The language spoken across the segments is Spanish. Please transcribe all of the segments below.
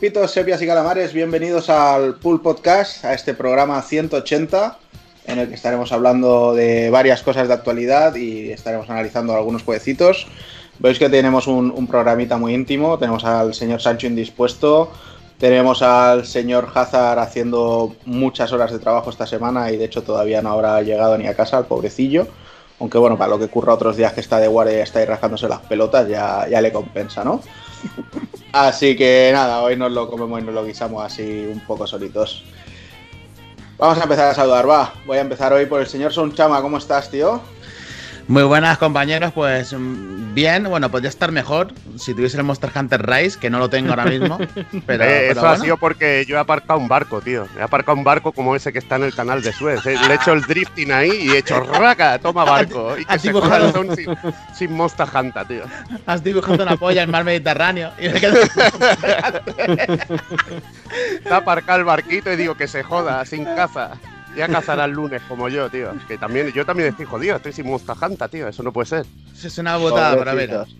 Pulpitos, sepias y calamares. Bienvenidos al Pool Podcast, a este programa 180, en el que estaremos hablando de varias cosas de actualidad y estaremos analizando algunos jueguecitos. Veis que tenemos un, un programita muy íntimo. Tenemos al señor Sancho indispuesto. Tenemos al señor Hazard haciendo muchas horas de trabajo esta semana y de hecho todavía no habrá llegado ni a casa, el pobrecillo. Aunque bueno, para lo que ocurra otros días que está de guardia y está ahí rascándose las pelotas, ya, ya le compensa, ¿no? Así que nada, hoy nos lo comemos y nos lo guisamos así un poco solitos. Vamos a empezar a saludar, va. Voy a empezar hoy por el señor Sonchama. ¿Cómo estás, tío? Muy buenas compañeros, pues mm, bien, bueno, podría estar mejor si tuviese el Monster Hunter Rise, que no lo tengo ahora mismo. Pero, Eh, pero eso ha sido porque yo he aparcado un barco, tío. He aparcado un barco como ese que está en el canal de Suez. eh. Le he hecho el drifting ahí y he hecho raca, toma barco. Y que Has se dibujado. sin Monster Hunter, tío. Has dibujado una polla en el mar Mediterráneo. Y me quedo- Está aparcado el barquito y digo que se joda, sin caza. Ya cazará el lunes como yo, tío. Que también, yo también estoy jodido, estoy sin Monster Hunter, tío. Eso no puede ser. es una botada, pero. Pobrecitos.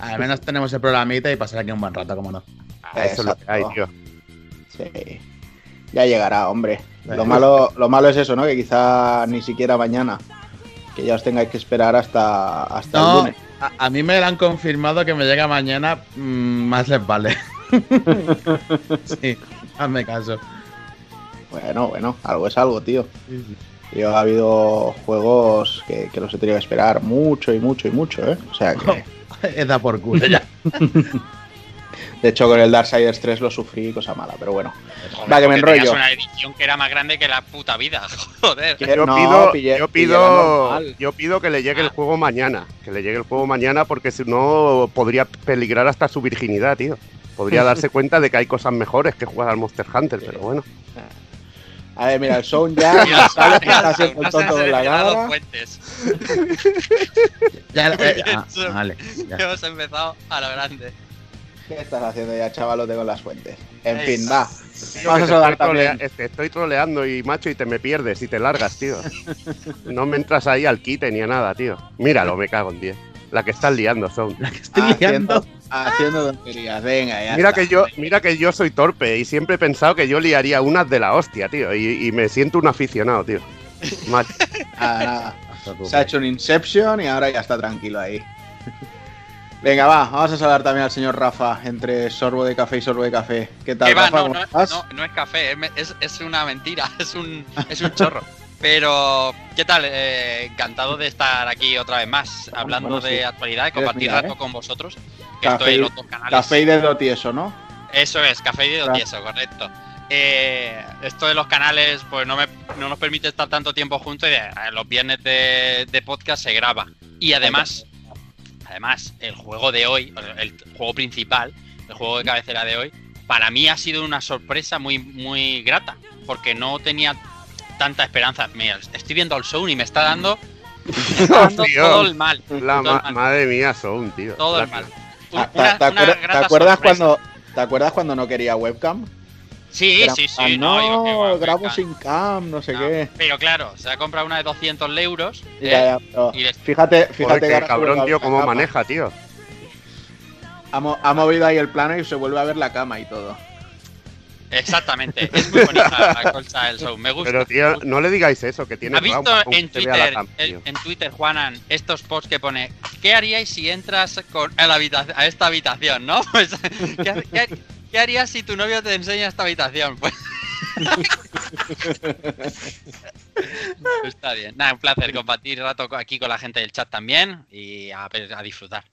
Al menos tenemos el programita y pasar aquí un buen rato, como no. Ah, Eso es lo que hay, tío. Sí. Ya llegará, hombre. Lo malo, lo malo es eso, ¿no? Que quizá ni siquiera mañana. Que ya os tengáis que esperar hasta, hasta el No, lunes. a, a mí me lo han confirmado que me llega mañana, mm, más les vale. sí, hazme caso. Bueno, bueno, algo es algo, tío. Yo ha habido juegos que, que los he tenido que esperar mucho y mucho y mucho, ¿eh? O sea que, Es da por culo ya. de hecho, con el Darksiders 3 lo sufrí, cosa mala, pero bueno. Joder, Va, que me enrollo. una edición que era más grande que la puta vida, joder. Que- Yo no, pido, pillé- yo pido, yo pido que le llegue el Ah. juego mañana, que le llegue el juego mañana porque si no podría peligrar hasta su virginidad, tío. Podría darse cuenta de que hay cosas mejores que jugar al Monster Hunter, pero bueno. A ver, mira, el Sound ya Mira, sabe que está haciendo el tonto de la fuentes. Ya, eh, ah, vale, ya. Hemos empezado a lo grande. ¿Qué estás haciendo ya, chavalote, con las fuentes? En fin, va. Tío, a te saludar estoy, trolea- también. te estoy troleando y macho y te me pierdes y te largas, tío. No me entras ahí al quite ni a nada, tío. Míralo, me cago en 10. La que estás liando, Sound. La que estoy liando. Haciendo, tonterías, venga, ya Mira está. que yo, mira que yo soy torpe y siempre he pensado que yo liaría unas de la hostia, tío. Y, y me siento un aficionado, tío. Macho. Nada, nada. Se ha hecho un Inception y ahora ya está tranquilo ahí. Venga, va, vamos a saludar también al señor Rafa, entre sorbo de café y sorbo de café. ¿Qué tal, va, Rafa? no, ¿Cómo no, estás? no, no es café, es, es una mentira, es un, es un chorro. Pero, ¿qué tal? Eh, encantado de estar aquí otra vez más, hablando bueno, sí. de actualidad y compartir mirar, rato ¿eh? con vosotros. Que Café estoy en dos canales. Café y dedo tieso, ¿no? Eso es, café y dedo Claro. tieso, correcto. Eh, esto de los canales, pues no, me, no nos permite estar tanto tiempo juntos y eh, los viernes de, de podcast se graba. Y además, además, el juego de hoy, el juego principal, el juego de cabecera de hoy, para mí ha sido una sorpresa muy, muy grata, porque no tenía tanta esperanza. Mira, estoy viendo al show y me está dando, me está dando Hostia. todo el mal. La todo el ma- mal, madre mía, Sound, tío. todo el mal. Ah, ¿Te, Una- te una acuerdas, ¿te grata acuerdas sorpresa. cuando, ¿Te acuerdas cuando no quería webcam? Sí, Era, sí, sí. "Ah, no, digo que, no, grabo sin cam, no sé No, qué. Pero claro, se ha comprado una de 200 euros. Ya, ¿eh? ya, y les- Fíjate, fíjate que cabrón, tío, cómo cama. maneja, tío. Ha, mo- ha movido ahí el plano y se vuelve a ver la cama y todo. Exactamente. Es muy bonita la cosa del show. Me gusta. Pero, tío, no le digáis eso, que tiene ¿Ha visto en Twitter, cama, en, Twitter, Juanan, estos posts que pone ¿Qué haríais si entras con, a, la habitac- a esta habitación, no? Pues, ¿qué, ha- qué- qué harías si tu novio te enseña esta habitación? Pues... Está bien. Nada, un placer compartir rato aquí con la gente del chat también y a, a disfrutar.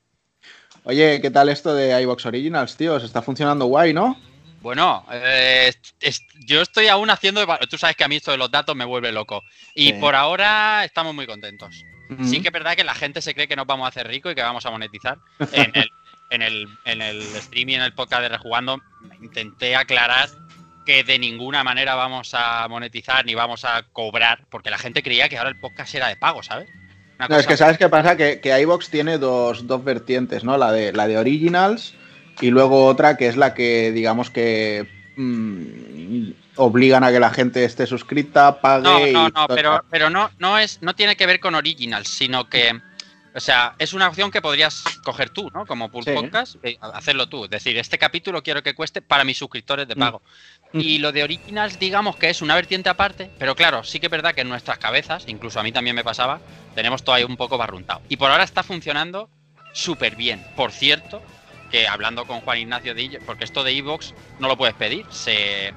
Oye, ¿qué tal esto de iBox Originals, tío? Se está funcionando guay, ¿no? Bueno, eh, es- yo estoy aún haciendo. Tú sabes que a mí esto de los datos me vuelve loco. Y Sí. por ahora estamos muy contentos. Ujú. Sí que es verdad que la gente se cree que nos vamos a hacer ricos y que vamos a monetizar. En el, en el, en el stream y en el podcast de Rejugando intenté aclarar que de ninguna manera vamos a monetizar ni vamos a cobrar, porque la gente creía que ahora el podcast era de pago, ¿sabes? Una No, es que sabes qué pasa, que, que iVox tiene dos, dos vertientes, ¿no? La de, la de Originals y luego otra que es la que, digamos que mm, obligan a que la gente esté suscrita, pague No, no, no, pero, pero no, no es, no tiene que ver con Originals, sino que O sea, es una opción que podrías coger tú, ¿no? Como Pool Sí. Podcast, eh, hacerlo tú. Es decir, este capítulo quiero que cueste para mis suscriptores de Mm. pago. Y lo de Originals, digamos que es una vertiente aparte, pero claro, sí que es verdad que en nuestras cabezas, incluso a mí también me pasaba, tenemos todo ahí un poco barruntado. Y por ahora está funcionando súper bien. Por cierto, que hablando con Juan Ignacio Dillo, porque esto de Evox no lo puedes pedir, se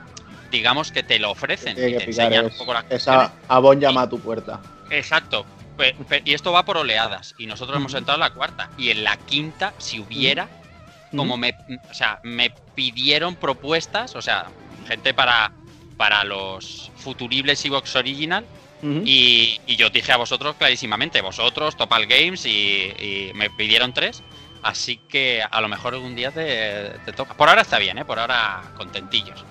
digamos que te lo ofrecen y te enseñan un poco las esa Avon llama a tu puerta. Exacto. Y esto va por oleadas. Y nosotros hemos entrado en la cuarta. Y en la quinta, si hubiera, como me, o sea, me pidieron propuestas, o sea, gente para, para los futuribles Evox Original. Y, y yo dije a vosotros clarísimamente, vosotros, Topal Games, y, y me pidieron tres. Así que a lo mejor algún día te, te toca. Por ahora está bien, ¿eh? Por ahora contentillos.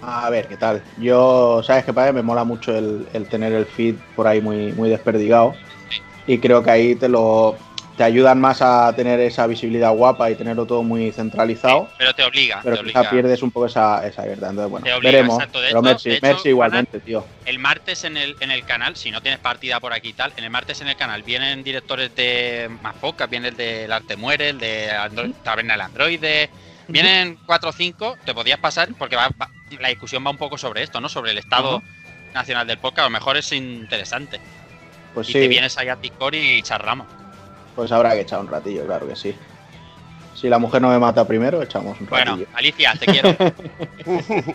A ver, ¿qué tal? Yo, sabes que padre, me mola mucho el, el tener el feed por ahí muy, muy desperdigado. Sí. Y creo que ahí te lo te ayudan más a tener esa visibilidad guapa y tenerlo todo muy centralizado. Pero te obliga. Pero te quizá obliga. pierdes un poco esa, esa libertad. Entonces, bueno, Te obliga, veremos. exacto. De Pero hecho- Mercy, de hecho, Mercy igualmente, tío. El martes en el, en el canal, si no tienes partida por aquí y tal, en el martes en el canal vienen directores de más pocas, viene el de El Arte Muere, el de Andro- Taberna del Androide, vienen cuatro o cinco, te podías pasar, porque va- va- la discusión va un poco sobre esto, ¿no? Sobre el estado nacional del podcast, a lo mejor es interesante. Pues y sí, te vienes ahí a Discord y charlamos. Pues habrá que echar un ratillo, claro que sí. Si la mujer no me mata primero, echamos un Bueno, ratillo. Alicia, te quiero.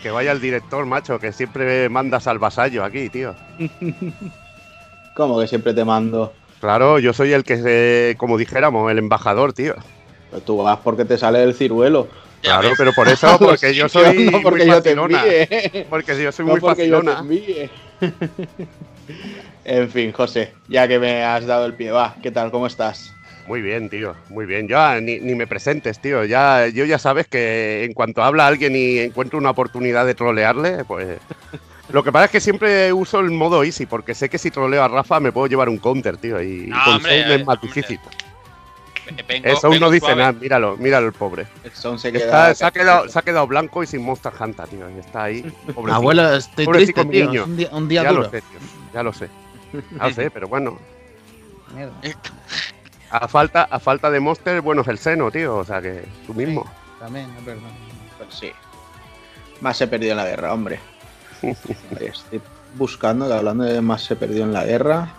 Que vaya el director, macho, que siempre mandas al vasallo aquí, tío. Como que siempre te mando. Claro, yo soy el que, se- como dijéramos, el embajador, tío. Pues tú vas porque te sale el ciruelo. Claro, pero por eso, porque yo soy no porque muy yo te facilona. envíe. Porque yo soy No muy porque yo te facilona. envíe. En fin, José, ya que me has dado el pie, va, ¿qué tal? ¿Cómo estás? Muy bien, tío, muy bien. Ya ni, ni me presentes, tío. Ya, yo ya sabes que en cuanto habla alguien y encuentro una oportunidad de trolearle, pues. Lo que pasa es que siempre uso el modo easy, porque sé que si troleo a Rafa me puedo llevar un counter, tío. Y No, con hombre, Sound es más hombre. difícil. Vengo- Eso uno dice suave. nada, míralo, míralo el pobre. El se Está- queda. se, ha quedado, se ha quedado blanco y sin Monster Hunter, tío. Y está ahí. pobrecito. Abuelo, estoy Pobrecito triste, tío. niño. Es un día, un día ya duro. lo sé, tío. Ya lo sé. Ya lo sé, pero bueno. Mierda. A falta, a falta de Monster, bueno, es el seno, tío. O sea que tú mismo. También, es verdad. Pues sí. Más se perdió en la guerra, hombre. Estoy buscando, hablando de más se perdió en la guerra.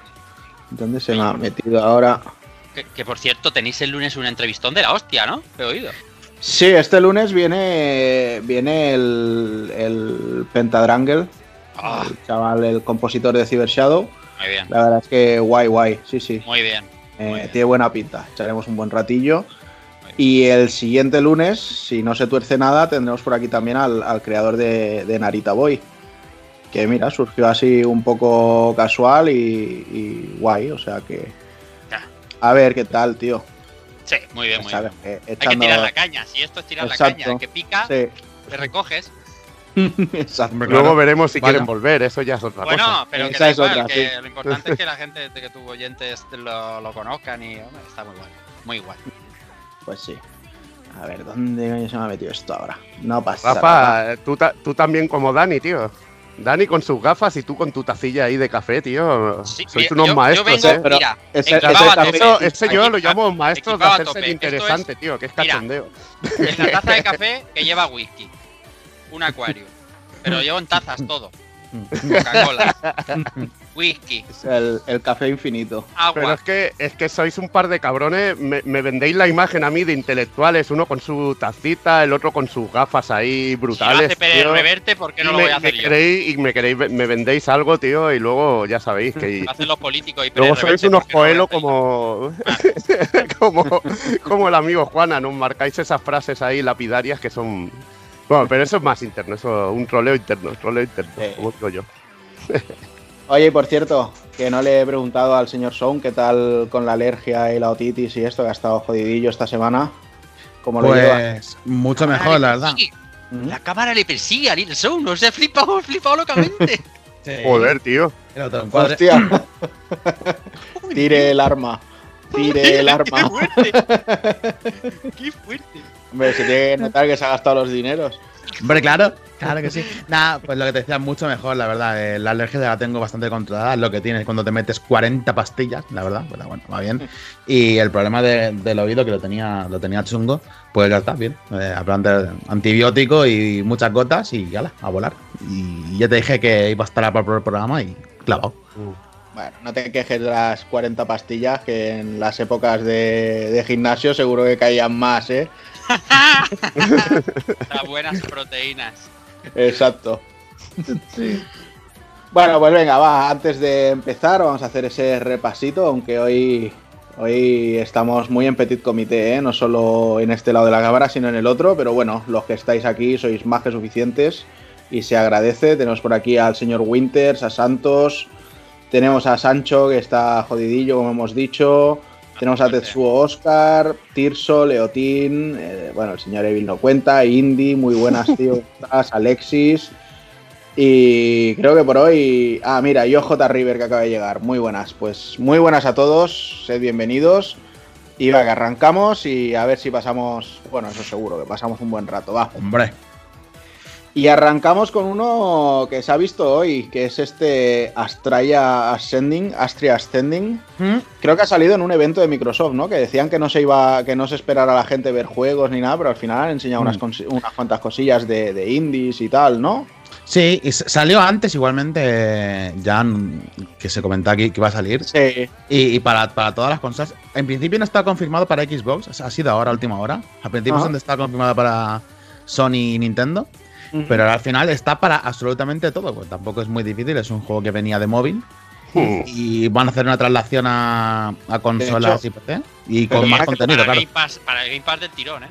¿Dónde se me ha metido ahora? Que, que, por cierto, tenéis el lunes un entrevistón de la hostia, ¿no? He oído. Sí, este lunes viene viene el, el Pentadrangle, Ah, el chaval, el compositor de Cyber Shadow. Muy bien, La verdad es que guay, guay, sí, sí. muy bien. Eh, bien. tiene buena pinta, echaremos un buen ratillo. Y el siguiente lunes, si no se tuerce nada, tendremos por aquí también al, al creador de, de Narita Boy. Que mira, surgió así un poco casual y, y guay, o sea que. A ver qué tal, tío. Sí, muy bien, muy bien. que Hay que echando- tirar la caña. Si esto es tirar Exacto. la caña, que pica, Sí, te recoges. Luego claro. veremos si quieren volver, eso ya es otra cosa. Bueno, pero que Esa da es igual, otra, que sí. lo importante es que la gente, de que tus oyentes lo, lo conozcan y hombre, está muy guay. Muy guay. Pues sí. A ver, ¿dónde se me ha metido esto ahora? No pasa nada. Rafa, tú, ta- tú también como Dani, tío. Dani con sus gafas y tú con tu tacilla ahí de café, tío. Sí, Sois unos yo- yo maestros, vengo- ¿eh? Pero mira, ese- equipado ese a café- tope. Eso, ese yo lo llamo maestros de hacerse el es- interesante, tío, que es Mira. cachondeo. En la taza de café que lleva whisky. Un acuario. Pero llevo en tazas todo. Coca-Cola. whisky. Es el, el café infinito. Pero Agua. es que, es que sois un par de cabrones, me, me vendéis la imagen a mí de intelectuales, uno con su tacita, el otro con sus gafas ahí Si brutales. Pérez tío. Reverte, ¿por qué no Y lo me, voy a me hacer yo? queréis, y me queréis, me vendéis algo, tío, y luego ya sabéis que Lo hacen los políticos y Pérez luego sois unos ¿por qué no coelos como, como, como el amigo Juana, nos marcáis esas frases ahí lapidarias que son. Bueno, pero eso es más interno, eso un troleo interno, troleo interno, Sí. como digo yo. Oye, y por cierto, que no le he preguntado al señor Sound qué tal con la alergia y la otitis y esto, que ha estado jodidillo esta semana. ¿Cómo lo lleva? Pues mucho mejor, la verdad. ¿Mm? La cámara le persigue a Little Sound, no se ha flipado, ha flipado locamente. Joder, tío. Hostia. Tire el arma. Tire el ¡Qué arma. fuerte! ¡Qué fuerte! Hombre, se tiene que notar que se ha gastado los dineros. Hombre, claro, claro que sí. Nada, pues lo que te decía, mucho mejor, la verdad. Eh, la alergia la tengo bastante controlada. Lo que tienes cuando te metes 40 pastillas, la verdad. Pues bueno, va bien. Y el problema de- del oído, que lo tenía, lo tenía chungo, pues ya está, bien. Eh, antibiótico y muchas gotas y ya a volar. Y ya te dije que iba a estar para el programa y clavado. Bueno, no te quejes de las 40 pastillas, que en las épocas de, de gimnasio seguro que caían más, ¿eh? Las buenas proteínas. Exacto. Bueno, pues venga, va, antes de empezar vamos a hacer ese repasito, aunque hoy, hoy estamos muy en petit comité, ¿eh? no solo en este lado de la cámara, sino en el otro, pero bueno, los que estáis aquí sois más que suficientes y se agradece. Tenemos por aquí al señor Winters, a Santos, tenemos a Sancho, que está jodidillo, como hemos dicho. Tenemos a Tetsuo Oscar, Tirso, Leotín, eh, bueno, el señor Evil no cuenta, Indy, muy buenas, tío. estás, Alexis. Y creo que por hoy. Ah, mira, yo J. River que acaba de llegar. Muy buenas. Pues muy buenas a todos. Sed bienvenidos. Y va, que arrancamos y a ver si pasamos. Bueno, eso seguro, que pasamos un buen rato. Va. Hombre, Y arrancamos con uno que se ha visto hoy, que es este Astraya Ascending, Astria Ascending. ¿Mm? Creo que ha salido en un evento de Microsoft, ¿no? Que decían que no se iba, que no se esperara a la gente ver juegos ni nada, pero al final han enseñado unas, Mm. unas cuantas cosillas de, de indies y tal, ¿no? Sí, y salió antes igualmente, ya mm, que se comentaba que, que iba a salir. Sí. Y, y para, para todas las consolas. En principio no está confirmado para Xbox, ha sido ahora última hora. Al principio sí está confirmado para Sony y Nintendo, pero al final está para absolutamente todo. Pues tampoco es muy difícil, es un juego que venía de móvil. Y van a hacer una traslación a, a consolas hecho, y PC. Y con más contenido, para, claro. el Game Pass, para el Game Pass del tirón, ¿eh?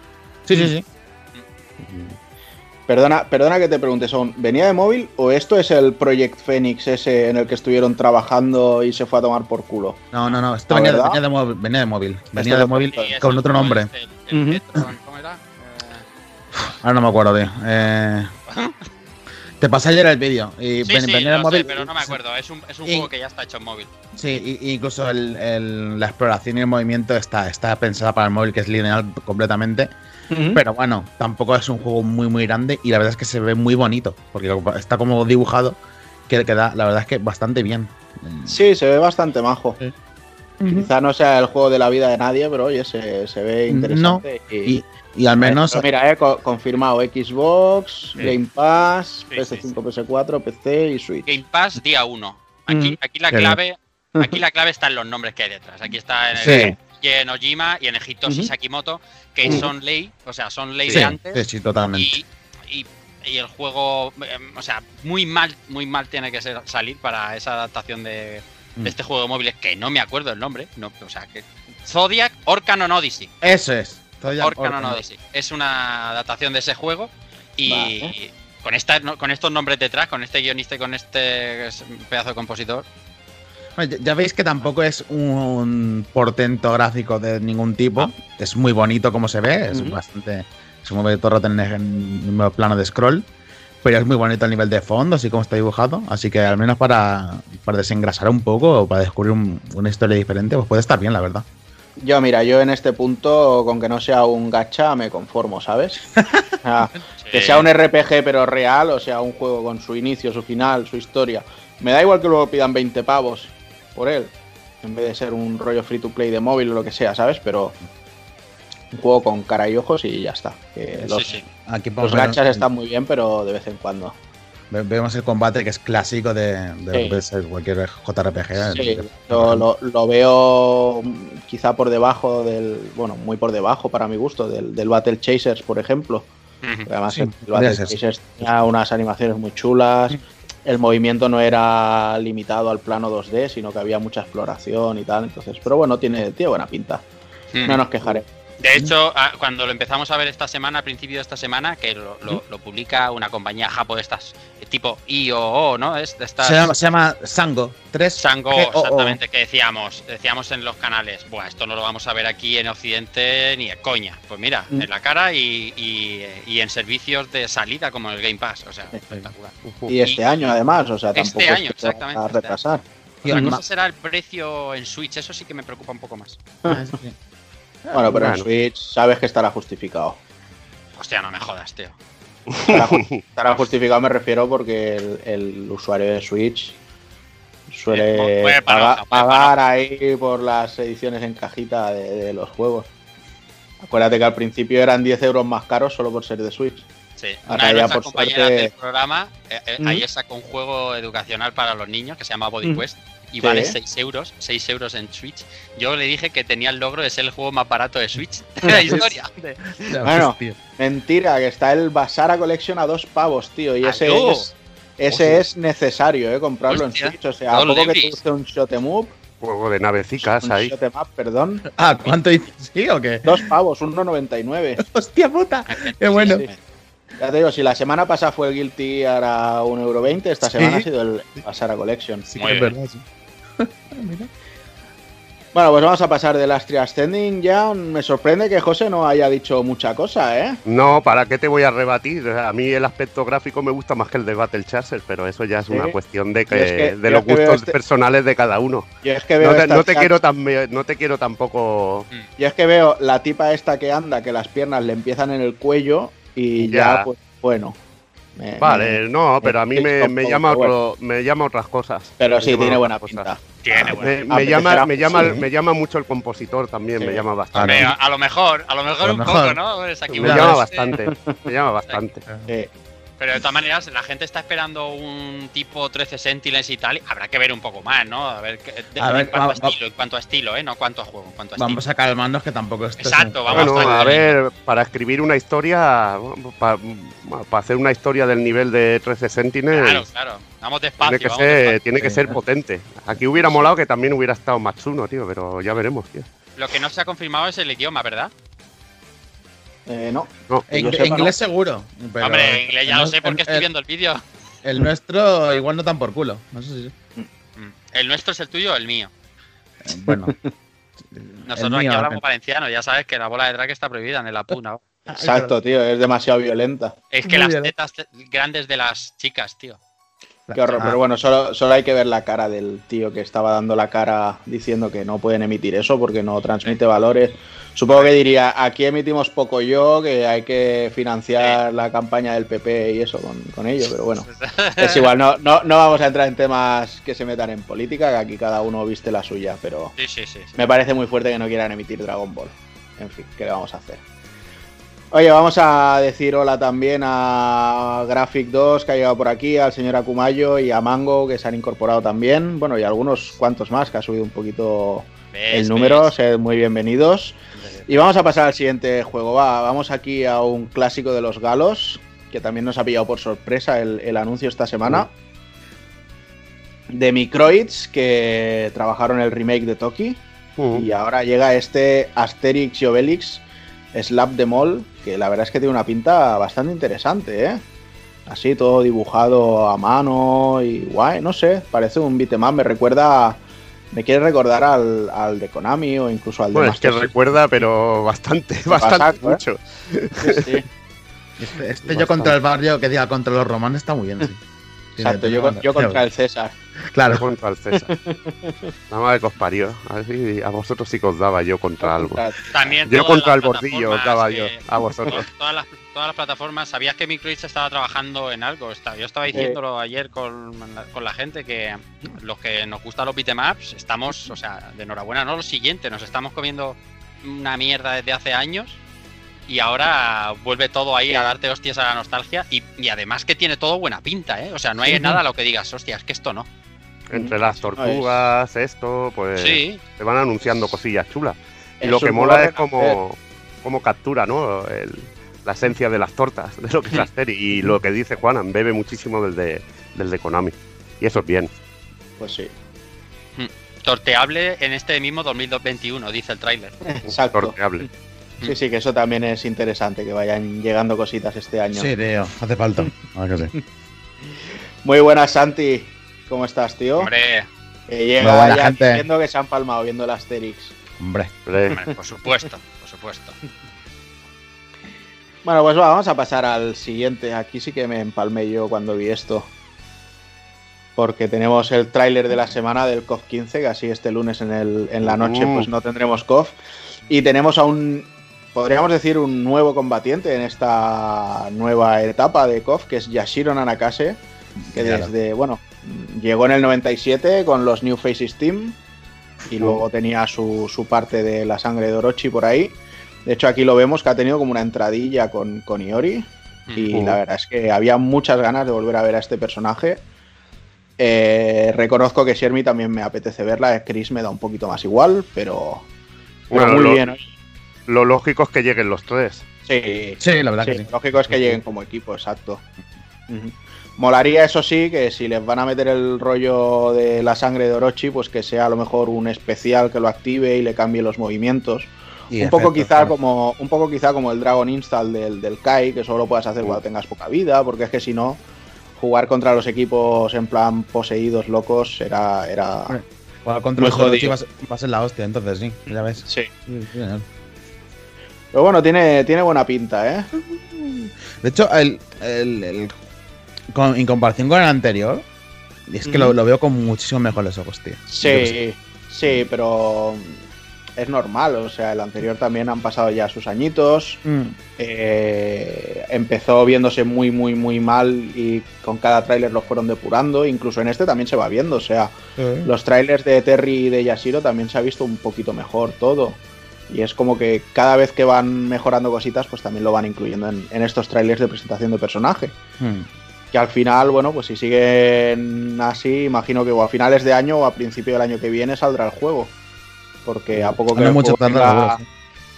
Sí, sí, sí. Perdona, perdona que te pregunte, ¿son, ¿venía de móvil o esto es el Project Phoenix ese en el que estuvieron trabajando y se fue a tomar por culo? No, no, no. Esto ¿La venía de, verdad? venía de móvil. Venía de móvil. Venía de con otro nombre. este, el- el ¿Cómo era? Ahora no me acuerdo, tío. Eh, te pasé ayer el vídeo. Y Sí, ven- sí, lo móvil. sé, pero no me acuerdo. Es un, es un Y- juego que ya está hecho en móvil. Sí, y- y incluso el- el- la exploración y el movimiento está, está pensada para el móvil, que es lineal completamente. Pero bueno, tampoco es un juego muy, muy grande y la verdad es que se ve muy bonito, porque está como dibujado, que queda, la verdad es que bastante bien. Sí, se ve bastante majo. Sí. Quizá no sea el juego de la vida de nadie, pero oye, se, se ve interesante. y, Y, y al menos... Pero mira, eh, co- confirmado Xbox, Sí. Game Pass, Sí, PS5, PS4, PC y Switch. Game Pass día 1. Aquí, Ujú. aquí la clave. Aquí la clave está en los nombres que hay detrás. Aquí está en, el, Sí. y en Ojima y en el Hitoshi Ujú. Sakimoto, que son ley, o sea, son ley sí, de antes. sí, sí, totalmente. y, y- y el juego, em, o sea, muy mal, muy mal tiene que ser, salir para esa adaptación de, Mm. de este juego de móviles que no me acuerdo el nombre. No, o sea, que Zodiac Orcanon Odyssey. Eso es. Orcanon Orcanon. Odyssey. Es una adaptación de ese juego y Vale. con, esta, no- con estos nombres detrás, con este guionista y con este pedazo de compositor, ya, veis que tampoco es un portento gráfico de ningún tipo. Ah. Es muy bonito como se ve, es bastante. Se mueve todo en el en el plano de scroll. Pero es muy bonito el nivel de fondo, así como está dibujado. Así que al menos para, para desengrasar un poco o para descubrir un- una historia diferente, pues puede estar bien, la verdad. Yo, mira, yo en este punto, con que no sea un gacha, me conformo, ¿sabes? O sea, que sea un RPG pero real, o sea, un juego con su inicio, su final, su historia. Me da igual que luego pidan 20 pavos por él, en vez de ser un rollo free to play de móvil o lo que sea, ¿sabes? Pero un juego con cara y ojos y ya está. Que Sí, los, sí. Aquí los gachas están muy bien, pero de vez en cuando. Ve- Vemos el combate que es clásico de, de lo que Sí. puede ser cualquier JRPG. Sí, lo, lo- lo veo mm, quizá por debajo del, bueno, muy por debajo para mi gusto, del, del Battle Chasers, por ejemplo. Además, Sí, el Battle ser. Chasers tenía unas animaciones muy chulas. El movimiento no era limitado al plano 2D, sino que había mucha exploración y tal. Entonces, pero bueno, tiene, tiene buena pinta. No nos quejaré. De hecho, a- cuando lo empezamos a ver esta semana, a principio de esta semana, que lo, lo- lo publica una compañía japo de estas, tipo IOO, ¿no? Es de estas. Se llama, se llama Sango 3. Sango, exactamente, que decíamos, decíamos en los canales, Buah, esto no lo vamos a ver aquí en Occidente ni de coña. Pues mira, Mm. en la cara y, y- y en servicios de salida como el Game Pass, o sea, espectacular. Y este año, además, o sea, Este tampoco es año, se exactamente, a este retrasar. Otra cosa será el precio en Switch, eso sí que me preocupa un poco más. Ah, sí. Bueno, pero en. Switch sabes que estará justificado. Hostia, no me jodas, tío. Estará, ju- estará justificado, me refiero, porque el, el usuario de Switch suele Eh, pagar, ahí por las ediciones en cajita de, de los juegos. Acuérdate que al principio eran 10 euros más caros solo por ser de Switch. Sí, Ahora una de ya, nuestras por compañeras suerte- del programa, eh, eh, ayer sacó un juego educacional para los niños que se llama Body. Quest y Sí. vale 6 euros, 6 euros en Switch. Yo le dije que tenía el logro de ser el juego más barato de Switch de la historia. Bueno, Mentira, que está el Basara Collection a dos pavos, tío. Y ese ¡Aló! es, ese es necesario, ¿eh? Comprarlo Hostia, en Switch. O sea, a poco que te guste un shot em up, Juego de navecicas un ahí. shot em up, perdón. Ah, ¿cuánto dices? ¿Sí o qué? Dos pavos, 1,99. Hostia puta. Qué bueno. Sí. Ya te digo, si la semana pasada fue el Guilty Gear a 1,20€, esta Sí. semana ha sido el Basara Collection. Sí Muy que es bien. verdad, sí. Mira. Bueno, pues vamos a pasar del Astria Ascending ya. Me sorprende que José no haya dicho mucha cosa, ¿eh? No, ¿para qué te voy a rebatir? A mí el aspecto gráfico me gusta más que el de Battle Chaser, pero eso ya es Sí. una cuestión de, que, Yo es que- de los gustos este- personales de cada uno. Yo es que veo, No te, esta no te chat- quiero tan, no te quiero tampoco. yo es que veo la tipa esta que anda, que las piernas le empiezan en el cuello y ya, Ya. pues, bueno. Me- Vale, me- no, pero a mí me, me llama otro, me llama otras cosas. Pero sí, tiene buena cosas. pinta. Tiene buena Me, llama, me llama, sí. me llama mucho el compositor también, Sí. me llama bastante. A, a lo mejor, a lo mejor A lo un mejor. poco, ¿no? Es aquí Me un- llama bastante, me llama bastante. Eh, Pero de todas maneras, la gente está esperando un tipo 13 Sentinels y tal. Habrá que ver un poco más, ¿no? A ver, qué- de- A ver, en cuanto a va- estilo, en cuanto a estilo, ¿eh? No en cuanto a juego, en cuanto a Vamos a calmarnos que tampoco es Exacto, vamos Bueno, a tranquilo. ver, para escribir una historia, para hacer una historia del nivel de 13 Sentinels, Claro, claro. Vamos despacio. tiene que vamos ser, despacio. tiene que Sí. ser potente. Aquí hubiera molado que también hubiera estado Matsuno, tío, pero ya veremos, tío. Lo que no se ha confirmado es el idioma, ¿verdad? Eh, no. En- sepa, inglés seguro. pero Hombre, en inglés ya el lo sé porque nuestro- estoy el- viendo el vídeo. El nuestro igual no tan por culo. No sé si. Mm. ¿El nuestro es el tuyo o el mío? eh, Bueno. Nosotros El aquí hablamos el- valenciano, ya sabes que la bola de drag está prohibida en el Apuna. Exacto, tío, es demasiado violenta. Es que Muy las bien. tetas te- grandes de las chicas, tío. Qué horror, Ah, pero bueno, solo, solo hay que ver la cara del tío que estaba dando la cara diciendo que no pueden emitir eso porque no transmite valores. Supongo que diría, aquí emitimos poco yo, que hay que financiar la campaña del PP y eso con, con ello, pero bueno, es igual, no, no, no vamos a entrar en temas que se metan en política, que aquí cada uno viste la suya, pero Sí, sí, sí. sí. me parece muy fuerte que no quieran emitir Dragon Ball. En fin, ¿qué le vamos a hacer? Oye, vamos a decir hola también a Graphic 2 que ha llegado por aquí, al señor Akumayo y a Mango que se han incorporado también. Bueno, y algunos cuantos más que ha subido un poquito ¿Ves, el número. ves? Sed muy bienvenidos. Y vamos a pasar al siguiente juego. Va, vamos aquí a un clásico de los galos que también nos ha pillado por sorpresa el, el anuncio esta semana. De Microids que trabajaron el remake de Toki. Mm. Y ahora llega este Asterix y Obelix Slap the Mall, que la verdad es que tiene una pinta bastante interesante, ¿eh? Así todo dibujado a mano y guay, no sé, parece un beat'em me recuerda, me quiere recordar al, al de Konami o incluso al de Bueno, es que System. recuerda, pero bastante, pasa, bastante ¿eh? mucho. Sí, sí. Este, este yo contra el barrio que diga contra los romanos está muy bien, sí. Exacto, yo, tiene con- yo contra el César. Claro. Yo contra el César. Nada más que os parió. A ver si a vosotros sí que os daba yo contra algo. También Yo contra el bordillo os daba que- yo a vosotros. Todas las, todas las plataformas, ¿sabías que Microids estaba trabajando en algo? Yo estaba diciéndolo ayer con, con la gente que los que nos gustan los beatemaps estamos, o sea, de enhorabuena, no lo siguiente, nos estamos comiendo una mierda desde hace años y ahora vuelve todo ahí a darte hostias a la nostalgia y, y además que tiene todo buena pinta, ¿eh? O sea, no hay nada a lo que digas, hostia, es que esto no. Entre las tortugas, esto, pues Sí, te van anunciando cosillas chulas. Y lo que mola es como, como captura, ¿no? El- la esencia de las tortas, de lo que es la serie. Y lo que dice Juanan, bebe muchísimo del de, del de Konami. Y eso es bien. Pues sí, torteable en este mismo 2021, dice el tráiler. exacto. Sorteable. Sí, sí, que eso también es interesante, que vayan llegando cositas este año. Sí, tío, hace falta. Ah, que sí. Muy buenas, Santi. ¿Cómo estás, tío? Hombre, Que Muy llega buena ya gente. diciendo que se han palmado viendo el Asterix. Hombre. Por supuesto, por supuesto. Bueno, pues va, vamos a pasar al siguiente. Aquí sí que me empalmé yo cuando vi esto. Porque tenemos el tráiler de la semana del KOF 15, que así este lunes en, el, en la noche Uh. pues no tendremos KOF. Y tenemos a un podríamos decir, un nuevo combatiente en esta nueva etapa de KOF, que es Yashiro Nanakase, que Claro. desde, bueno, llegó en el 97 con los New Faces Team y luego tenía su, su parte de la sangre de Orochi por ahí. De hecho, aquí lo vemos que ha tenido como una entradilla con, con Iori. Y Mm. la verdad es que había muchas ganas de volver a ver a este personaje. Eh, reconozco que Shermie también me apetece verla. Chris me da un poquito más igual, pero, pero Bueno, muy lo- bien. Lo lógico es que lleguen los tres. Sí, Sí, la verdad sí, que sí. lógico es que lleguen como equipo, exacto. Molaría, eso sí, que si les van a meter el rollo de la sangre de Orochi, pues que sea a lo mejor un especial que lo active y le cambie los movimientos. Y un poco quizá claro. como un poco quizá como el Dragon Install del, del Kai, que solo lo puedes hacer cuando tengas poca vida, porque es que si no, jugar contra los equipos en plan poseídos locos era. era... Jugar contra los Orochi jodido. va a ser- la hostia, entonces sí, ya ves. Sí. Sí. Pero bueno, tiene, tiene buena pinta, ¿eh? De hecho, el, el- el- con- en comparación con el anterior, es que lo, lo veo con muchísimo mejores ojos, tío. Sí, sí, pero es normal, o sea, el anterior también han pasado ya sus añitos. Mm. Eh, empezó viéndose muy, muy, muy mal y con cada tráiler lo fueron depurando. Incluso en este también se va viendo, o sea, los trailers de Terry y de Yashiro también se ha visto un poquito mejor todo. Y es como que cada vez que van mejorando cositas, pues también lo van incluyendo en, en estos trailers de presentación de personaje. Mm. Que al final, bueno, pues si siguen así, imagino que o a finales de año o a principio del año que viene saldrá el juego. Porque a poco que, No el mucho juego tarda, tenga,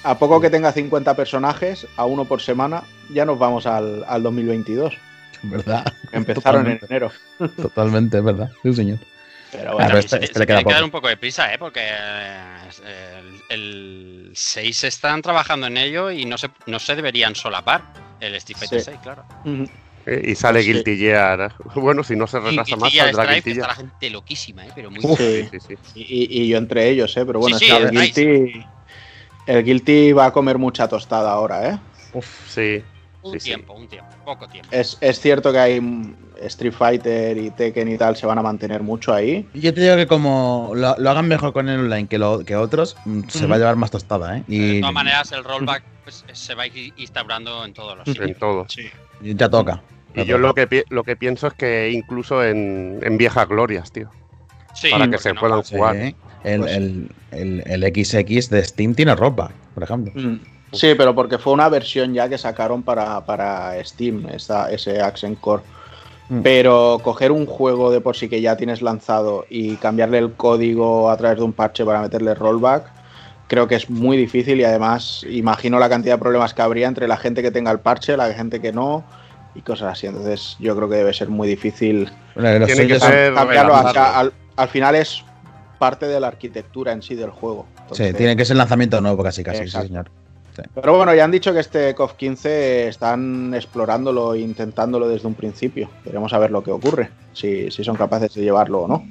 a poco que tenga 50 personajes, a uno por semana, ya nos vamos al, al 2022. sí. ¿Verdad? Empezaron en enero. Totalmente, verdad. Sí, señor. Pero Ah, bueno, este- se, este se le queda tienen que dar poco. un poco de prisa, ¿eh? Porque eh, el, el 6 están trabajando en ello y no se, no se deberían solapar. El Street Fighter Sí. 6, claro. Eh, Y sale Sí. Guilty Gear. Bueno, si no se Y retrasa más, Gear saldrá Stripe, Guilty que está la Gear. gente loquísima, ¿eh? Pero muy Uf. Sí, sí, sí. y, y- yo entre ellos, ¿eh? Pero bueno, Sí, sí, el nice. Guilty, el Guilty va a comer mucha tostada ahora, ¿eh? Sí. Un Sí, sí. tiempo, un tiempo, poco tiempo. Es, es cierto que hay Street Fighter y Tekken y tal se van a mantener mucho ahí. Yo te digo que como lo, lo hagan mejor con el online que, lo, que otros, mm, se va a llevar más tostada, ¿eh? de Y todas maneras, el rollback pues, se va a ir instaurando en todos los En sitios. todo. ya toca. Y yo lo que, lo que pienso es que incluso en, en viejas glorias, tío. Sí, para que ¿por se no? puedan Sí, jugar. el, Pues- el, el, el XX de Steam tiene ropa, por ejemplo. Mm. Sí, pero porque fue una versión ya que sacaron para, para Steam, esta, ese Accent Core. Mm. Pero coger un juego de por sí que ya tienes lanzado y cambiarle el código a través de un parche para meterle rollback, creo que es muy difícil y además imagino la cantidad de problemas que habría entre la gente que tenga el parche, la gente que no y cosas así. Entonces yo creo que debe ser muy difícil Bueno, Tiene que ser- cambiarlo. O sea, relanzarlo. al, al final es parte de la arquitectura en sí del juego. Sí, tiene que ser lanzamiento nuevo casi, casi, sí, Exacto. Pero bueno, ya han dicho que este COF 15 están explorándolo e intentándolo desde un principio. Veremos a ver lo que ocurre, si, si son capaces de llevarlo o no.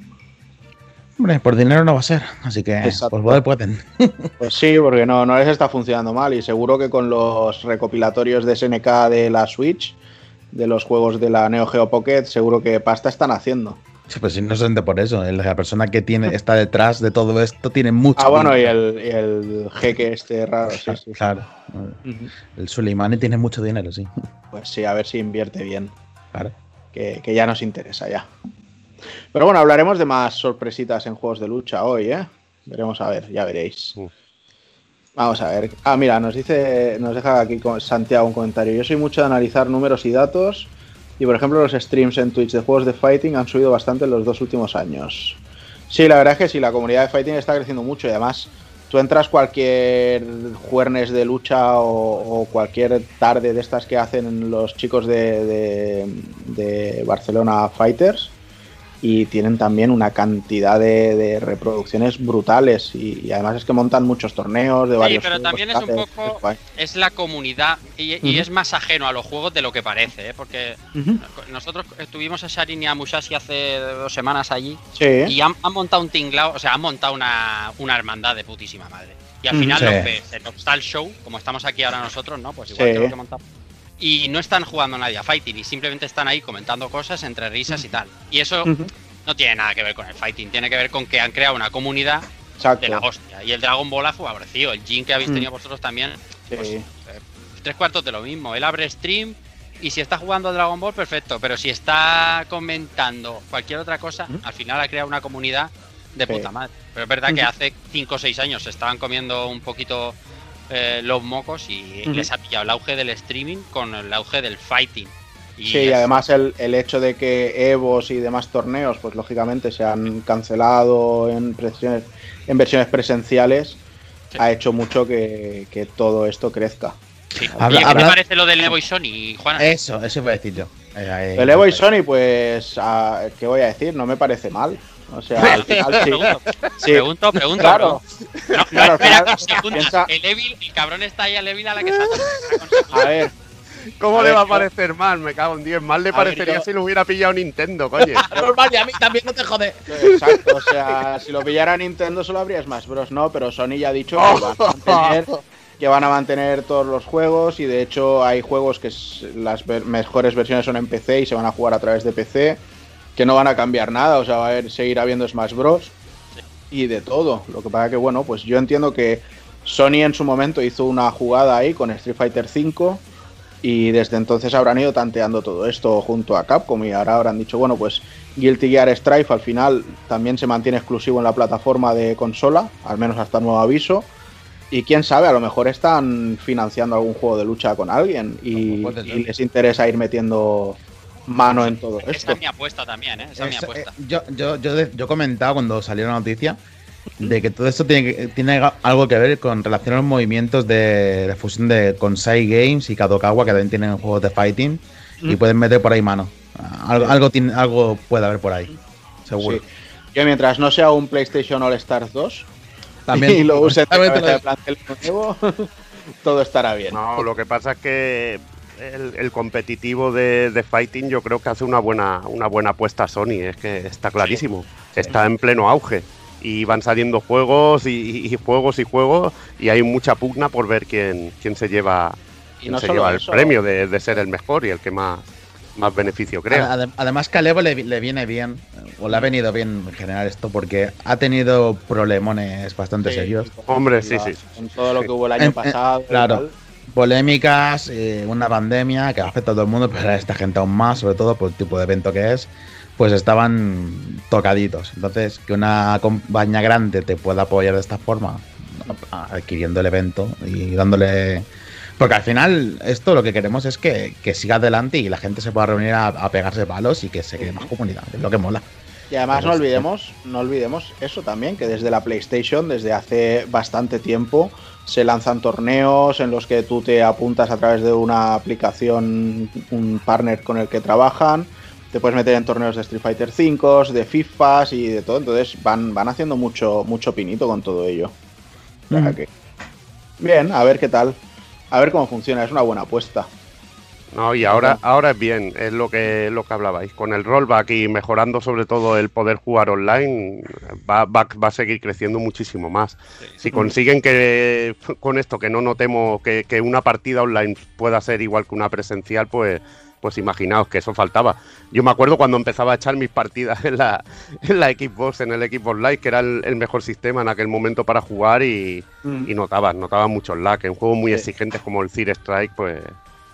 Hombre, por dinero no va a ser, así que Exacto. pues pueden. Pues sí, porque no, no les está funcionando mal y seguro que con los recopilatorios de SNK de la Switch, de los juegos de la Neo Geo Pocket, seguro que pasta están haciendo. Sí, Pues no se por eso, la persona que tiene está detrás de todo esto tiene mucho. Ah, bueno, y el, y el jeque este raro, sí, sí. Claro. El Suleimani tiene mucho dinero, sí. Pues sí, a ver si invierte bien. Claro. que, que ya nos interesa ya. Pero bueno, hablaremos de más sorpresitas en juegos de lucha hoy, ¿eh? Veremos a ver, ya veréis. Vamos a ver. Ah, mira, nos dice, nos deja aquí Santiago un comentario. Yo soy mucho de analizar números y datos. Y por ejemplo, los streams en Twitch de juegos de fighting han subido bastante en los dos últimos años. Sí, la verdad es que sí, la comunidad de fighting está creciendo mucho y además tú entras cualquier jueves de lucha o, cualquier tarde de estas que hacen los chicos de- de Barcelona Fighters y tienen también una cantidad de, de reproducciones brutales y, y además es que montan muchos torneos de Sí, varios pero también es un poco- es la comunidad y, es más ajeno a los juegos de lo que parece, ¿eh? porque nosotros estuvimos a Sharin y a Musashi hace dos semanas allí Sí, y han, han montado un tinglao, o sea, han montado una, una hermandad de putísima madre. Y al final sí. los ves en Style Show, como estamos aquí ahora nosotros, ¿no? Pues igual Sí. que lo que montamos. Y no están jugando nadie a fighting y simplemente están ahí comentando cosas entre risas y tal. Y eso no tiene nada que ver con el fighting, tiene que ver con que han creado una comunidad de la hostia. Y el Dragon Ball ha favorecido. El Jin que habéis Mm. tenido vosotros también pues, eh, tres cuartos de lo mismo. Él abre stream y si está jugando a Dragon Ball, perfecto. Pero si está comentando cualquier otra cosa, al final ha creado una comunidad de puta madre. Pero es verdad que hace 5 o 6 años se estaban comiendo un poquito eh, los mocos y les ha pillado el auge del streaming con el auge del fighting. Y sí, y además el, el, hecho de que Evos y demás torneos, pues lógicamente se han cancelado en, presiones, en versiones presenciales, ha hecho mucho que, que, todo esto crezca. Sí. ¿Qué te parece lo del Evo y Sony, Juan? Eso, eso voy a decir yo. Eh, el Evo y Sony, pues, ¿qué voy a decir? No me parece mal. O sea, al final sí. sí. Pregunto, pregunto. Claro. No, claro, espera, piensa... el, Evil, el cabrón está ahí al Evil a la que está. A ver. ¿Cómo a le ver, va a parecer mal? Me cago en 10. Mal le parecería ver, si lo hubiera pillado Nintendo, coño. Normal, y a mí también no te jode. Exacto, o sea, si lo pillara Nintendo solo habría Smash Bros. No, pero Sony ya ha dicho que van a mantener, que van a mantener todos los juegos y de hecho hay juegos que las mejores versiones son en PC y se van a jugar a través de PC que no van a cambiar nada, o sea, va a haber, seguir habiendo Smash Bros. y de todo. Lo que pasa que, bueno, pues yo entiendo que Sony en su momento hizo una jugada ahí con Street Fighter V y desde entonces habrán ido tanteando todo esto junto a Capcom y ahora habrán dicho, bueno, pues Guilty Gear Strife al final también se mantiene exclusivo en la plataforma de consola, al menos hasta nuevo aviso. Y quién sabe, a lo mejor están financiando algún juego de lucha con alguien y, y les interesa ir metiendo mano en todo esto. Esa es mi apuesta también, ¿eh? Esa es, mi apuesta. Eh, yo, yo, yo, yo, he comentado cuando salió la noticia de que todo esto tiene, tiene algo que ver con relación a los movimientos de, de fusión de Konsai Games y Kadokawa, que también tienen juegos de fighting, y mm. pueden meter por ahí mano. Algo, algo, tiene, algo puede haber por ahí, seguro. Sí. Que mientras no sea un PlayStation All Stars 2 también y lo use de plantel nuevo, todo estará bien. No, lo que pasa es que el, el competitivo de, de, Fighting yo creo que hace una buena, una buena apuesta a Sony, es que está clarísimo, sí. está en pleno auge y van saliendo juegos y, y, juegos y juegos y hay mucha pugna por ver quién, quién se lleva, quién no se lleva el premio de, de, ser el mejor y el que más, más beneficio crea. Además que a Levo le, le, viene bien, o le ha venido bien en general esto, porque ha tenido problemones bastante sí, serios. Hombre, sí, sí. Con todo lo que hubo el año en, pasado. En, claro polémicas, eh, una pandemia que afecta a todo el mundo, pero a esta gente aún más, sobre todo por el tipo de evento que es, pues estaban tocaditos. Entonces, que una compañía grande te pueda apoyar de esta forma, adquiriendo el evento y dándole... Porque al final esto lo que queremos es que, que siga adelante y la gente se pueda reunir a, a pegarse palos y que se quede más comunidad, es lo que mola. Y además no olvidemos, no olvidemos eso también, que desde la PlayStation, desde hace bastante tiempo, se lanzan torneos en los que tú te apuntas a través de una aplicación, un partner con el que trabajan, te puedes meter en torneos de Street Fighter 5, de FIFA y de todo, entonces van, van haciendo mucho, mucho pinito con todo ello. O sea que... Bien, a ver qué tal. A ver cómo funciona, es una buena apuesta. No, y ahora, ahora es bien, es lo que, lo que hablabais. Con el rollback y mejorando sobre todo el poder jugar online, va, va, va a seguir creciendo muchísimo más. Sí. Si consiguen que con esto que no notemos que, que, una partida online pueda ser igual que una presencial, pues, pues imaginaos que eso faltaba. Yo me acuerdo cuando empezaba a echar mis partidas en la, en la Xbox, en el Xbox Live, que era el, el mejor sistema en aquel momento para jugar y, mm. y notabas, notabas mucho lag. En juegos muy sí. exigentes como el Zero Strike, pues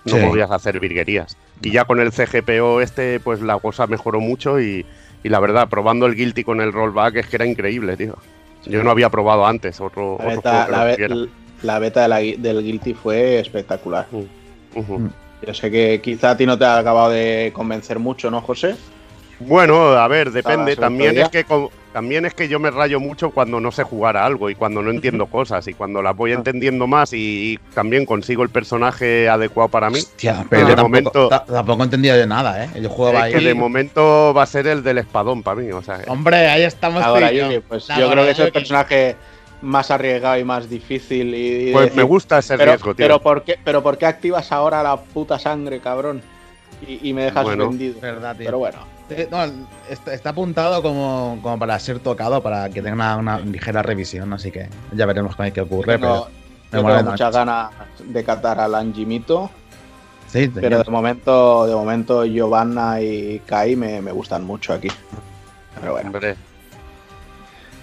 no sí. podías hacer virguerías. Y ya con el CGPO este, pues la cosa mejoró mucho y, y, la verdad, probando el Guilty con el rollback es que era increíble, tío. Yo no había probado antes otro, la beta, otro la, be la, beta de la, del Guilty fue espectacular. Uh, uh -huh. Yo sé que quizá a ti no te ha acabado de convencer mucho, ¿no, José? Bueno, a ver, depende. También es que también es que yo me rayo mucho cuando no sé jugar a algo y cuando no entiendo cosas y cuando las voy entendiendo más y, y también consigo el personaje adecuado para mí. Hostia, pero de momento tampoco entendía de nada, ¿eh? Yo jugaba es ahí. que de momento va a ser el del espadón para mí, o sea. Hombre, ahí estamos. Ahora, yo, pues yo creo que es el personaje más arriesgado y más difícil. Y, y pues decir, me gusta ese pero, riesgo, tío. Pero ¿por, qué, pero ¿por qué activas ahora la puta sangre, cabrón? Y, y me dejas bueno, vendido. Verdad, tío. Pero bueno. No, está, está, apuntado como, como, para ser tocado, para que tenga una, una, ligera revisión, así que ya veremos con qué ocurre. Tengo, pero tengo muchas ganas de catar al Anjimito. Sí, pero de momento, de momento Giovanna y Kai me, me gustan mucho aquí. Pero bueno. Hombre.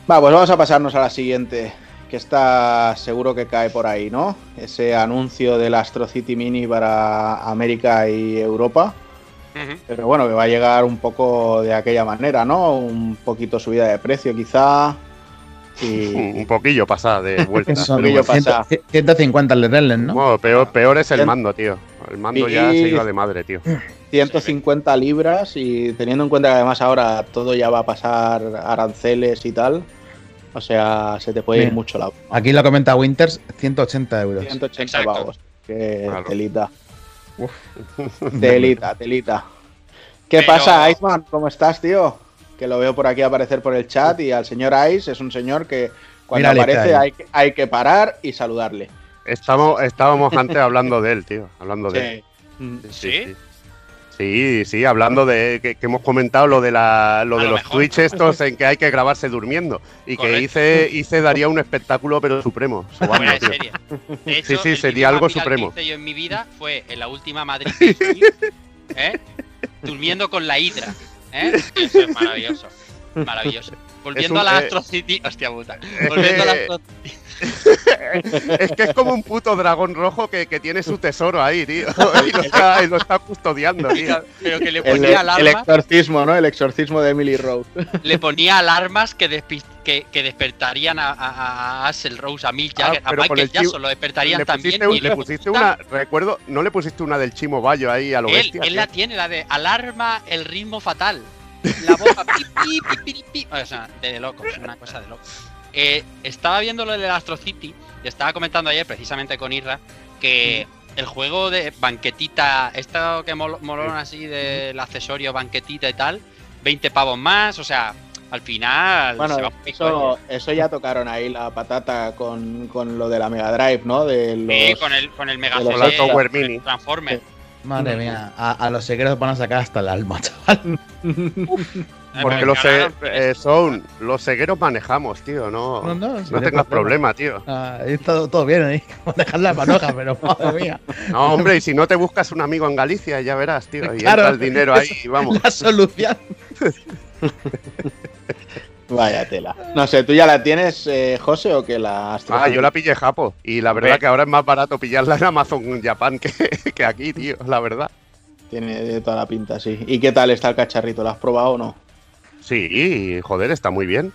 Va, pues vamos a pasarnos a la siguiente. que está seguro que cae por ahí, ¿no? Ese anuncio del Astro City Mini para América y Europa. Pero bueno, que va a llegar un poco de aquella manera, ¿no? Un poquito subida de precio quizá. Y Un poquillo pasada de vuelta. Son Lo que yo pasa. 100 150 el de Redland, ¿no? Bueno, peor, peor es el mando, tío. El mando ya se iba de madre, tío. 150 libras y teniendo en cuenta que además ahora todo ya va a pasar aranceles y tal. O sea, se te puede ir mucho la Aquí lo comenta Winters, 180 euros. 180 Exacto. pavos. Que Claro. telita. Uf. Telita, telita. ¿Qué Pero- pasa, Iceman? ¿Cómo estás, tío? Que lo veo por aquí aparecer por el chat y al señor Ice es un señor que cuando Mira, aparece hay que, hay que parar y saludarle. Estamos, estábamos antes hablando de él, tío. Hablando de él. ¿Sí? Sí, sí, hablando de que, que hemos comentado lo de la lo A de lo los mejor. Twitch estos en que hay que grabarse durmiendo y que hice hice daría un espectáculo pero supremo. de Sí, hecho, sí, el sería algo supremo. Que hice yo en mi vida fue en la última Madrid ¿eh? durmiendo con la hidra. ¿eh? Eso es maravilloso. Maravilloso. Volviendo un- a la eh, Astro City. Hostia puta. Volviendo a la Astro Es que es como un puto dragón rojo que, que tiene su tesoro ahí, tío. Y lo está, y lo está custodiando, tío. Pero que le El, ponía el alarmas. exorcismo, ¿no? El exorcismo de Emily Rose. le ponía alarmas que, despi- que, que despertarían a, a, a Axel Rose, a Mick Ah, Jagger, a pero con Michael Jackson, lo despertarían Le también. un- y le pusiste una, recuerdo, ¿no le pusiste una del Chimo Bayo ahí a lo Él, bestia? él tío? la tiene, la de alarma el ritmo fatal. La boca, pi, pi, pi, pi, pi. O sea, de locos, una cosa de locos. Eh, estaba viendo lo del Astro City y estaba comentando ayer precisamente con Irra que el juego de banquetita, esto que mol- molaron así del accesorio banquetita y tal, 20 pavos más, o sea, al final Bueno, se va eso, eso ya tocaron ahí la patata con, con lo de la Mega Drive, ¿no? De los... Sí, con el, con el Mega de los CD, Power Mini. Transformer. Madre mía, a, a los secretos van a sacar hasta el alma, chaval. Porque los eh, son los cegueros manejamos, tío, no, No, no, no sería tengas problema, tío. Ah, ahí está todo bien ahí. Dejar la manoja, pero madre mía. No, hombre, y si no te buscas un amigo en Galicia, ya verás, tío, y Claro. entra el dinero ahí, y vamos. La solución. Vaya tela. No sé, ¿tú ya la tienes, eh, José, o que la has Ah, yo la pillé Japo, y la verdad que ahora es más barato pillarla en Amazon Japan que, que aquí, tío, la verdad. Tiene toda la pinta, sí. ¿Y qué tal está el cacharrito? ¿Lo has probado o no? Sí, joder, está muy bien.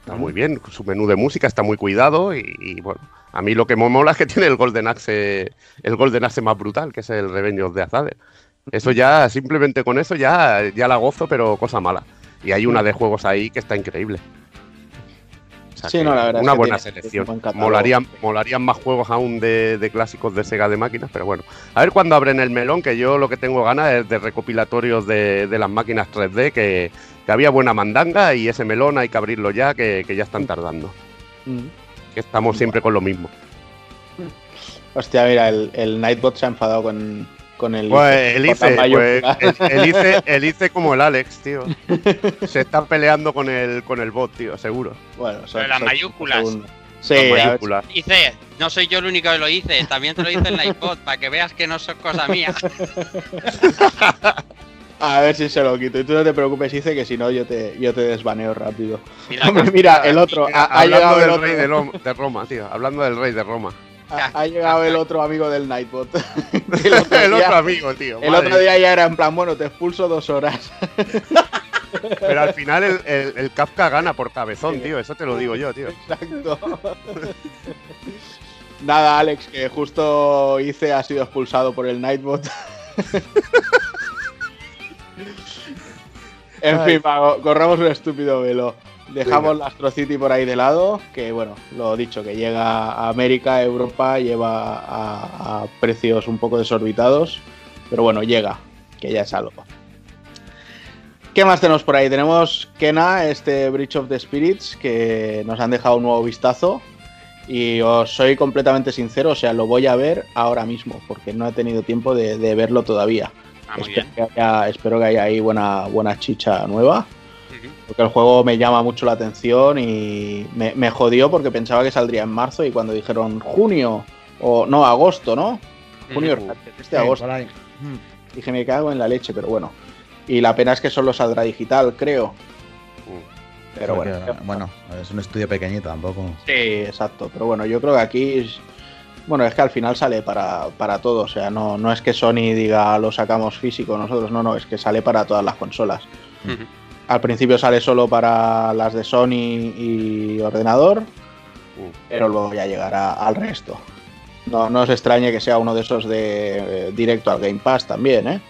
Está muy bien. Su menú de música está muy cuidado y, y, bueno, a mí lo que me mola es que tiene el Golden Axe, el Golden Axe más brutal, que es el Revenge of the Azade. Eso ya, simplemente con eso ya, ya la gozo, pero cosa mala. Y hay una de juegos ahí que está increíble. O sea Sí, no, la verdad es Una que buena tiene selección. buen. Molarían, molarían más juegos aún de, de clásicos de Sega de máquinas, pero bueno. A ver cuándo abren el melón, que yo lo que tengo ganas es de recopilatorios de, de las máquinas 3D, que, que había buena mandanga y ese melón hay que abrirlo ya, que, que ya están tardando. Que estamos siempre con lo mismo. Hostia, mira, el, el Nightbot se ha enfadado con, con el. Pues el con ICE, pues, el, el ICE, el ICE como el Alex, tío. Se está peleando con el, con el bot, tío, seguro. Bueno, son- Pero las son mayúsculas. segundos. Sí, Las mayúsculas. Hice, no soy yo el único que lo hice, también te lo hice en la iPod, para que veas que no son cosa mía. a ver si se lo quito. Y tú no te preocupes, dice que si no, yo te, yo te desbaneo rápido. Mira, Hombre, mira, el otro. Mira, Ha, ha llegado el del otro, rey de, Lom- de Roma, tío. Hablando del rey de Roma. ha, ha llegado el otro amigo del Nightbot. el otro el día, otro amigo, tío. el otro día ya era en plan, bueno, te expulso dos horas. Pero al final el, el- el Kafka gana por cabezón, Sí. tío. Eso te lo digo yo, tío. Exacto. Nada, Alex, que justo hice ha sido expulsado por el Nightbot. en Ay. fin, va, corramos un estúpido velo. Dejamos la Astro City por ahí de lado, que bueno, lo dicho, que llega a América, Europa, lleva a, a precios un poco desorbitados, pero bueno, llega, que ya es algo. ¿Qué más tenemos por ahí? Tenemos Kena, este Bridge of the Spirits, que nos han dejado un nuevo vistazo. Y os soy completamente sincero, o sea, lo voy a ver ahora mismo, porque no he tenido tiempo de, de verlo todavía. Ah, muy espero, bien. que haya, espero que haya ahí buena, buena chicha nueva, porque el juego me llama mucho la atención y me, me jodió porque pensaba que saldría en marzo y cuando dijeron junio, o no, agosto, ¿no? Junio, este agosto. Dije, me cago en la leche, pero bueno. Y la pena es que solo saldrá digital, creo. Pero bueno. bueno, es un estudio pequeñito tampoco. Sí, exacto. Pero bueno, yo creo que aquí. Bueno, es que al final sale para, para todo. O sea, no, no es que Sony diga lo sacamos físico nosotros. No, no, es que sale para todas las consolas. Al principio sale solo para las de Sony y ordenador. Pero luego ya llegará al resto. No, no os extrañe que sea uno de esos de eh, directo al Game Pass también, ¿eh?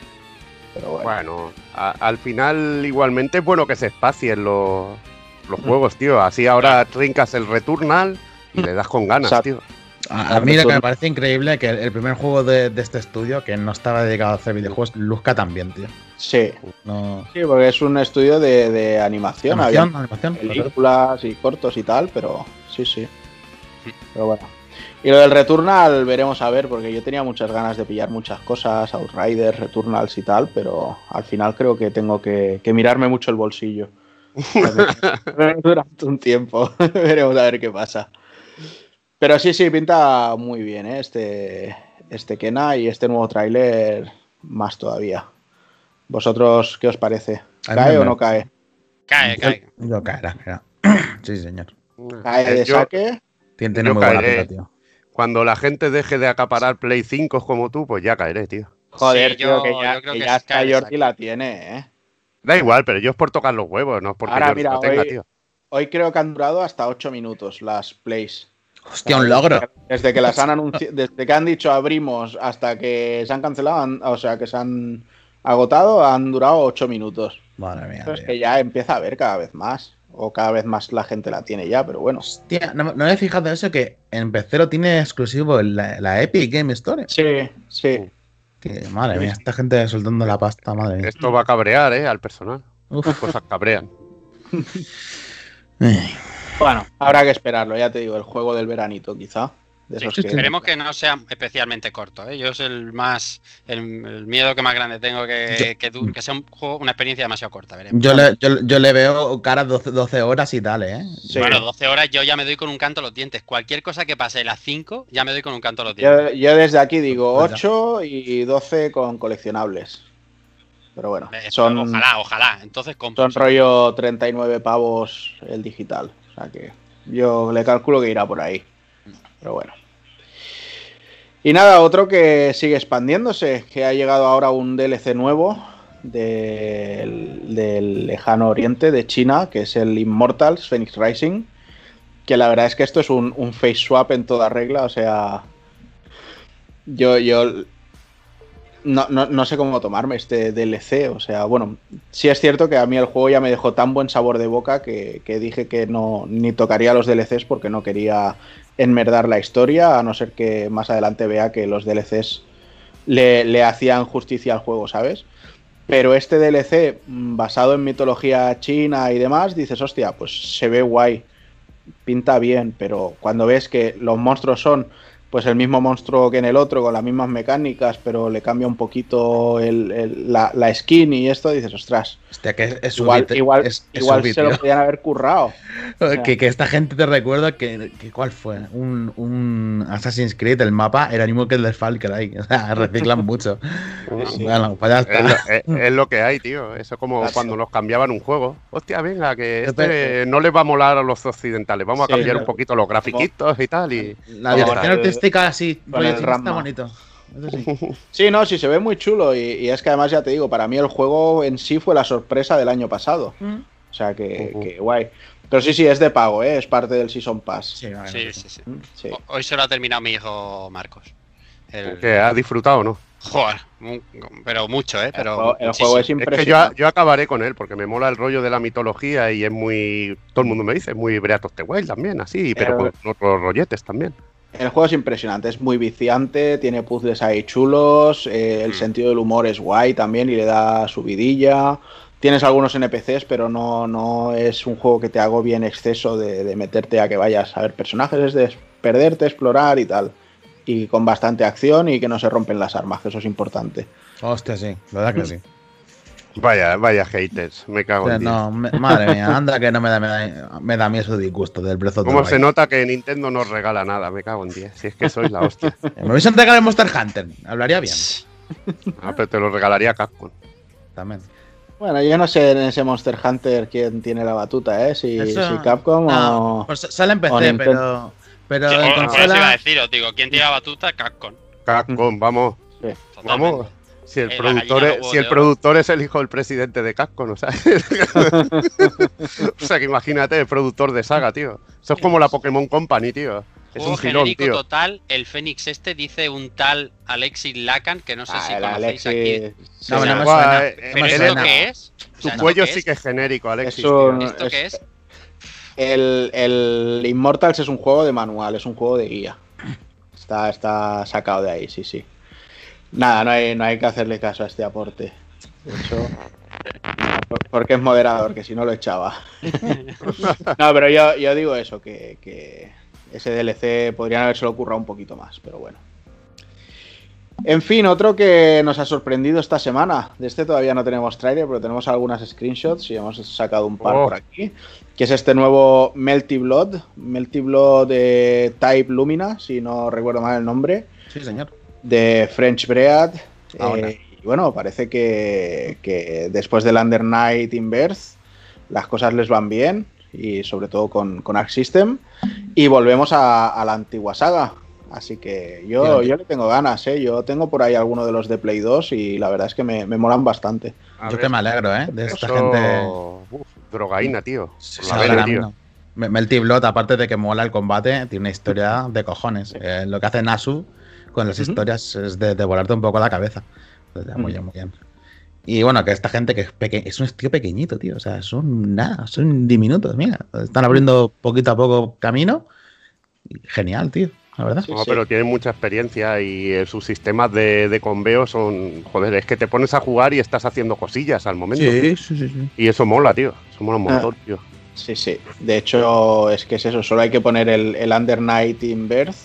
Pero bueno. Bueno, a- al final igualmente es bueno que se espacien los, los juegos, tío. Así ahora trincas el Returnal y le das con ganas, Exacto. tío. A, a mí lo que me parece increíble que el, el primer juego de, de este estudio, que no estaba dedicado a hacer videojuegos, luzca también, tío. Sí, No. sí, porque es un estudio de, de animación. Animación, había animación. películas y cortos y tal, pero sí, sí. Pero bueno. Y lo del Returnal veremos a ver, porque yo tenía muchas ganas de pillar muchas cosas, Outriders, Returnals y tal, pero al final creo que tengo que, que mirarme mucho el bolsillo. Durante un tiempo. veremos a ver qué pasa. Pero sí, sí, pinta muy bien, ¿eh? Este, este Kena y este nuevo tráiler más todavía. ¿Vosotros qué os parece? ¿Cae me- o no cae? Cae, cae. Yo caerá, caerá. Sí, señor. ¿Cae de Eh, yo- saque? Tiene, muy buena pinta, tío. Cuando la gente deje de acaparar Play 5 como tú, pues ya caeré, tío. Joder, Sí, tío, yo- que ya, yo creo que que ya de Jordi la tiene, ¿eh? Da igual, pero yo es por tocar los huevos, no es porque Ahora, yo mira, lo tenga, hoy- tío. Hoy creo que han durado hasta 8 minutos las plays. Hostia, un logro. Desde que las han anunciado, desde que han dicho abrimos hasta que se han cancelado, han- o sea, que se han agotado, han durado 8 minutos. Madre mía. Pero es tío. que ya empieza a ver cada vez más. O cada vez más la gente la tiene ya, pero bueno. Hostia, no, no me he fijado en eso que en PC lo tiene exclusivo la, la Epic Game Store. Sí, sí. Que, madre mía, esta gente soltando la pasta, madre mía. Esto va a cabrear, ¿eh? Al personal. Uf. Cosas cabrean. Bueno, habrá que esperarlo, ya te digo, el juego del veranito, quizá. De Sí, esos sí, que- sí. Esperemos que no sea especialmente corto. ¿eh? Yo es el más el, el miedo que más grande tengo que, que, du- que sea un juego, una experiencia demasiado corta. Veremos. Yo, le, yo, yo le veo cara 12, 12 horas y tal, ¿eh? Sí. Bueno, 12 horas yo ya me doy con un canto a los dientes. Cualquier cosa que pase las 5 ya me doy con un canto a los dientes. Yo, yo desde aquí digo Pues ya. 8 y 12 con coleccionables. Pero bueno, son, Ojalá, ojalá. Entonces compro. son rollo 39 pavos el digital. Sea que yo le calculo que irá por ahí. Pero bueno. Y nada, otro que sigue expandiéndose, que ha llegado ahora un DLC nuevo del, del lejano oriente de China, que es el Immortals Phoenix Rising. Que la verdad es que esto es un, un face swap en toda regla, o sea. Yo, yo no, no, no sé cómo tomarme este DLC. O sea, bueno, sí es cierto que a mí el juego ya me dejó tan buen sabor de boca que, que dije que no ni tocaría los DLCs porque no quería enmerdar la historia, a no ser que más adelante vea que los DLCs le, le hacían justicia al juego, ¿sabes? Pero este DLC, mm, basado en mitología china y demás, dices, hostia, pues se ve guay, pinta bien, pero cuando ves que los monstruos son pues el mismo monstruo que en el otro, con las mismas mecánicas, pero le cambia un poquito el- el- la, la skin y esto, dices, ostras, Hostia, que es, es igual, igual, es- es igual se lo podían haber currado. sea- que, que esta gente te recuerda que, que ¿cuál fue? Un, un Assassin's Creed, el mapa era el mismo que el de Far Cry. O sea, reciclan mucho. Sí. Bueno, pues ya Es es- es lo que hay, tío. Eso es como Exacto. cuando nos cambiaban un juego. Hostia, venga, que este no les va a molar a los occidentales. Vamos Sí, a cambiar claro. un poquito los grafiquitos y tal. Y La dirección rollo el chino, está bonito. Sí. Sí, no, sí, se ve muy chulo y, y es que además ya te digo, para mí el juego en sí fue la sorpresa del año pasado. O sea que, que guay. Pero sí, sí, es de pago, ¿eh? es parte del Season Pass. Sí, vale, Sí, no sí, sé. sí. Sí. Ho- Hoy se lo ha terminado mi hijo Marcos. El- que ha disfrutado, ¿no? Joder, pero mucho, ¿eh? El Pero juego, el juego es Es que yo, impresionante. yo acabaré con él porque me mola el rollo de la mitología y es muy. Todo el mundo me dice, es muy Breath of the Wild también, así, pero Pero- con otros rolletes también. El juego es impresionante, es muy viciante, tiene puzzles ahí chulos, eh, el Mm. sentido del humor es guay también y le da su vidilla. Tienes algunos NPCs, pero no, no es un juego que te agobie en exceso de, de meterte a que vayas a ver personajes, es de perderte, explorar y tal. Y con bastante acción y que no se rompen las armas, que eso es importante. Hostia, sí, la verdad que sí. Vaya, vaya haters, me cago O sea, en no, me- madre mía, anda que no me da, me da, me da a mí eso disgusto del ¿Cómo Wild. se nota que Nintendo no regala nada? Me cago en 10. Si es que sois la hostia. Me hubiese entregado el Monster Hunter, hablaría bien. Ah, pero te lo regalaría Capcom. También. Bueno, yo no sé en ese Monster Hunter quién tiene la batuta, ¿eh? Si, Eso- si Capcom No, o... pues sale en PC, Nintendo. pero. Pero Sí, en eso iba a consola. deciros, digo, ¿quién tira batuta? Capcom. Capcom, vamos. Sí. Vamos. Si el, Eh, productor es, si el de oro. productor es el hijo del presidente de Capcom, o sea. o sea, que imagínate, el productor de saga, tío. Eso es como la Pokémon Company, tío. Es Juego un filón, genérico tío. total, el Fénix este dice un tal Alexis Lacan, que no sé Ah, si conocéis Alexis- aquí. No, no me no. Buah, suena. no me ¿Pero él esto suena. qué es? O Su sea, ¿esto cuello sí que es genérico, Alexis. ¿Esto es- qué es? El, el Immortals es un juego de manual, es un juego de guía. Está, está sacado de ahí, sí, sí. Nada, no hay, no hay que hacerle caso a este aporte. De hecho, por- porque es moderador, que si no lo echaba. No, pero yo, yo digo eso, que, que ese DLC podrían haberse lo currado un poquito más, pero bueno. En fin, otro que nos ha sorprendido esta semana. De este todavía no tenemos trailer, pero tenemos algunas screenshots y hemos sacado un par Oh. por aquí. Que es este nuevo Melty Blood. Melty Blood de Type Lumina, si no recuerdo mal el nombre. Sí, señor. De French Bread. Ahora. Eh, y bueno, parece que, que después del Under Night in Birth las cosas les van bien. Y sobre todo con, con Arc System. Y volvemos a, a la antigua saga. Así que yo, yo le tengo ganas, ¿eh? Yo tengo por ahí alguno de los de Play 2 y la verdad es que me, me molan bastante. A Yo ver, que me alegro, ¿eh? De esta eso- gente. Uf, drogaína, tío. Sí, Por la tío. Melty Blood, aparte de que mola el combate, tiene una historia de cojones. Eh, lo que hace Nasu con las Ujú. historias es de, de volarte un poco la cabeza. Entonces, muy bien, Ujú. muy bien. Y bueno, que esta gente que es peque es un tío pequeñito, tío. O sea, son nada, son diminutos, mira. Están abriendo poquito a poco camino. Genial, tío, la verdad. Sí, No, sí. pero tienen mucha experiencia y eh, sus sistemas de, de conveo son. Joder, es que te pones a jugar y estás haciendo cosillas al momento. Sí, sí, sí, sí. Y eso mola, tío. Eso mola un montón, Ah. tío. Sí, sí. De hecho, es que es eso. Solo hay que poner el, el Under Night in Birth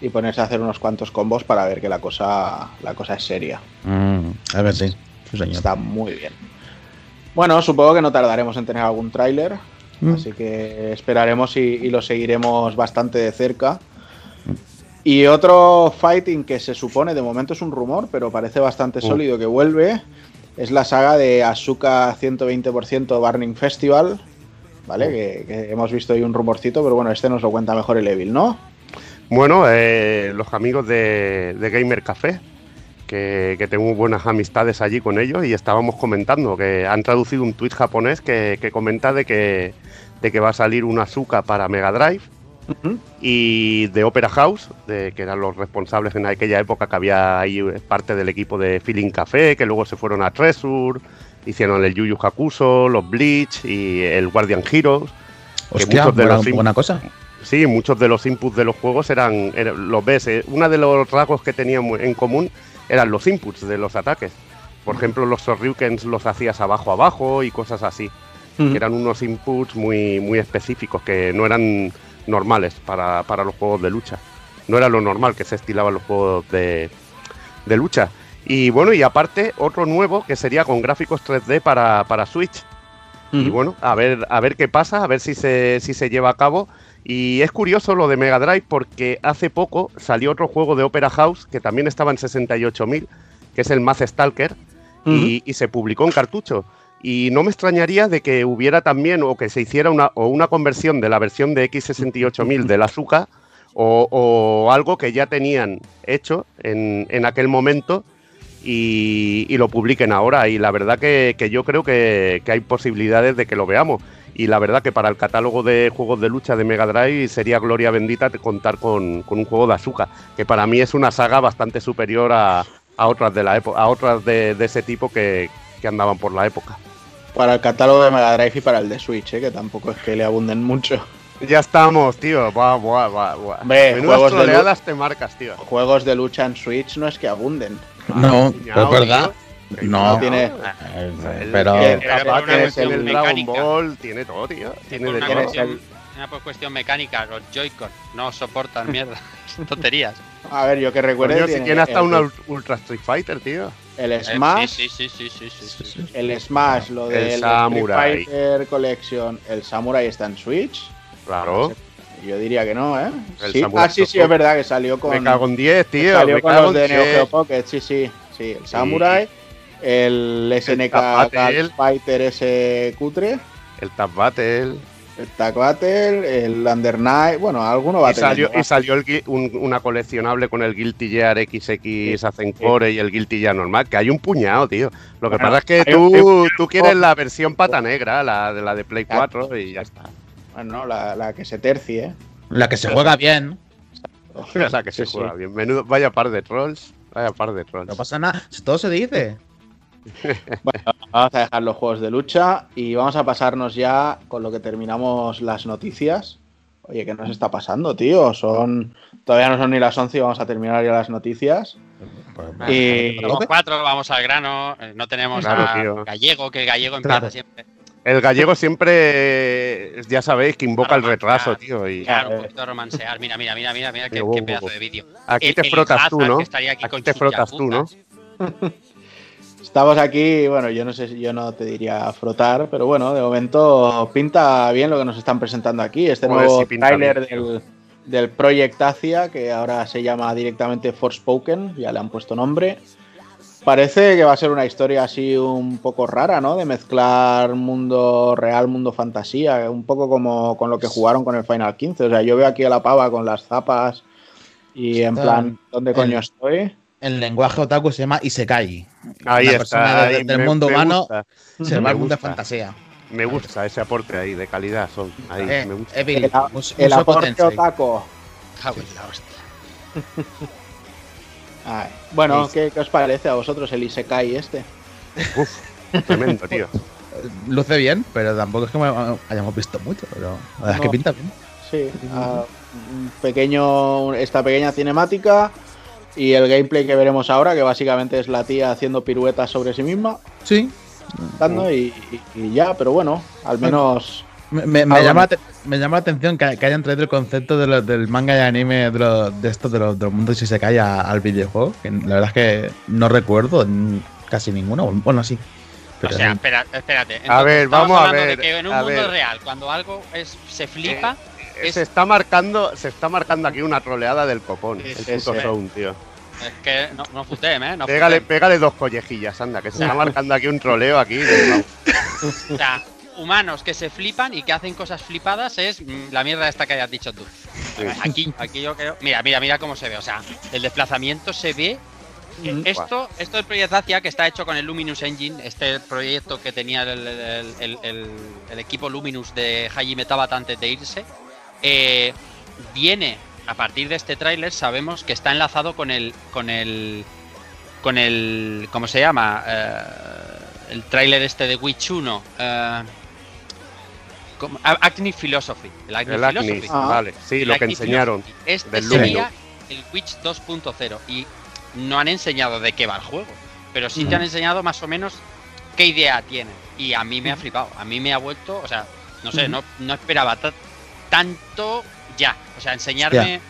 y ponerse a hacer unos cuantos combos para ver que la cosa, la cosa es seria. Mm, a ver, sí. Sí, señor. Está muy bien. Bueno, supongo que no tardaremos en tener algún tráiler, Mm. así que esperaremos y, y lo seguiremos bastante de cerca. Y otro fighting que se supone, de momento es un rumor, pero parece bastante Mm. sólido que vuelve, es la saga de Asuka 120% Burning Festival, ¿vale? Mm. Que, que hemos visto ahí un rumorcito, pero bueno, este nos lo cuenta mejor el Evil, ¿no? Bueno, eh, los amigos de, de Gamer Café, que, que tengo buenas amistades allí con ellos y estábamos comentando que han traducido un tweet japonés que, que comenta de que, de que va a salir un Asuka para Mega Drive y de Opera House, de, que eran los responsables en aquella época que había ahí parte del equipo de Feeling Café, que luego se fueron a Treasure, hicieron el Yu Yu Hakusho, los Bleach y el Guardian Heroes. que Hostia, muchos de buena, los buena cosa. Sí, muchos de los inputs de los juegos eran, eran- los ves, eh, uno de los rasgos que tenían mu- en común eran los inputs de los ataques. Por ejemplo, los Sorryukens los hacías abajo abajo y cosas así, que eran unos inputs muy, muy específicos que no eran normales para, para los juegos de lucha. No era lo normal que se estilaba los juegos de, de lucha. Y bueno, y aparte, otro nuevo que sería con gráficos 3D para, para Switch. Y bueno, a ver, a ver qué pasa, a ver si se, si se lleva a cabo. Y es curioso lo de Mega Drive porque hace poco salió otro juego de Opera House que también estaba en 68.000, que es el Math Stalker, y, y se publicó en cartucho. Y no me extrañaría de que hubiera también o que se hiciera una, o una conversión de la versión de X68000 del Azuka o, o algo que ya tenían hecho en, en aquel momento y, y lo publiquen ahora. Y la verdad que, que yo creo que, que hay posibilidades de que lo veamos. Y la verdad que para el catálogo de juegos de lucha de Mega Drive sería gloria bendita contar con, con un juego de Azuka, que para mí es una saga bastante superior a, a otras de la época, a otras de, de ese tipo que, que andaban por la época. Para el catálogo de Mega Drive y para el de Switch, ¿eh? que tampoco es que le abunden mucho. Ya estamos, tío. Buah, buah, buah, buah. Menudas juegos de te marcas, tío. Juegos de lucha en Switch no es que abunden. No, es verdad. tío. No, No tiene- El- pero. el Pero Zapata, por una tiene cuestión el Dragon. Ball, tiene todo, tío. Tiene una, todo. tienes cuestión, una cuestión mecánica, los Joy-Con no soportan mierda. Tonterías. A ver, yo que recuerdo. Si tiene hasta una Ultra Street Fighter, tío. El Eh, Smash, Sí, sí, sí, sí, sí, sí, sí. el Smash, lo El del Street Samurai. Fighter Collection, el Samurai está en Switch. Claro. Yo diría que no, ¿eh? El Sí. Ah, sí, sí, es verdad que salió con. Me cago en 10, tío. salió me con cago los de Neo 10. Geo Pocket, sí, sí. Sí, el Samurai. El SNK Tap. Card Fighter ese cutre, El Tap Battle. el Tag Battle, el Under Night, bueno, alguno va a Y salió, tener. y salió el gui- un- una coleccionable con el Guilty Gear XX Azencore y el Guilty Gear normal, que hay un puñado, tío. Lo que Bueno, pasa es que un- tú, tú quieres la versión pata negra, la de la de Play 4 y ya está. Bueno, la, la que se tercie. La que se juega bien. La que se Sí, sí. juega bien. Menudo, vaya par de trolls. Vaya par de trolls. No pasa nada. Todo se dice. Vamos a dejar los juegos de lucha y vamos a pasarnos ya con lo que terminamos las noticias. Oye, ¿qué nos está pasando, tío? Son todavía no son ni las 11 y vamos a terminar ya las noticias. Pues, Y- Tenemos cuatro, vamos al grano. eh, No tenemos Claro, a tío. Gallego, que el Gallego empieza Claro. siempre. El gallego siempre, ya sabéis, que invoca el retraso, tío. Y Claro, un poquito de romancear. Mira, mira, mira, mira, mira qué, pedazo de vídeo. aquí El- te el frotas tú, ¿no? aquí Aquí con te frotas tú, ¿no? Estamos aquí, bueno, yo no sé, yo no te diría frotar, pero bueno, de momento pinta bien lo que nos están presentando aquí. Este Joder, nuevo sí tío. del, del Project Asia, que ahora se llama directamente Forspoken, ya le han puesto nombre. Parece que va a ser una historia así un poco rara, ¿no? De mezclar mundo real, mundo fantasía, un poco como con lo que jugaron con el Final 15. O sea, yo veo aquí a la pava con las zapas y en plan, ¿dónde coño el- estoy? El lenguaje otaku se llama Isekai. Ahí Una está. persona ahí del me- mundo me humano gusta, se va al mundo de fantasía. me gusta ese aporte ahí de calidad. Son, ahí, Eh, me gusta. Evil, El, aporte Tensei. otaku. Cago en la hostia. Ay, Bueno, Sí. ¿qué, qué os parece a vosotros el Isekai este? Uf, tremendo, tío. Luce bien, pero tampoco es que me- hayamos visto mucho. Pero la verdad es que pinta bien. Sí, ah, un pequeño, esta pequeña cinemática y el gameplay que veremos ahora, que básicamente es la tía haciendo piruetas sobre sí misma, Sí. dando y, y- y ya, pero bueno, al menos Me, me- me llama, me llama la atención que, que hayan traído el concepto de lo- del manga y anime de, lo- de esto de, los de los mundos y se cae al videojuego. Que la verdad es que no recuerdo casi ninguno. Bueno, sí. O Pero sea, sí. espera, espérate. A ver, vamos a hablando de ver, que en un a mundo ver. real, cuando algo es, se flipa, es- Se está marcando, se está marcando aquí una troleada del copón. Sí, el sí, puto sí. Sound, tío. es que no, no futem, ¿eh? No Pégale, futem. pégale dos collejillas, anda, que se está marcando aquí un troleo aquí. de-. O sea, humanos que se flipan y que hacen cosas flipadas es mm, la mierda esta que hayas dicho tú. Aquí, aquí yo creo. Mira, mira, mira cómo se ve. O sea, el desplazamiento se ve. Ujú. Esto, esto del Project que está hecho con el Luminous Engine, este proyecto que tenía el, el- el- el- el equipo Luminous de Hajime Tabata antes de irse, eh, viene a partir de este tráiler, sabemos que está enlazado con el. con el. con el. ¿cómo se llama? Eh, el tráiler este de Witch 1. eh, Acne Philosophy. El Acne El Philosophy. Ah. vale, sí, El lo que enseñaron. Philosophy. Este sería el Witch 2.0 y no han enseñado de qué va el juego, pero sí te han enseñado más o menos qué idea tiene. Y a mí me ha flipado, a mí me ha vuelto, o sea, no sé, no, no esperaba tanto ya, o sea, enseñarme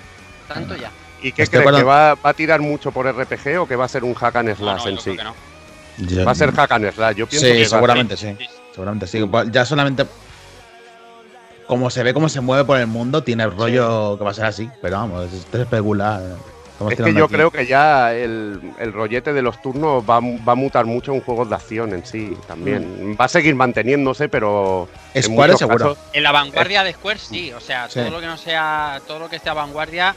tanto ya. ¿Y qué Estoy crees? ¿Que va, va a tirar mucho por RPG o que va a ser un hack and slash no, en sí? no. Yo- Va a ser hack and slash, yo pienso Sí, que va a seguramente ser- sí. Seguramente sí. Ya solamente. Como se ve cómo se mueve por el mundo, tiene el rollo que va a ser así. Pero vamos, esto es especular. Estamos Es que yo aquí. creo que ya el, el rollete de los turnos va, a- va a mutar mucho en juegos de acción en sí también. Va a seguir manteniéndose, pero. en Square muchos seguro. casos- En la vanguardia de Square sí, o sea, Sí. todo lo que no sea, todo lo que esté a vanguardia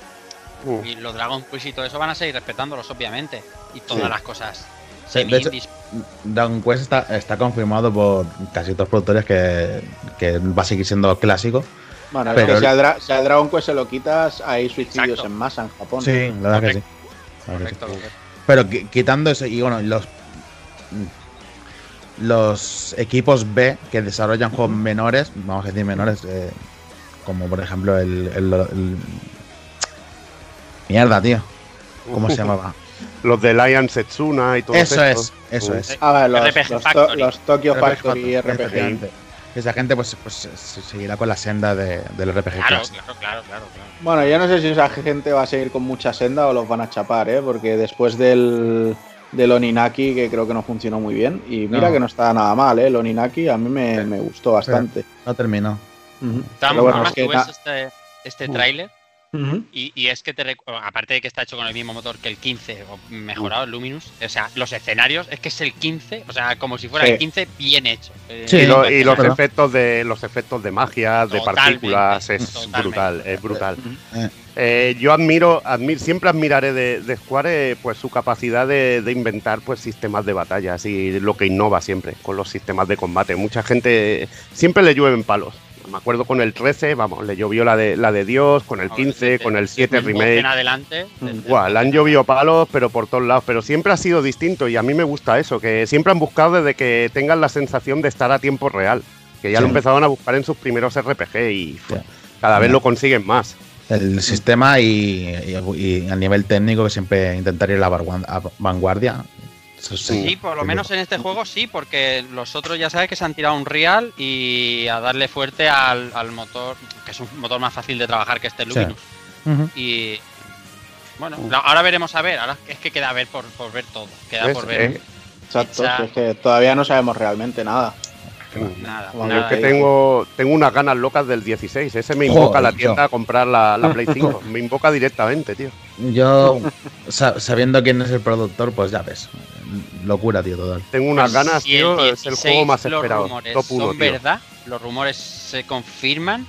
uh, y los Dragon Quest y todo eso van a seguir respetándolos obviamente y todas Sí. las cosas. Sí, de hecho-. Dragon Quest está, está confirmado por casi todos los productores que, que va a seguir siendo clásico. Bueno, Pero- es que si al, Dra- si al Dragon Quest se lo quitas, hay suicidios Exacto. en masa en Japón. Sí, la verdad que sí. Que. Correcto. Pero qui- quitando eso, y bueno, los los equipos B que desarrollan juegos menores, vamos a decir menores, eh, como por ejemplo el, el- el- Mierda, tío. ¿Cómo se llamaba? Los de Lion Setsuna y todo Eso esto. es, eso Uh, es. Ah, vale, los, RPG los, to- los Tokyo Factory RPG. Efectivamente. Esa gente pues, pues se- se seguirá con la senda de- del RPG Claro, clásico. claro, claro, claro, claro. Bueno, yo no sé si esa gente va a seguir con mucha senda o los van a chapar, ¿eh? Porque después del, del Oninaki, que creo que no funcionó muy bien, y mira No. que no está nada mal, ¿eh? El Oninaki a mí me, me gustó bastante. No terminó. Ujú. Estamos Pero bueno, es que tú ves na- este, este Y, y, es que te aparte de que está hecho con el mismo motor que el 15 o mejorado el Luminous, o sea, los escenarios es que es el 15, o sea, como si fuera el 15 bien hecho. Sí, y, lo, y los efectos de los efectos de magia, de partículas es brutal, es brutal. Eh, yo admiro, siempre admiraré de, Square pues su capacidad de, inventar pues sistemas de batallas y lo que innova siempre con los sistemas de combate. Mucha gente siempre le llueven palos. Me acuerdo con el 13, vamos, le llovió la de la de Dios, con el 15, con el 7 remake. En adelante. le han llovido palos, pero por todos lados. Pero siempre ha sido distinto y a mí me gusta eso, que siempre han buscado desde que tengan la sensación de estar a tiempo real. Que ya lo empezaban a buscar en sus primeros RPG y cada vez lo consiguen más el sistema y, a nivel técnico que siempre intentaría ir a la vanguardia. Sí, por lo menos en este juego sí, porque los otros ya sabes que se han tirado un real y a darle fuerte al, motor, que es un motor más fácil de trabajar que este Luminous. Y bueno, ahora veremos a ver, ahora es que queda a ver por, ver todo, queda por ver. Eh, exacto, es que todavía no sabemos realmente nada. Nada, nada, que tengo, tengo unas ganas locas del 16. Ese me invoca a la tienda a comprar la, Play 5. me invoca directamente, tío. Yo, sabiendo quién es el productor, pues ya ves. Locura, tío, total. Tengo unas ganas, tío. es el juego más esperado. Los son verdad. Los rumores se confirman.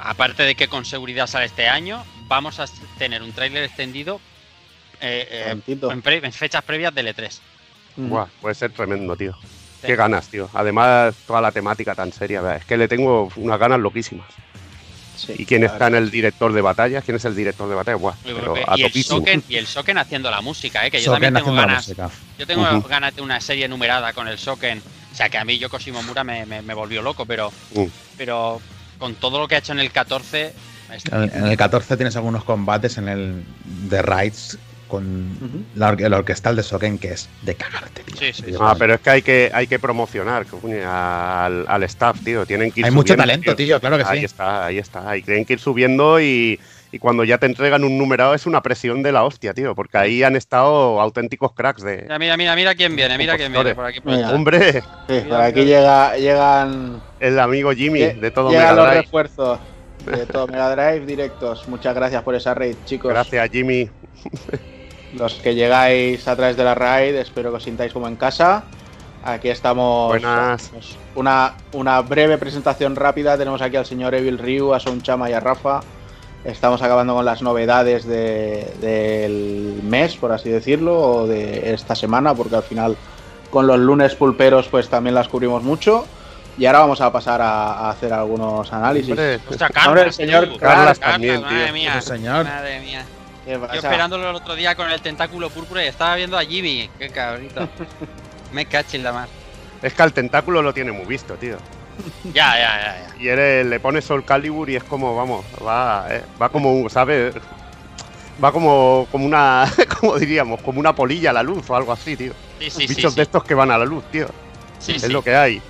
Aparte de que con seguridad sale este año, vamos a tener un tráiler extendido eh, eh, en, fechas previas del E3. Buah, puede ser tremendo, tío. Qué ganas, tío. Además, toda la temática tan seria, es que le tengo unas ganas loquísimas. ¿Y quién está en el director de batallas? ¿Quién es el director de batallas? Buah, y, el Soken, y el Soken haciendo la música, ¿eh? que yo también tengo ganas. Yo tengo ganas de una serie numerada con el Soken. O sea, que a mí Yoko Shimomura me, me, volvió loco, pero, mm. pero con todo lo que ha hecho en el 14. En el 14 tienes algunos combates en el de Raids con la el orquestal de Soken, que es de cagarte, tío. Sí, sí, ah, pero es que hay que, hay que promocionar al, al staff, tío. Tienen que ir Hay mucho talento, tío. claro que sí. Ahí está, ahí está. Ahí tienen que ir subiendo y, y, cuando ya te entregan un numerado es una presión de la hostia, tío. Porque ahí han estado auténticos cracks de. Mira, mira, mira, mira quién viene, mira quién viene por aquí. Hombre. por aquí llega, llegan. El amigo Jimmy de todo Mega Drive. los refuerzos de todo Mega Drive directos. Muchas gracias por esa raid, chicos. Gracias, Jimmy. Los que llegáis a través de la raid, espero que os sintáis como en casa. Aquí estamos. Buenas. Pues, una, una breve presentación rápida. Tenemos aquí al señor Evil Ryu, a Son Chama y a Rafa. Estamos acabando con las novedades del mes, por así decirlo, o de esta semana, porque al final con los lunes pulperos pues también las cubrimos mucho. Y ahora vamos a pasar a, hacer algunos análisis. Hombre, el señor Carlas, también, Madre mía, señor. Madre mía. Yo esperándolo el otro día con el tentáculo púrpura y estaba viendo a Jimmy. Qué cabrito. Me en la mar. Es que al tentáculo lo tiene muy visto, tío. Ya, ya, ya. ya. Y eres, le pones Soul Calibur y es como, vamos, va, eh, va como, ¿sabes? Va como, como una, como diríamos, como una polilla a la luz o algo así, tío. Sí, sí, Bichos de estos que van a la luz, tío. Sí, es lo que hay.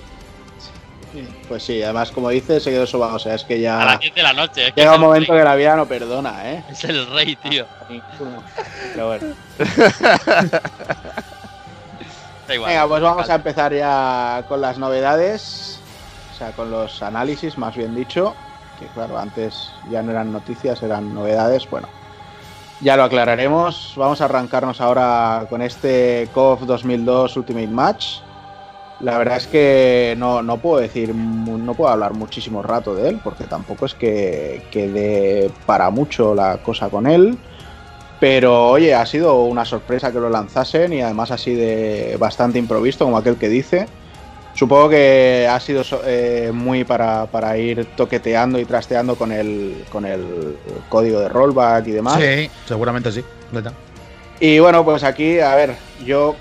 Pues sí, además, como dices, se quedó sobado. O sea, es que ya. A las 10 de la noche. llega un momento que la vida no perdona, ¿eh? Es el rey, tío. Pero bueno. Venga, pues vamos a empezar ya con las novedades. O sea, con los análisis, más bien dicho. Que claro, antes ya no eran noticias, eran novedades. Bueno, ya lo aclararemos. Vamos a arrancarnos ahora con este KOF 2002 Ultimate Match la verdad es que no, no, puedo decir, no puedo hablar muchísimo rato de él, porque tampoco es que quede para mucho la cosa con él. Pero oye, ha sido una sorpresa que lo lanzasen y además así de bastante improvisto, como aquel que dice. Supongo que ha sido eh, muy para, para, ir toqueteando y trasteando con el, con el código de rollback y demás. Sí, seguramente sí. Y bueno, pues aquí, a ver, yo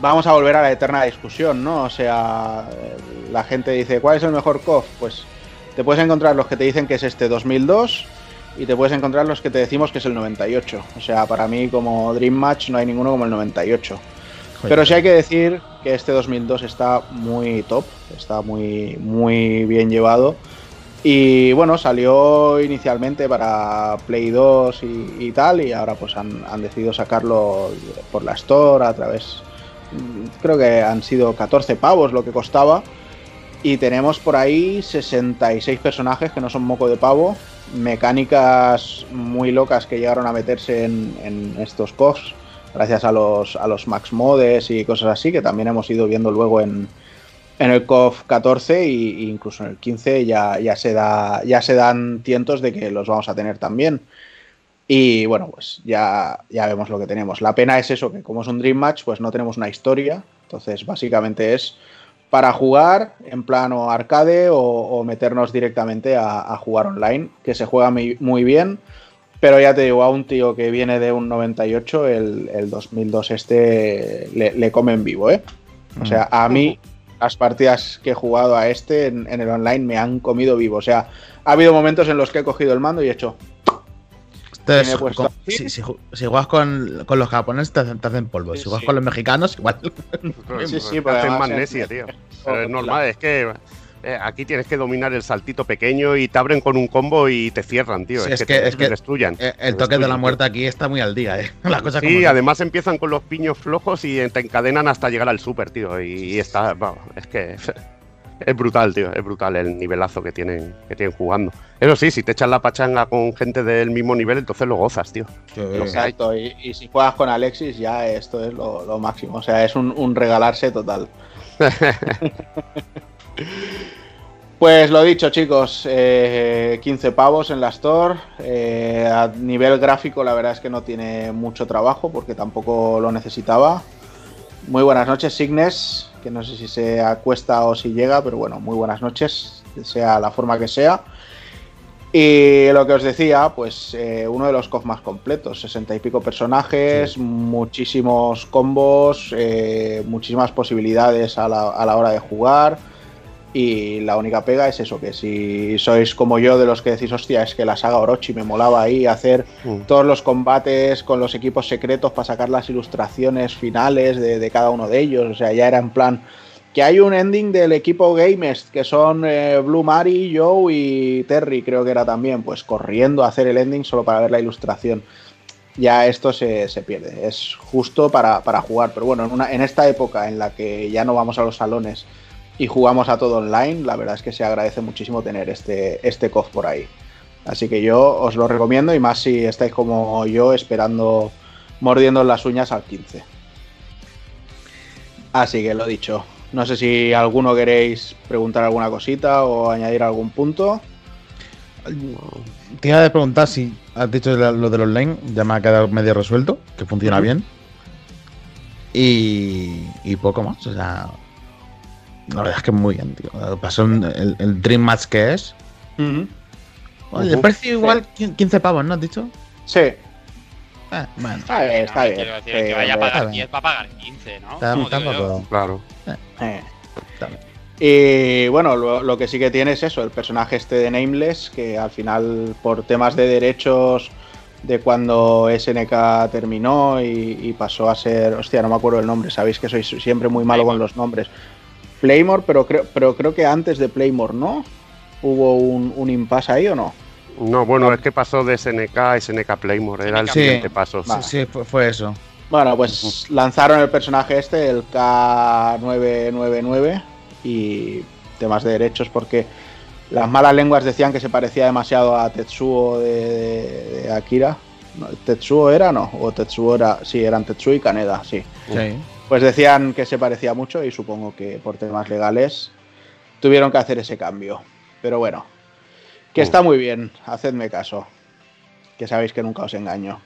vamos a volver a la eterna discusión, ¿no? O sea, la gente dice, ¿cuál es el mejor KOF? Pues te puedes encontrar los que te dicen que es este 2002 y te puedes encontrar los que te decimos que es el 98. O sea, para mí como Dream Match no hay ninguno como el 98. Pero sí hay que decir que este 2002 está muy top, está muy, muy bien llevado. Y bueno, salió inicialmente para Play 2 y, tal, y ahora pues han, han, decidido sacarlo por la Store a través creo que han sido 14 pavos lo que costaba. Y tenemos por ahí 66 personajes que no son moco de pavo, mecánicas muy locas que llegaron a meterse en, estos COFs, gracias a los, a los Max Modes y cosas así, que también hemos ido viendo luego en, en el COF 14 e incluso en el 15 ya, ya, se da, ya se dan tientos de que los vamos a tener también. Y bueno, pues ya, ya vemos lo que tenemos. La pena es eso, que como es un Dream Match, pues no tenemos una historia. Entonces, básicamente es para jugar en plano arcade o, meternos directamente a, jugar online, que se juega muy, bien. Pero ya te digo, a un tío que viene de un 98, el, el 2002 este le, come en vivo, ¿eh? O sea, a mí las partidas que he jugado a este en, el online me han comido vivo. O sea, ha habido momentos en los que he cogido el mando y he hecho. Si, juegas con, los japoneses te hacen, polvo. si juegas con los mexicanos, igual. sí, sí, pero hacen magnesia, tío. Pero es normal, es que eh, aquí tienes que dominar el saltito pequeño y te abren con un combo y te cierran, tío. es, que, te, destruyan. Eh, el, toque de la muerte aquí está muy al día, ¿eh? sí, además empiezan con los piños flojos y te encadenan hasta llegar al super, tío. Y, está, es que es brutal, tío. Es brutal el nivelazo que tienen, que tienen jugando. Eso sí, si te echas la pachanga con gente del mismo nivel, entonces lo gozas, tío. Exacto, y, si juegas con Alexis, ya esto es lo, máximo. O sea, es un, un regalarse total. Pues lo dicho, chicos, 15 eh, pavos en la Store. Eh, a nivel gráfico, la verdad es que no tiene mucho trabajo porque tampoco lo necesitaba. Muy buenas noches, Signes, que no sé si se acuesta o si llega, pero bueno, muy buenas noches, sea la forma que sea. Y lo que os decía, pues eh, uno de los COF más completos, 60 y pico personajes, muchísimos combos, muchísimas posibilidades a la, a la hora de jugar y la única pega es eso, que si sois como yo de los que decís, hostia, es que la saga Orochi me molaba ahí hacer mm. todos los combates con los equipos secretos para sacar las ilustraciones finales de, cada uno de ellos. O sea, ya era en plan que hay un ending del equipo Gamers, que son eh, Blue Mari, Joe y Terry, creo que era también, pues corriendo a hacer el ending solo para ver la ilustración. Ya esto se, pierde, es justo para, jugar, pero bueno, en, una, en esta época en la que ya no vamos a los salones y jugamos a todo online, la verdad es que se agradece muchísimo tener este, este COF por ahí. Así que yo os lo recomiendo y más si estáis como yo esperando, mordiendo las uñas al 15. Así que lo dicho. No sé si alguno queréis preguntar alguna cosita o añadir algún punto. Te iba a preguntar si has dicho lo del online, ya me ha quedado medio resuelto, que funciona bien. Y, y poco más. O sea, la verdad es que muy bien, tío. Pasó el, Dream Match que es. Oye, el precio igual 15 pavos, ¿no has dicho? Sí. Ah, bueno. Está bien, está bien. Quiero decir, que vaya a pagar 10 va a pagar 15, ¿no? Está, claro. Eh. Y bueno, lo, que sí que tiene es eso, el personaje este de Nameless, que al final, por temas de derechos de cuando SNK terminó y, pasó a ser. Hostia, no me acuerdo el nombre, sabéis que soy siempre muy malo con los nombres. Playmore, pero creo, pero creo que antes de Playmore, ¿no? ¿Hubo un, un impasse ahí o no? No, bueno, es que pasó de SNK a SNK Playmore, era el siguiente paso. Sí, fue, eso. Bueno, pues lanzaron el personaje este, el K999, y temas de derechos, porque las malas lenguas decían que se parecía demasiado a Tetsuo de, Akira. ¿Tetsuo era no? ¿O Tetsuo era? Sí, eran Tetsuo y Kaneda, sí. Sí. Pues decían que se parecía mucho y supongo que por temas legales tuvieron que hacer ese cambio. Pero bueno, que está muy bien, hacedme caso, que sabéis que nunca os engaño.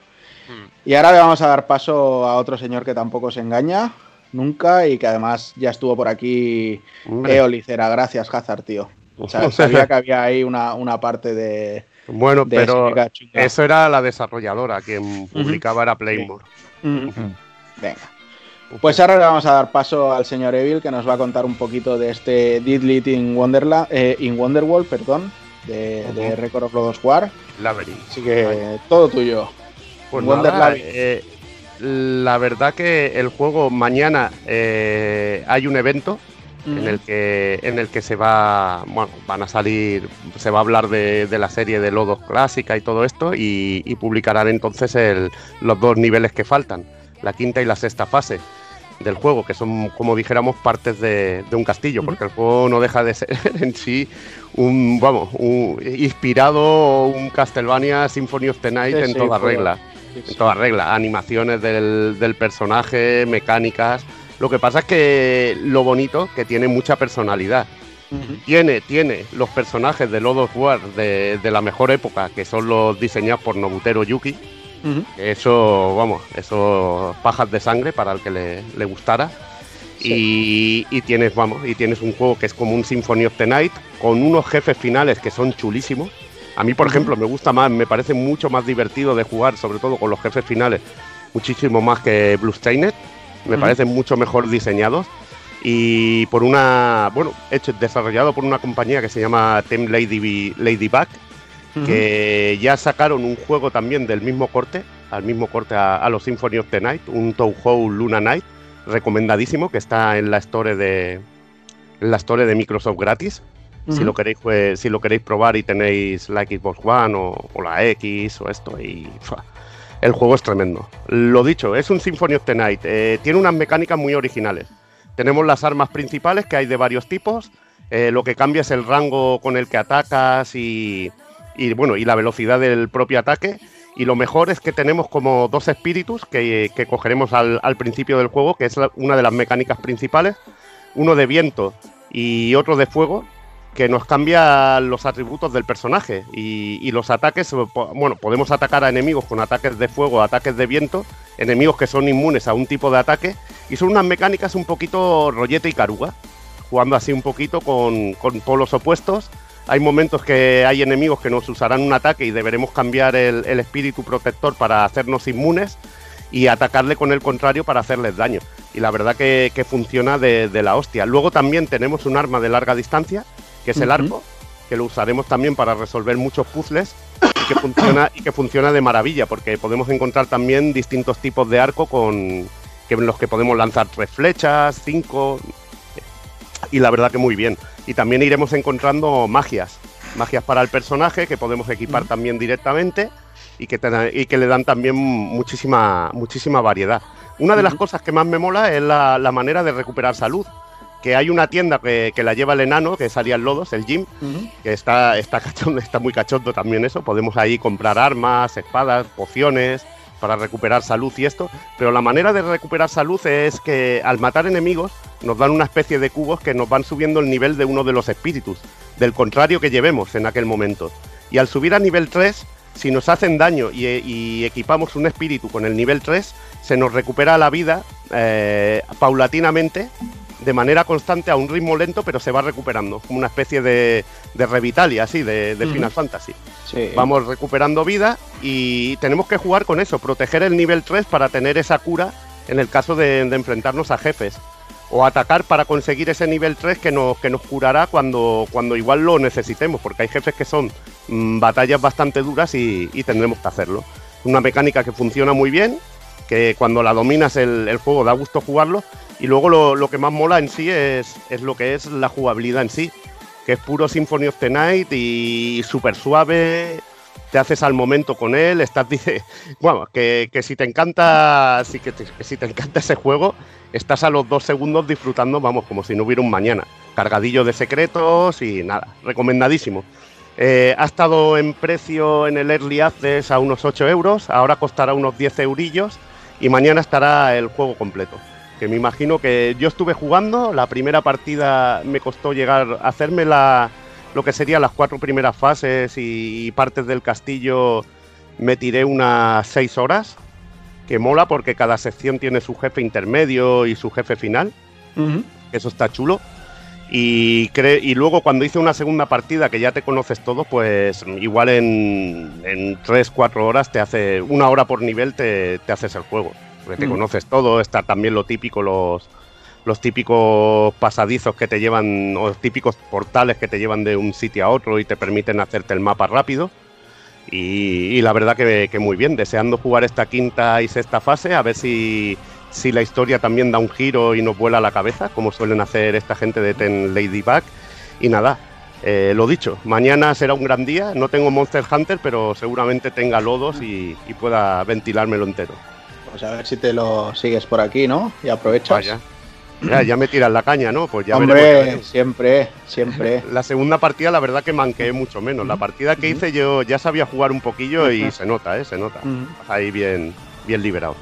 Hmm. Y ahora le vamos a dar paso a otro señor que tampoco se engaña, nunca, y que además ya estuvo por aquí Eolicera. Gracias, Hazard, tío. sabía que había ahí una, parte de... Bueno, pero eso era la desarrolladora, quien publicaba era Playmore. Venga. Pues ahora le vamos a dar paso al señor Evil que nos va a contar un poquito de este Did Lit in, Wonderland, eh, in Wonderworld, perdón, de, Record of Lodos War. Así que todo tuyo. Pues eh, la verdad que el juego mañana eh, hay un evento en el que en el que se va bueno van a salir se va a hablar de, la serie de Lodos clásica y todo esto y, publicarán entonces los dos niveles que faltan la quinta y la sexta fase del juego, que son, como dijéramos, partes de, un castillo, porque el juego no deja de ser en sí un, vamos, un, inspirado un Castlevania Symphony of the Night en toda regla. En toda regla, animaciones del, del personaje, mecánicas. Lo que pasa es que lo bonito que tiene mucha personalidad. Tiene, tiene los personajes de Lord of War de, de, la mejor época, que son los diseñados por Nobutero Yuki, eso, vamos, eso pajas de sangre para el que le, gustara. Y, tienes, vamos, y tienes un juego que es como un Symphony of the Night con unos jefes finales que son chulísimos. A mí, por ejemplo, me gusta más, me parece mucho más divertido de jugar, sobre todo con los jefes finales, muchísimo más que Blue Stained. Me parecen mucho mejor diseñados. Y por una, bueno, hecho, desarrollado por una compañía que se llama Team Lady, Ladybug, que ya sacaron un juego también del mismo corte, al mismo corte a, los Symphony of the Night, un Touhou Luna Night, recomendadísimo, que está en la store de, la store de Microsoft gratis. Si lo queréis, pues, si lo queréis probar y tenéis la Xbox One o, la X o esto, y el juego es tremendo. Lo dicho, es un Symphony of the Night. Eh, tiene unas mecánicas muy originales. Tenemos las armas principales que hay de varios tipos. Eh, lo que cambia es el rango con el que atacas y, y bueno, y la velocidad del propio ataque. Y lo mejor es que tenemos como dos espíritus que, cogeremos al, principio del juego, que es una de las mecánicas principales, uno de viento y otro de fuego, que nos cambia los atributos del personaje. Y, los ataques, bueno, podemos atacar a enemigos con ataques de fuego, ataques de viento, enemigos que son inmunes a un tipo de ataque, y son unas mecánicas un poquito rollete y caruga, jugando así un poquito con, con polos opuestos hay momentos que hay enemigos que nos usarán un ataque y deberemos cambiar el, espíritu protector para hacernos inmunes y atacarle con el contrario para hacerles daño. Y la verdad que, funciona de, la hostia. Luego también tenemos un arma de larga distancia, que es el arco, que lo usaremos también para resolver muchos puzzles y que funciona, y que funciona de maravilla, porque podemos encontrar también distintos tipos de arco con que, en los que podemos lanzar tres flechas, cinco, y la verdad que muy bien. Y también iremos encontrando magias, magias para el personaje que podemos equipar también directamente y que, y que le dan también muchísima, muchísima variedad. Una de las cosas que más me mola es la, manera de recuperar salud. Que hay una tienda que, la lleva el enano, que salía en Lodos, el gym, que está, está, cachondo, está muy cachondo también eso. Podemos ahí comprar armas, espadas, pociones, para recuperar salud y esto, pero la manera de recuperar salud es que al matar enemigos nos dan una especie de cubos que nos van subiendo el nivel de uno de los espíritus, del contrario que llevemos en aquel momento. Y al subir a nivel 3, si nos hacen daño y, equipamos un espíritu con el nivel 3, se nos recupera la vida eh, paulatinamente de manera constante a un ritmo lento, pero se va recuperando, como una especie de, de revitalia, así, de, Final Fantasy. Vamos recuperando vida y tenemos que jugar con eso, proteger el nivel 3 para tener esa cura en el caso de, enfrentarnos a jefes. O atacar para conseguir ese nivel 3 que nos, que nos curará cuando, cuando igual lo necesitemos, porque hay jefes que son mm, batallas bastante duras y, tendremos que hacerlo. Una mecánica que funciona muy bien, que cuando la dominas el, el juego da gusto jugarlo y luego lo, que más mola en sí es, es, lo que es la jugabilidad en sí, que es puro Symphony of the Night y súper suave, te haces al momento con él, estás dice, bueno, que, si te encanta, que, si te encanta ese juego, estás a los dos segundos disfrutando, vamos, como si no hubiera un mañana. Cargadillo de secretos y nada, recomendadísimo. Eh, ha estado en precio en el Early Access a unos 8 euros, ahora costará unos 10 eurillos y mañana estará el juego completo que me imagino que yo estuve jugando, la primera partida me costó llegar a hacerme la, lo que serían las cuatro primeras fases y, partes del castillo, me tiré unas seis horas, que mola porque cada sección tiene su jefe intermedio y su jefe final, eso está chulo. Y, y luego cuando hice una segunda partida que ya te conoces todo, pues igual en, en 3-4 horas te hace, una hora por nivel te, te haces el juego porque te mm. conoces todo, está también lo típico, los, los típicos pasadizos que te llevan, o típicos portales que te llevan de un sitio a otro y te permiten hacerte el mapa rápido. Y, la verdad que, muy bien, deseando jugar esta quinta y sexta fase, a ver si, si la historia también da un giro y nos vuela la cabeza, como suelen hacer esta gente de Ten Ladybug. Y nada, eh, lo dicho, mañana será un gran día. No tengo Monster Hunter, pero seguramente tenga lodos y, y pueda ventilármelo entero. Pues a ver si te lo sigues por aquí, ¿no? Y aprovechas. Vaya. Ya, ya me tiras la caña, ¿no? Pues ya Hombre, veremos, siempre, siempre. La segunda partida, la verdad que manqué mucho menos. La partida que hice yo ya sabía jugar un poquillo y se nota, ¿eh? Se nota. Ahí bien, bien liberado.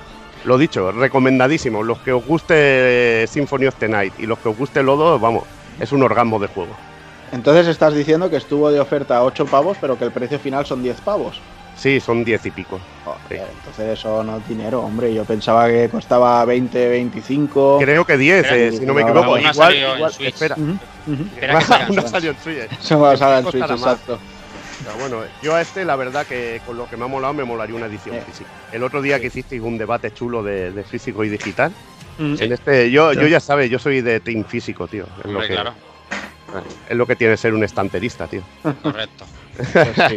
Lo dicho, recomendadísimo. Los que os guste Symphony of the Night y los que os guste Lodo, vamos, es un orgasmo de juego. Entonces estás diciendo que estuvo de oferta a 8 pavos, pero que el precio final son 10 pavos. Sí, son diez y pico. Joder, Sí. entonces eso no es dinero, hombre. Yo pensaba que costaba 20, 25. Creo que 10, Espera, eh, si no me equivoco. igual, salido en igual- espera. Que salga no salió en Switch. Eso va a salir en Switch, más. exacto. Pero bueno, yo a este, la verdad que con lo que me ha molado, me molaría una edición Eh. física. El otro día que hicisteis un debate chulo de, de físico y digital, Ujú. en este, yo, yo ya sabes, yo soy de team físico, tío. Es, lo que, claro, es lo que tiene ser un estanterista, tío. correcto. Pues sí.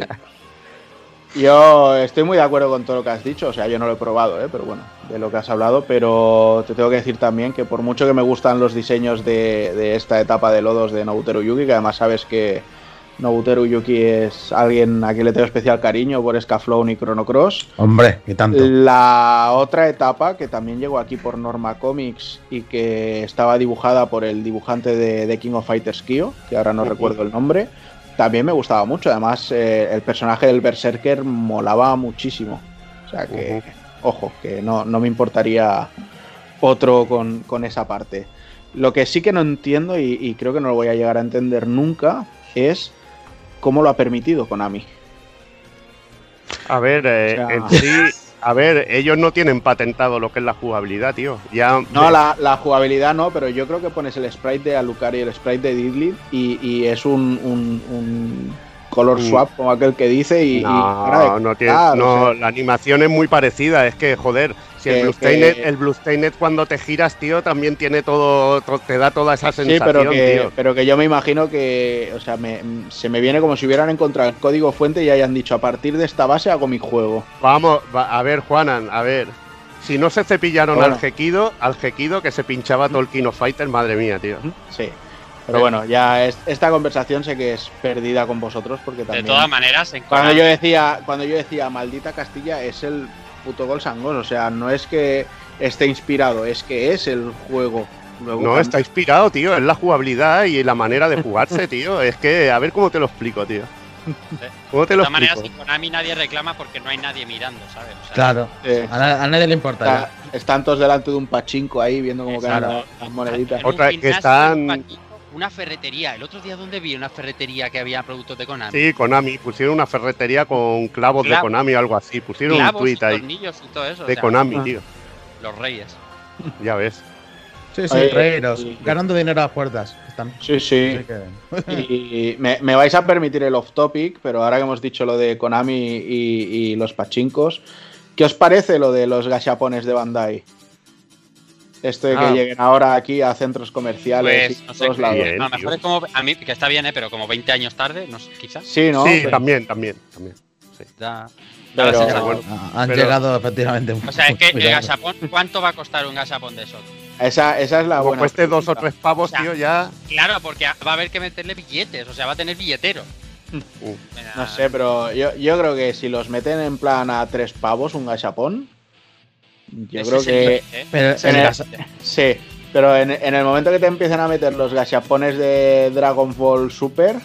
Yo estoy muy de acuerdo con todo lo que has dicho, o sea, yo no lo he probado, ¿eh? pero bueno, de lo que has hablado, pero te tengo que decir también que por mucho que me gustan los diseños de, de esta etapa de lodos de Nobuteru Yuki, que además sabes que Nobuteru Yuki es alguien a quien le tengo especial cariño por Scaflown y Chrono Cross, Hombre, y tanto. La otra etapa, que también llegó aquí por Norma Comics y que estaba dibujada por el dibujante de, de King of Fighters Kyo, que ahora no recuerdo el nombre, también me gustaba mucho. Además, eh, el personaje del Berserker molaba muchísimo. O sea que, ojo, que no, no me importaría otro con, con esa parte. Lo que sí que no entiendo y, y creo que no lo voy a llegar a entender nunca es cómo lo ha permitido Konami. A ver, eh, O sea- en sí, a ver, ellos no tienen patentado lo que es la jugabilidad, tío. Ya, No, la, la jugabilidad no, pero yo creo que pones el sprite de Alucard y el sprite de Diddley y, y es un, un- un color Mm. swap como aquel que dice y, No, no, tiene, no la animación es muy parecida. Es que, joder, el Bluestainet, que- el cuando te giras, tío, también tiene todo, to- te da toda esa sí, sensación, pero que, tío. pero que yo me imagino que, o sea, me- se me viene como si hubieran encontrado el código fuente y hayan dicho a partir de esta base hago mi juego. Vamos, va- a ver, Juanan, a ver. Si no se cepillaron Bueno. al Gekido, al Gekido que se pinchaba todo el Kino Fighter, madre mía, tío. Sí. Pero bueno, ya es- esta conversación sé que es perdida con vosotros porque De también. todas maneras, en Cuando yo decía, cuando yo decía maldita Castilla es el puto gol sangón, o sea, no es que esté inspirado, es que es el juego. Luego, No, cuando- está inspirado, tío. Es la jugabilidad y la manera de jugarse, tío. Es que, a ver cómo te lo explico, tío. ¿Cómo te de todas maneras, Konami nadie reclama porque no hay nadie mirando, ¿sabes? O sea, Claro. eh, A, na- a nadie le importa. está- están todos delante de un pachinko ahí viendo cómo caen las, las moneditas. Otra que están- Una ferretería. El otro día, ¿dónde vi una ferretería que había productos de Konami? Sí, Konami. Pusieron una ferretería con clavos de. Konami o algo así. Pusieron Clavos un tweet ahí tornillos y todo eso. o de sea, Konami, Ah. tío. Los reyes. Ya ves. Sí, sí, Oye, reíros. y- Ganando dinero a las puertas. Están. Sí, sí. Y me, me vais a permitir el off topic, pero ahora que hemos dicho lo de Konami y, y los pachincos, ¿qué os parece lo de los gachapones de Bandai? Esto de que Ah. lleguen ahora aquí a centros comerciales Pues, y no sé, todos lados. bien. no, a lo mejor es como. A mí, que está bien, ¿eh? Pero como 20 años tarde, no sé, quizás. Sí, ¿no? sí, Pero- también, también, también. Da, da Pero- bueno, Han pero- llegado efectivamente. O sea, es que el gachapón, ¿cuánto va a costar un gachapón de esos? esa, esa es la Como buena. cueste dos o pregunta. tres pavos, O sea, tío, ya. Claro, porque va a haber que meterle billetes, o sea, va a tener billetero. Uh, No sé, pero yo, yo creo que si los meten en plan a tres pavos un gachapón, yo ese creo es que ¿eh? Pero En el el- gas- sí. Pero en, en el momento que te empiecen a meter los gachapones de Dragon Ball Super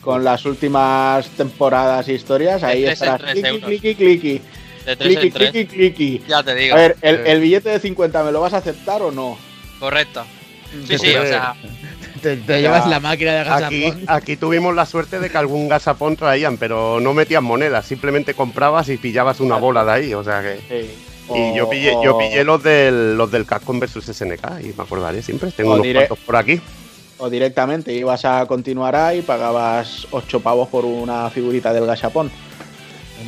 con las últimas temporadas e historias, ahí estarás cliqui, cliqui, cliqui, De 3 cliqui, en 3. cliqui, cliqui. Ya te digo. A ver, el, Sí. el billete de 50 me lo vas a aceptar o no? Correcto. Sí, Yo sí, creo o sea, te, te llevas la máquina de Aquí, gazapón. aquí tuvimos la suerte de que algún gasapón traían, pero no metían monedas, simplemente comprabas y pillabas una bola de ahí, o sea que. Sí. Y yo pillé, yo o- pillé los del, los del Capcom vs SNK y me acordaré siempre. Tengo O unos cuantos por aquí. O directamente ibas a continuar ahí y pagabas 8 pavos por una figurita del gachapón.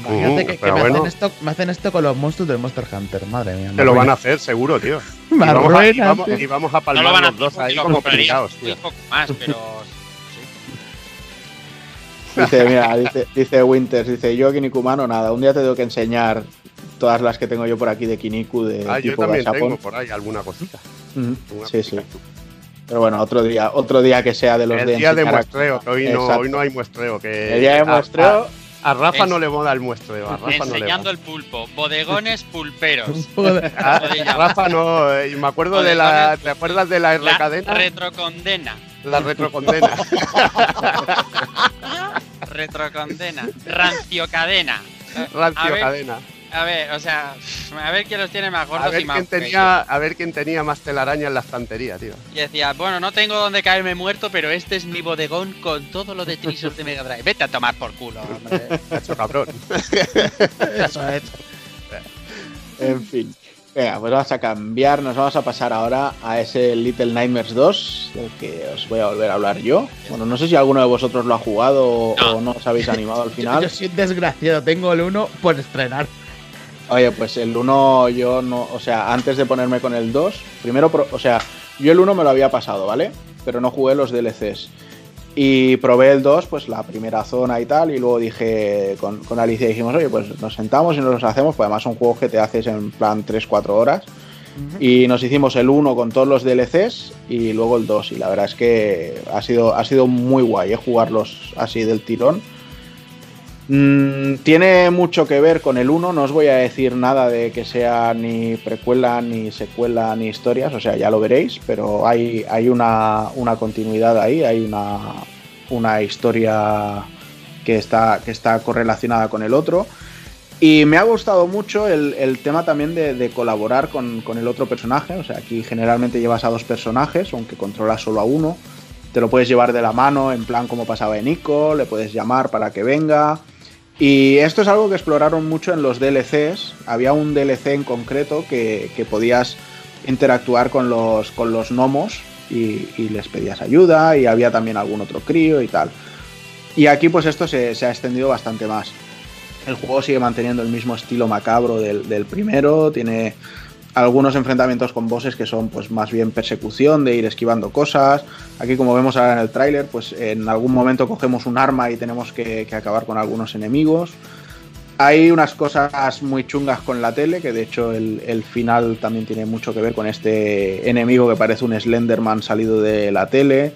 Imagínate Uh, que, me, bueno. hacen esto, me hacen esto con los monstruos del Monster Hunter. Madre mía. Te lo van a hacer seguro, tío. Y vamos, a, y, vamos, tío. y vamos a no palmar lo van a los dos ahí pringados, un tío. poco más, pero. Dice, mira, dice, dice Winters, dice yo Kinikumano, nada, un día te tengo que enseñar todas las que tengo yo por aquí de Kiniku de Ah, yo tipo también gachapón. tengo por ahí alguna cosita. Alguna Sí, sí. Pero bueno, otro día, otro día que sea de los El de día de a- muestreo, que hoy no, Exacto. hoy no hay muestreo. Que El día de a- muestreo, A Rafa Es- no le mola el muestreo. A Rafa no le Enseñando el pulpo. Bodegones pulperos. Joder. A, a Rafa no. eh, y me acuerdo de la. ¿Te acuerdas de la La recadena? retrocondena. La retrocondena. Retrocondena. Ranciocadena. Rancio A ver, cadena. A ver, o sea, a ver quién los tiene más A gordos ver, y más quién tenía, a ver quién tenía más telaraña en la estantería, tío. Y decía, bueno, no tengo donde caerme muerto, pero este es mi bodegón con todo lo de Trisos de Mega Drive. Vete a tomar por culo, hombre. Cacho cabrón. Eso es. En fin. Venga, pues vamos a cambiar. Nos vamos a pasar ahora a ese Little Nightmares 2, del que os voy a volver a hablar yo. Bueno, no sé si alguno de vosotros lo ha jugado o No. o no os habéis animado al Yo, final. yo soy un desgraciado, tengo el 1 por estrenar. Oye, pues el 1 yo no, o sea, antes de ponerme con el 2, primero, o sea, yo el 1 me lo había pasado, ¿vale? Pero no jugué los DLCs. Y probé el 2, pues la primera zona y tal, y luego dije con, con Alicia dijimos, oye, pues nos sentamos y nos los hacemos, pues además son juegos que te haces en plan 3-4 horas. Y nos hicimos el 1 con todos los DLCs y luego el 2. Y la verdad es que ha sido, ha sido muy guay ¿eh? jugarlos así del tirón. Mm, tiene mucho que ver con el 1, no os voy a decir nada de que sea ni precuela, ni secuela, ni historias, o sea, ya lo veréis, pero hay, hay una, una continuidad ahí, hay una, una historia que está, que está correlacionada con el otro. Y me ha gustado mucho el, el tema también de, de colaborar con, con el otro personaje, o sea, aquí generalmente llevas a dos personajes, aunque controlas solo a uno. Te lo puedes llevar de la mano, en plan como pasaba en Ico, le puedes llamar para que venga. Y esto es algo que exploraron mucho en los DLCs. Había un DLC en concreto que, que podías interactuar con los, con los gnomos y, les pedías ayuda y había también algún otro crío y tal. Y aquí pues esto se, se ha extendido bastante más. El juego sigue manteniendo el mismo estilo macabro del primero, tiene algunos enfrentamientos con bosses que son pues más bien persecución, de ir esquivando cosas. Aquí como vemos ahora en el tráiler, pues en algún momento cogemos un arma y tenemos que, que acabar con algunos enemigos. Hay unas cosas muy chungas con la tele, que de hecho el, el final también tiene mucho que ver con este enemigo que parece un Slenderman salido de la tele.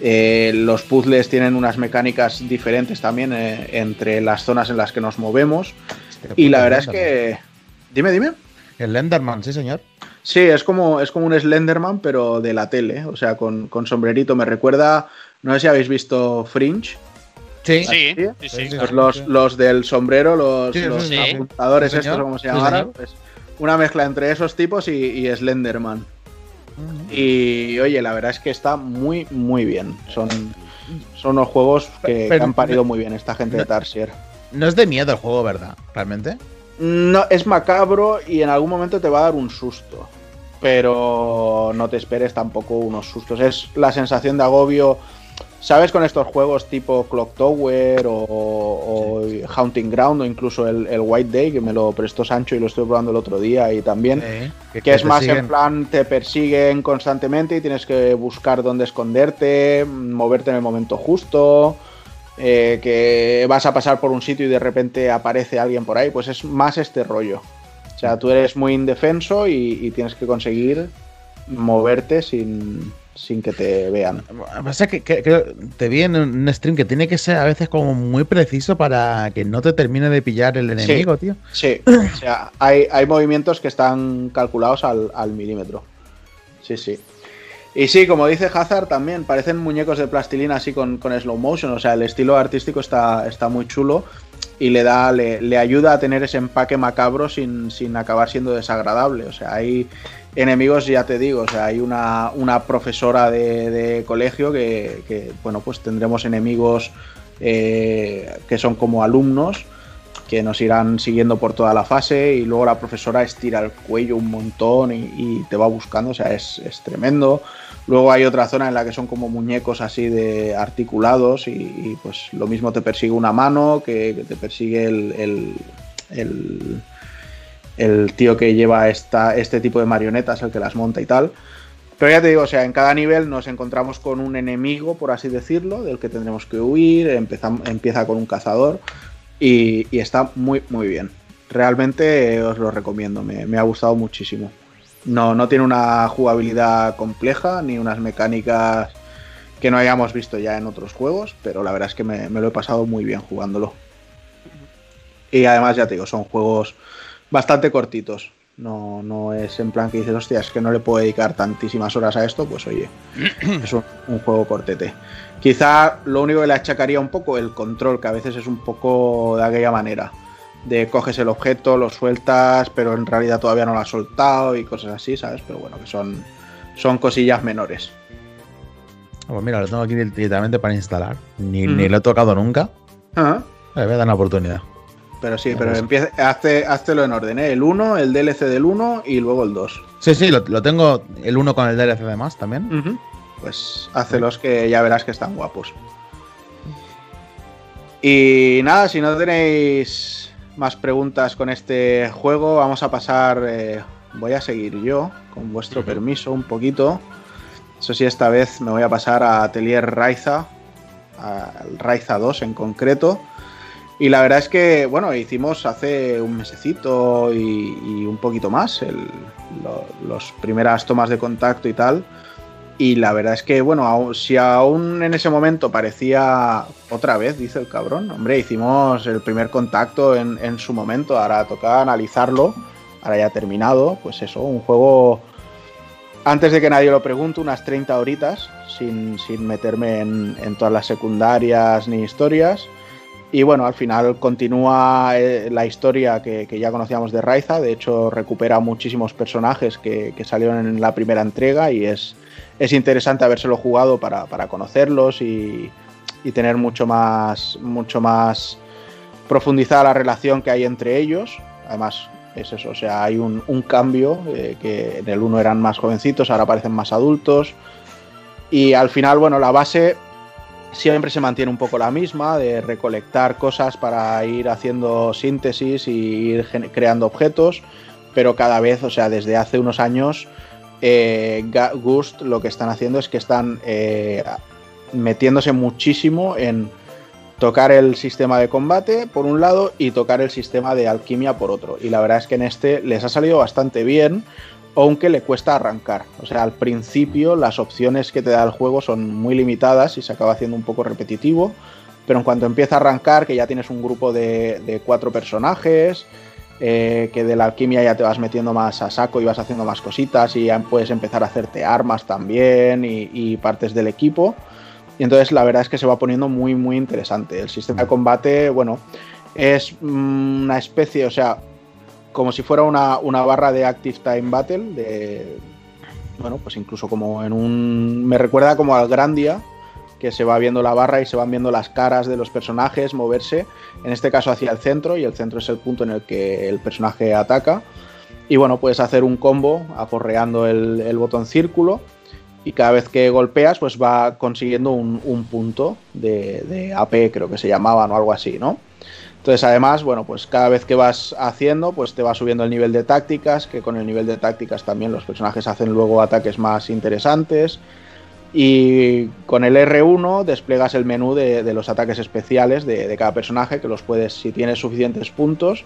Eh, los puzzles tienen unas mecánicas diferentes también eh, entre las zonas en las que nos movemos. Y la verdad es que... Dime, dime. El Lenderman, sí, señor. Sí, es como, es como un Slenderman, pero de la tele, o sea, con, con sombrerito. Me recuerda, no sé si habéis visto Fringe, Sí. Sí, ¿Sí? sí, sí. Sí, pues los, los del sombrero, los, Sí, sí, los sí. apuntadores Sí, estos, como se llamaran, pues una mezcla entre esos tipos y, y Slenderman. Y oye, la verdad es que está muy, muy bien. Son, son unos juegos que, Pero- que han parido muy bien esta gente de Tarsier. No es de miedo el juego, ¿verdad? ¿Realmente? No, es macabro y en algún momento te va a dar un susto. Pero no te esperes tampoco unos sustos. Es la sensación de agobio. ¿Sabes con estos juegos tipo Clock Tower o, o Haunting Ground o incluso el, el White Day, que me lo prestó Sancho y lo estuve probando el otro día y también? Sí. que es más siguen. en plan, te persiguen constantemente y tienes que buscar dónde esconderte, moverte en el momento justo, eh, que vas a pasar por un sitio y de repente aparece alguien por ahí, pues es más este rollo. O sea, tú eres muy indefenso y, y tienes que conseguir moverte sin, sin que te vean. Pasa que, que- que te vi en un stream que tiene que ser a veces como muy preciso para que no te termine de pillar el enemigo, tío. Sí, o sea, hay, hay movimientos que están calculados al, al milímetro. Sí, sí. Y sí, como dice Hazard, también parecen muñecos de plastilina así con, con slow motion. O sea, el estilo artístico está, está muy chulo y le da, le, ayuda a tener ese empaque macabro sin, sin acabar siendo desagradable. O sea, hay enemigos, ya te digo, o sea, hay una, una profesora de, de colegio que, que, bueno, pues tendremos enemigos eh, que son como alumnos que nos irán siguiendo por toda la fase y luego la profesora estira el cuello un montón y, y te va buscando, o sea, es, es, tremendo. Luego hay otra zona en la que son como muñecos así de articulados y, pues lo mismo te persigue una mano que, te persigue el, el, tío que lleva esta, este tipo de marionetas, el que las monta y tal. Pero ya te digo, o sea, en cada nivel nos encontramos con un enemigo, por así decirlo, del que tendremos que huir, empieza, empieza con un cazador, y, está muy, muy bien. Realmente os lo recomiendo, me, ha gustado muchísimo. No, no tiene una jugabilidad compleja ni unas mecánicas que no hayamos visto ya en otros juegos, pero la verdad es que me, me lo he pasado muy bien jugándolo. Y además, ya te digo, son juegos bastante cortitos. No, no es en plan que dices, hostia, es que no le puedo dedicar tantísimas horas a esto, pues oye, es un, un juego cortete. Quizá lo único que le achacaría un poco el control, que a veces es un poco de aquella manera. De coges el objeto, lo sueltas, pero en realidad todavía no lo has soltado y cosas así, ¿sabes? Pero bueno, que son, son cosillas menores. Pues mira, lo tengo aquí directamente para instalar. Ni, ni lo he tocado nunca. Ajá. Le voy a dar una oportunidad. Pero sí, pero empieza, hazte, háztelo en orden, ¿eh? El 1, el DLC del 1 y luego el 2. Sí, sí, lo, lo tengo el uno con el DLC de más también. Ujú. Pues hácelos que ya verás que están guapos. Y nada, si no tenéis más preguntas con este juego, vamos a pasar. eh, voy a seguir yo, con vuestro permiso, un poquito. Eso sí, esta vez me voy a pasar a Atelier Raiza, al Raiza 2 en concreto. Y la verdad es que, bueno, hicimos hace un mesecito y, y un poquito más lo- los primeras tomas de contacto y tal. Y la verdad es que, bueno, si aún en ese momento parecía otra vez, dice el cabrón, hombre, hicimos el primer contacto en, en su momento, ahora toca analizarlo, ahora ya terminado, pues eso, un juego, antes de que nadie lo pregunte, unas 30 horitas, sin, sin meterme en, en todas las secundarias ni historias. Y bueno, al final continúa eh, la historia que, que ya conocíamos de Raiza, de hecho recupera muchísimos personajes que, que salieron en la primera entrega y es, es interesante habérselo jugado para, para conocerlos y, y tener mucho más, mucho más profundizada la relación que hay entre ellos. Además, es eso, o sea, hay un, un cambio, eh, que en el uno eran más jovencitos, ahora parecen más adultos. Y al final, bueno, la base siempre se mantiene un poco la misma, de recolectar cosas para ir haciendo síntesis y ir creando objetos, pero cada vez, o sea, desde hace unos años, eh, Gust lo que están haciendo es que están eh, metiéndose muchísimo en tocar el sistema de combate por un lado y tocar el sistema de alquimia por otro. Y la verdad es que en este les ha salido bastante bien, aunque le cuesta arrancar. O sea, al principio las opciones que te da el juego son muy limitadas y se acaba haciendo un poco repetitivo, pero en cuanto empieza a arrancar, que ya tienes un grupo de cuatro personajes, eh, que de la alquimia ya te vas metiendo más a saco y vas haciendo más cositas y ya puedes empezar a hacerte armas también y, y partes del equipo. Y entonces la verdad es que se va poniendo muy, muy interesante. El sistema de combate, bueno, es una especie, o sea, como si fuera una, una barra de Active Time Battle, de, bueno, pues incluso como en un... Me recuerda como al Grandia, que se va viendo la barra y se van viendo las caras de los personajes moverse, en este caso hacia el centro, y el centro es el punto en el que el personaje ataca. Y bueno, puedes hacer un combo aporreando el, botón círculo y cada vez que golpeas pues va consiguiendo un, un punto de, de AP, creo que se llamaban o algo así, ¿no? Entonces, además, bueno, pues cada vez que vas haciendo, pues te va subiendo el nivel de tácticas, que con el nivel de tácticas también los personajes hacen luego ataques más interesantes. Y con el R1 despliegas el menú de, de los ataques especiales de, de, cada personaje, que los puedes, si tienes suficientes puntos,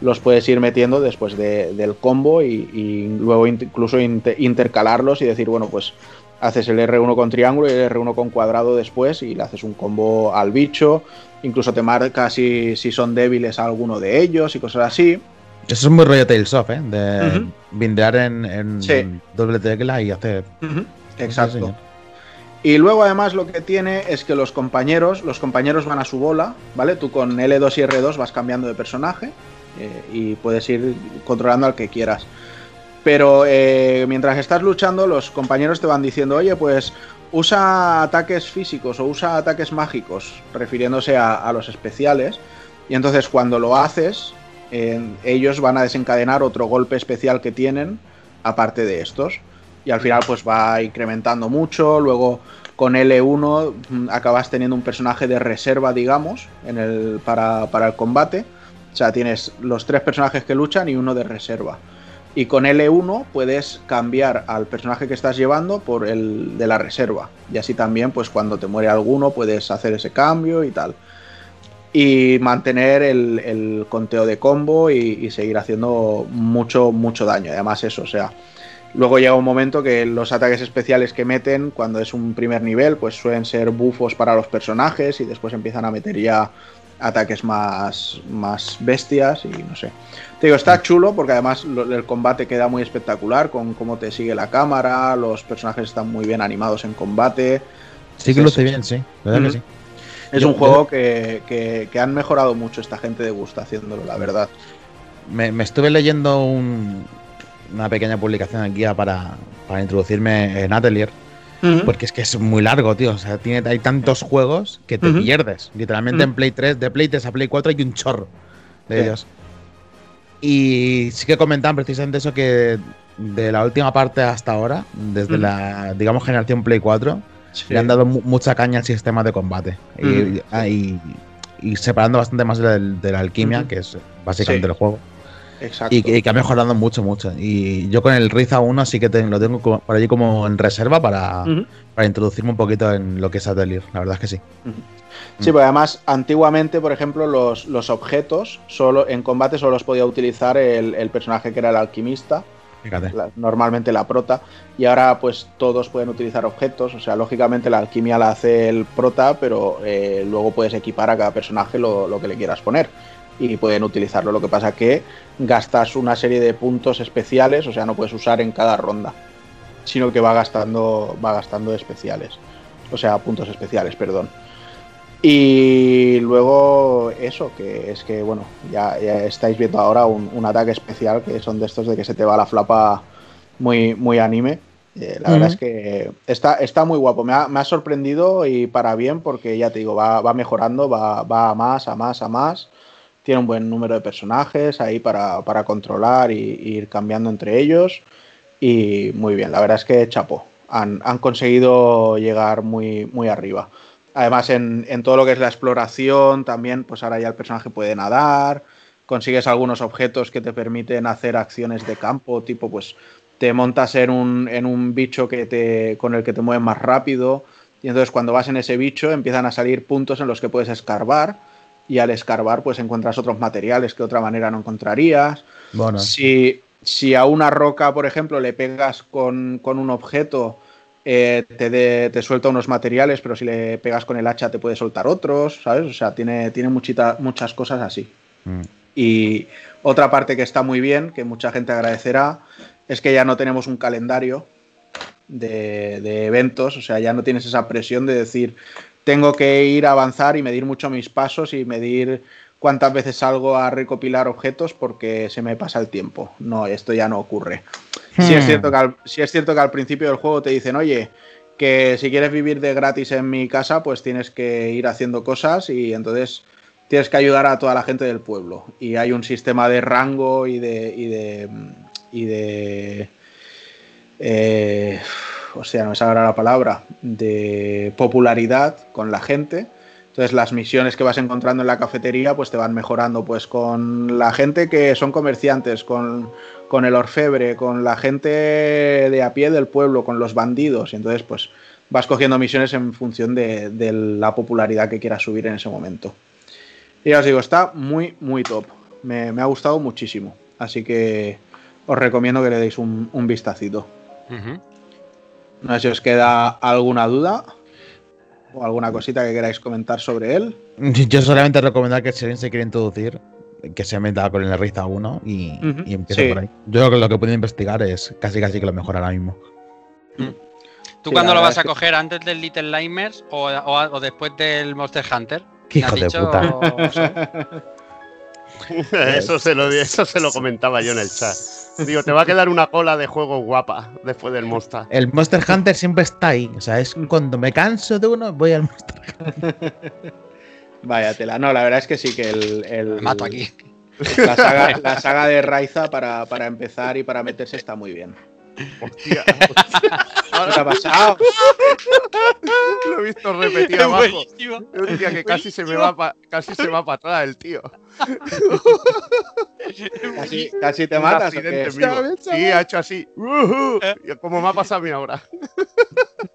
los puedes ir metiendo después de, del combo y, y luego incluso inter, intercalarlos y decir, bueno, pues haces el R1 con triángulo y el R1 con cuadrado después y le haces un combo al bicho, incluso te marca si, si son débiles a alguno de ellos y cosas así. Eso es muy rollo Tales of, ¿eh? De uh -huh. bindear en, en sí. doble tecla y hacer. Uh -huh. Exacto. Sí, y luego además lo que tiene es que los compañeros, los compañeros van a su bola, ¿vale? Tú con L2 y R2 vas cambiando de personaje eh, y puedes ir controlando al que quieras. Pero eh, mientras estás luchando, los compañeros te van diciendo, oye, pues usa ataques físicos o usa ataques mágicos, refiriéndose a, los especiales. Y entonces cuando lo haces, ellos van a desencadenar otro golpe especial que tienen, aparte de estos. Y al final pues va incrementando mucho. Luego con L1 mm, acabas teniendo un personaje de reserva, digamos, en el, para, para el combate. O sea, tienes los tres personajes que luchan y uno de reserva. Y con L1 puedes cambiar al personaje que estás llevando por el de la reserva. Y así también, pues cuando te muere alguno, puedes hacer ese cambio y tal. Y mantener el, conteo de combo y, y, seguir haciendo mucho, mucho daño. Además, eso, o sea. Luego llega un momento que los ataques especiales que meten, cuando es un primer nivel, pues suelen ser bufos para los personajes y después empiezan a meter ya ataques más, más bestias y no sé. Te digo, está chulo porque además lo- el combate queda muy espectacular con cómo te sigue la cámara, los personajes están muy bien animados en combate. Sí que luce bien, sí. Que. Es Yo- un juego que, que- que han mejorado mucho esta gente de gusto haciéndolo, la verdad. Me, me estuve leyendo un- una pequeña publicación aquí para, para introducirme en Atelier. Porque es que es muy largo, tío. O sea, tiene, hay tantos juegos que te pierdes. Literalmente en Play 3, de Play 3 a Play 4 hay un chorro de Sí. ellos. Y sí que comentaban precisamente eso que de la última parte hasta ahora, desde la, digamos, generación Play 4, le han dado mu- mucha caña al sistema de combate. Y- Ujú. Y, y separando bastante más de la alquimia, que es básicamente Sí. el juego. Exacto. Y, que- y que ha mejorado mucho, mucho. Y yo con el Riza 1 sí que te- lo tengo como- por allí como en reserva para, para introducirme un poquito en lo que es Atelier. La verdad es que sí. Sí, porque además, antiguamente, por ejemplo, los, los objetos solo en combate solo los podía utilizar el, el personaje que era el alquimista, Fíjate. la- normalmente la prota, y ahora pues todos pueden utilizar objetos, o sea, lógicamente la alquimia la hace el prota, pero eh, luego puedes equipar a cada personaje lo, lo que le quieras poner y pueden utilizarlo. Lo que pasa que gastas una serie de puntos especiales, o sea, no puedes usar en cada ronda, sino que va gastando, va gastando especiales, o sea, puntos especiales, perdón. Y luego eso, que es que, bueno, ya, ya estáis viendo ahora un, un ataque especial que son de estos de que se te va la flapa muy, muy anime. Eh, la verdad es que está, está muy guapo. Me ha, me ha sorprendido y para bien porque ya te digo, va, va mejorando, va, va a más, a más, a más. Tiene un buen número de personajes ahí para, para controlar y, ir cambiando entre ellos. Y muy bien, la verdad es que chapó. Han, han conseguido llegar muy, muy arriba. Además, en, en todo lo que es la exploración, también, pues ahora ya el personaje puede nadar, consigues algunos objetos que te permiten hacer acciones de campo, tipo, pues te montas en un, en un bicho que te, con el que te mueves más rápido, y entonces cuando vas en ese bicho empiezan a salir puntos en los que puedes escarbar, y al escarbar, pues encuentras otros materiales que de otra manera no encontrarías. Bueno, Si, si a una roca, por ejemplo, le pegas con, con un objeto, eh, te, de- te suelta unos materiales, pero si le pegas con el hacha te puede soltar otros, ¿sabes? O sea, tiene, tiene muchita- muchas cosas así. mm, Y otra parte que está muy bien, que mucha gente agradecerá, es que ya no tenemos un calendario de, de eventos, o sea, ya no tienes esa presión de decir, tengo que ir a avanzar y medir mucho mis pasos y medir cuántas veces salgo a recopilar objetos porque se me pasa el tiempo. No, esto ya no ocurre. Sí es, Hmm. cierto que al, sí es cierto que al principio del juego te dicen, oye, que si quieres vivir de gratis en mi casa, pues tienes que ir haciendo cosas y entonces tienes que ayudar a toda la gente del pueblo. Y hay un sistema de rango y de. y de. y de. eh, o sea, no sale ahora la palabra. de popularidad con la gente. Entonces las misiones que vas encontrando en la cafetería pues te van mejorando pues con la gente que son comerciantes, con, con el orfebre, con la gente de a pie del pueblo, con los bandidos. Y entonces pues vas cogiendo misiones en función de, la popularidad que quieras subir en ese momento. Y ya os digo, está muy, muy top. Me, ha gustado muchísimo. Así que os recomiendo que le deis un, vistacito. Ujú. No sé si os queda alguna duda o alguna cosita que queráis comentar sobre él. Yo solamente recomendar que si alguien se quiere introducir, que se meta con el Riza 1 y, y empiece sí. por ahí. Yo creo que lo que puedo investigar es casi casi que lo mejor ahora mismo. ¿Tú Sí, cuándo la lo vas a que- coger? ¿Antes del Little Nightmares o, o- o después del Monster Hunter? Qué ¿Me has hijo de puta. eso, se lo, eso se lo comentaba yo en el chat. Digo, te va a quedar una cola de juego guapa después del Monster. El Monster Hunter siempre está ahí. O sea, es cuando me canso de uno, voy al Monster Vaya tela. No, la verdad es que sí que el. el- Me mato aquí. La saga, la saga de Raiza para, para empezar y para meterse está muy bien. Hostia, ¿Qué te ha pasado? lo he visto repetir Es abajo. buenísimo. Hostia, que casi se me va pa- casi se va para atrás el tío. Casi, casi te matas. ¿o qué? Sí, ha hecho así. Y Como me ha pasado a mí ahora.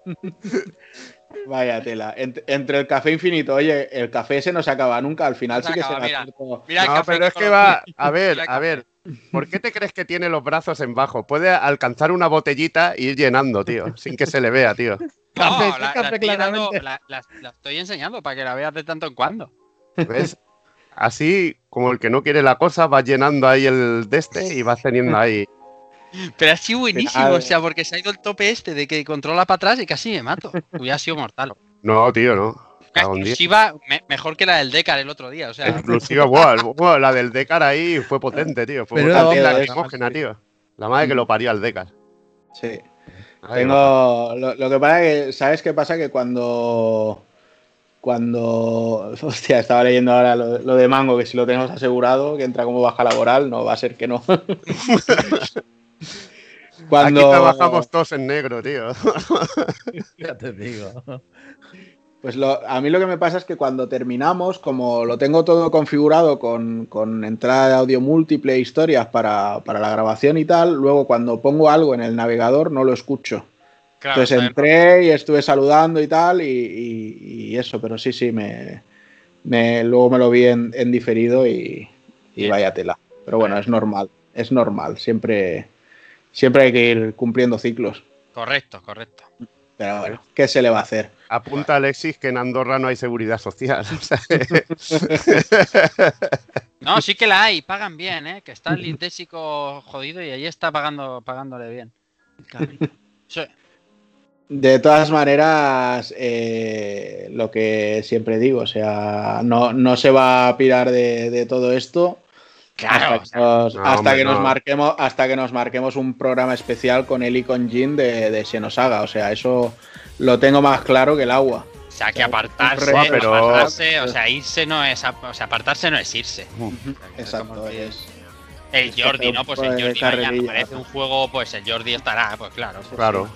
Vaya tela. Ent- entre el café infinito, oye, el café se no se acaba nunca. Al final Se sí que acaba, se mira. va. Mira el No, café pero es que va. A ver, Mira a ver. ¿Por qué te crees que tiene los brazos en bajo? Puede alcanzar una botellita y ir llenando, tío, sin que se le vea, tío. No, Café, la, la café, estoy llenando- claramente. la- la- la estoy enseñando para que la veas de tanto en cuando. ¿Ves? así como el que no quiere la cosa, vas llenando ahí el de este y vas teniendo ahí. Pero ha sido buenísimo, o sea, porque se ha ido el tope este de que controla para atrás y casi me mato. Hubiera sido mortal. No, tío, no. Cago en exclusiva me- mejor que la del Decar el otro día, o sea. Exclusiva, buah, la del Decar ahí fue potente, tío. Fue Pero potente, la tío. La madre que lo parió al Decar. Sí. Ay, Tengo. Lo, lo que pasa es que. ¿Sabes qué pasa? Que cuando. Cuando. Hostia, estaba leyendo ahora lo, lo de Mango, que si lo tenemos asegurado, que entra como baja laboral, no va a ser que no. cuando. Aquí trabajamos todos en negro, tío. Ya te digo. Pues lo- a mí lo que me pasa es que cuando terminamos, como lo tengo todo configurado con, con entrada de audio múltiple, historias para, para la grabación y tal, luego cuando pongo algo en el navegador no lo escucho. Claro, Entonces entré y estuve saludando y tal, y, y- y eso, pero sí, sí, me, me- luego me lo vi en, en diferido y, y vaya tela. Pero bueno, es normal, es normal, siempre, siempre hay que ir cumpliendo ciclos. Correcto, correcto. Pero bueno, ¿qué se le va a hacer? Apunta Alexis que en Andorra no hay seguridad social. No, sí que la hay, pagan bien, ¿eh? Que está el Lintésico jodido y ahí está pagando, pagándole bien. Sí. De todas maneras, eh, lo que siempre digo, o sea, no, no se va a pirar de, de todo esto Claro, hasta, que nos, no, hasta hombre, que nos no. marquemos, hasta que nos marquemos un programa especial con él y con Jin de, de Xenosaga. O sea, eso lo tengo más claro que el agua. o sea, que apartarse, pero- apartarse, o sea, irse no es, o sea, apartarse no es irse. Exacto, es. El Es Jordi, ¿no? Pues el Jordi mañana aparece un juego, pues el Jordi estará, pues claro. claro.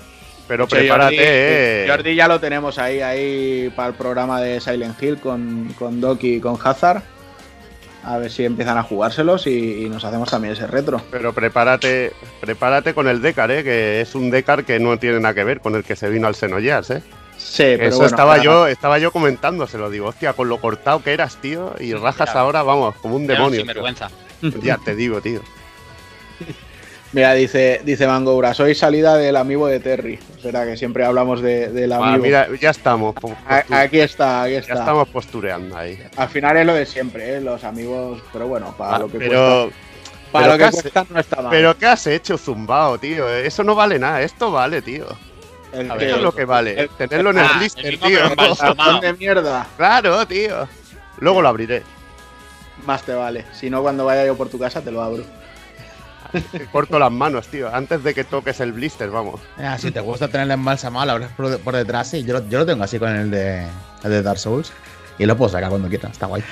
Pero prepárate. Jordi, eh. Jordi ya lo tenemos ahí, ahí para el programa de Silent Hill con, con Doki y con Hazard. A ver si empiezan a jugárselos y, y nos hacemos también ese retro. Pero prepárate, prepárate con el Decar, ¿eh? que es un Decar que no tiene nada que ver con el que se vino al Xenogears, ¿eh? Sí, pero Eso bueno, estaba yo, estaba yo comentándoselo, digo, hostia, con lo cortado que eras, tío, y rajas ahora, vamos, como un demonio. tío. sinvergüenza. Ya te digo, tío. Mira, dice, dice Mangoura, soy salida del amigo de Terry. Será que siempre hablamos de- del Ah, amigo. mira, ya estamos. aquí está, aquí ya está. estamos postureando ahí. Al final es lo de siempre, ¿eh? los amigos, pero bueno, para Ah, lo que pero, cuesta, para pero lo que casi- cuesta no está mal. pero ¿qué has hecho, zumbao, tío? Eso no vale nada, esto vale, tío. El que- Eso es lo que vale. el- Tenerlo en el Ah, el blister, tío. de mierda, Claro, tío. Luego lo abriré. más te vale. Si no, cuando vaya yo por tu casa te lo abro. Corto las manos, tío. Antes de que toques el blister, vamos. Ah, si te gusta tenerle embalsamado, lo abres por, por detrás. Sí, yo, lo- yo lo tengo así con el de, el de Dark Souls. Y lo puedo sacar cuando quiera, está guay.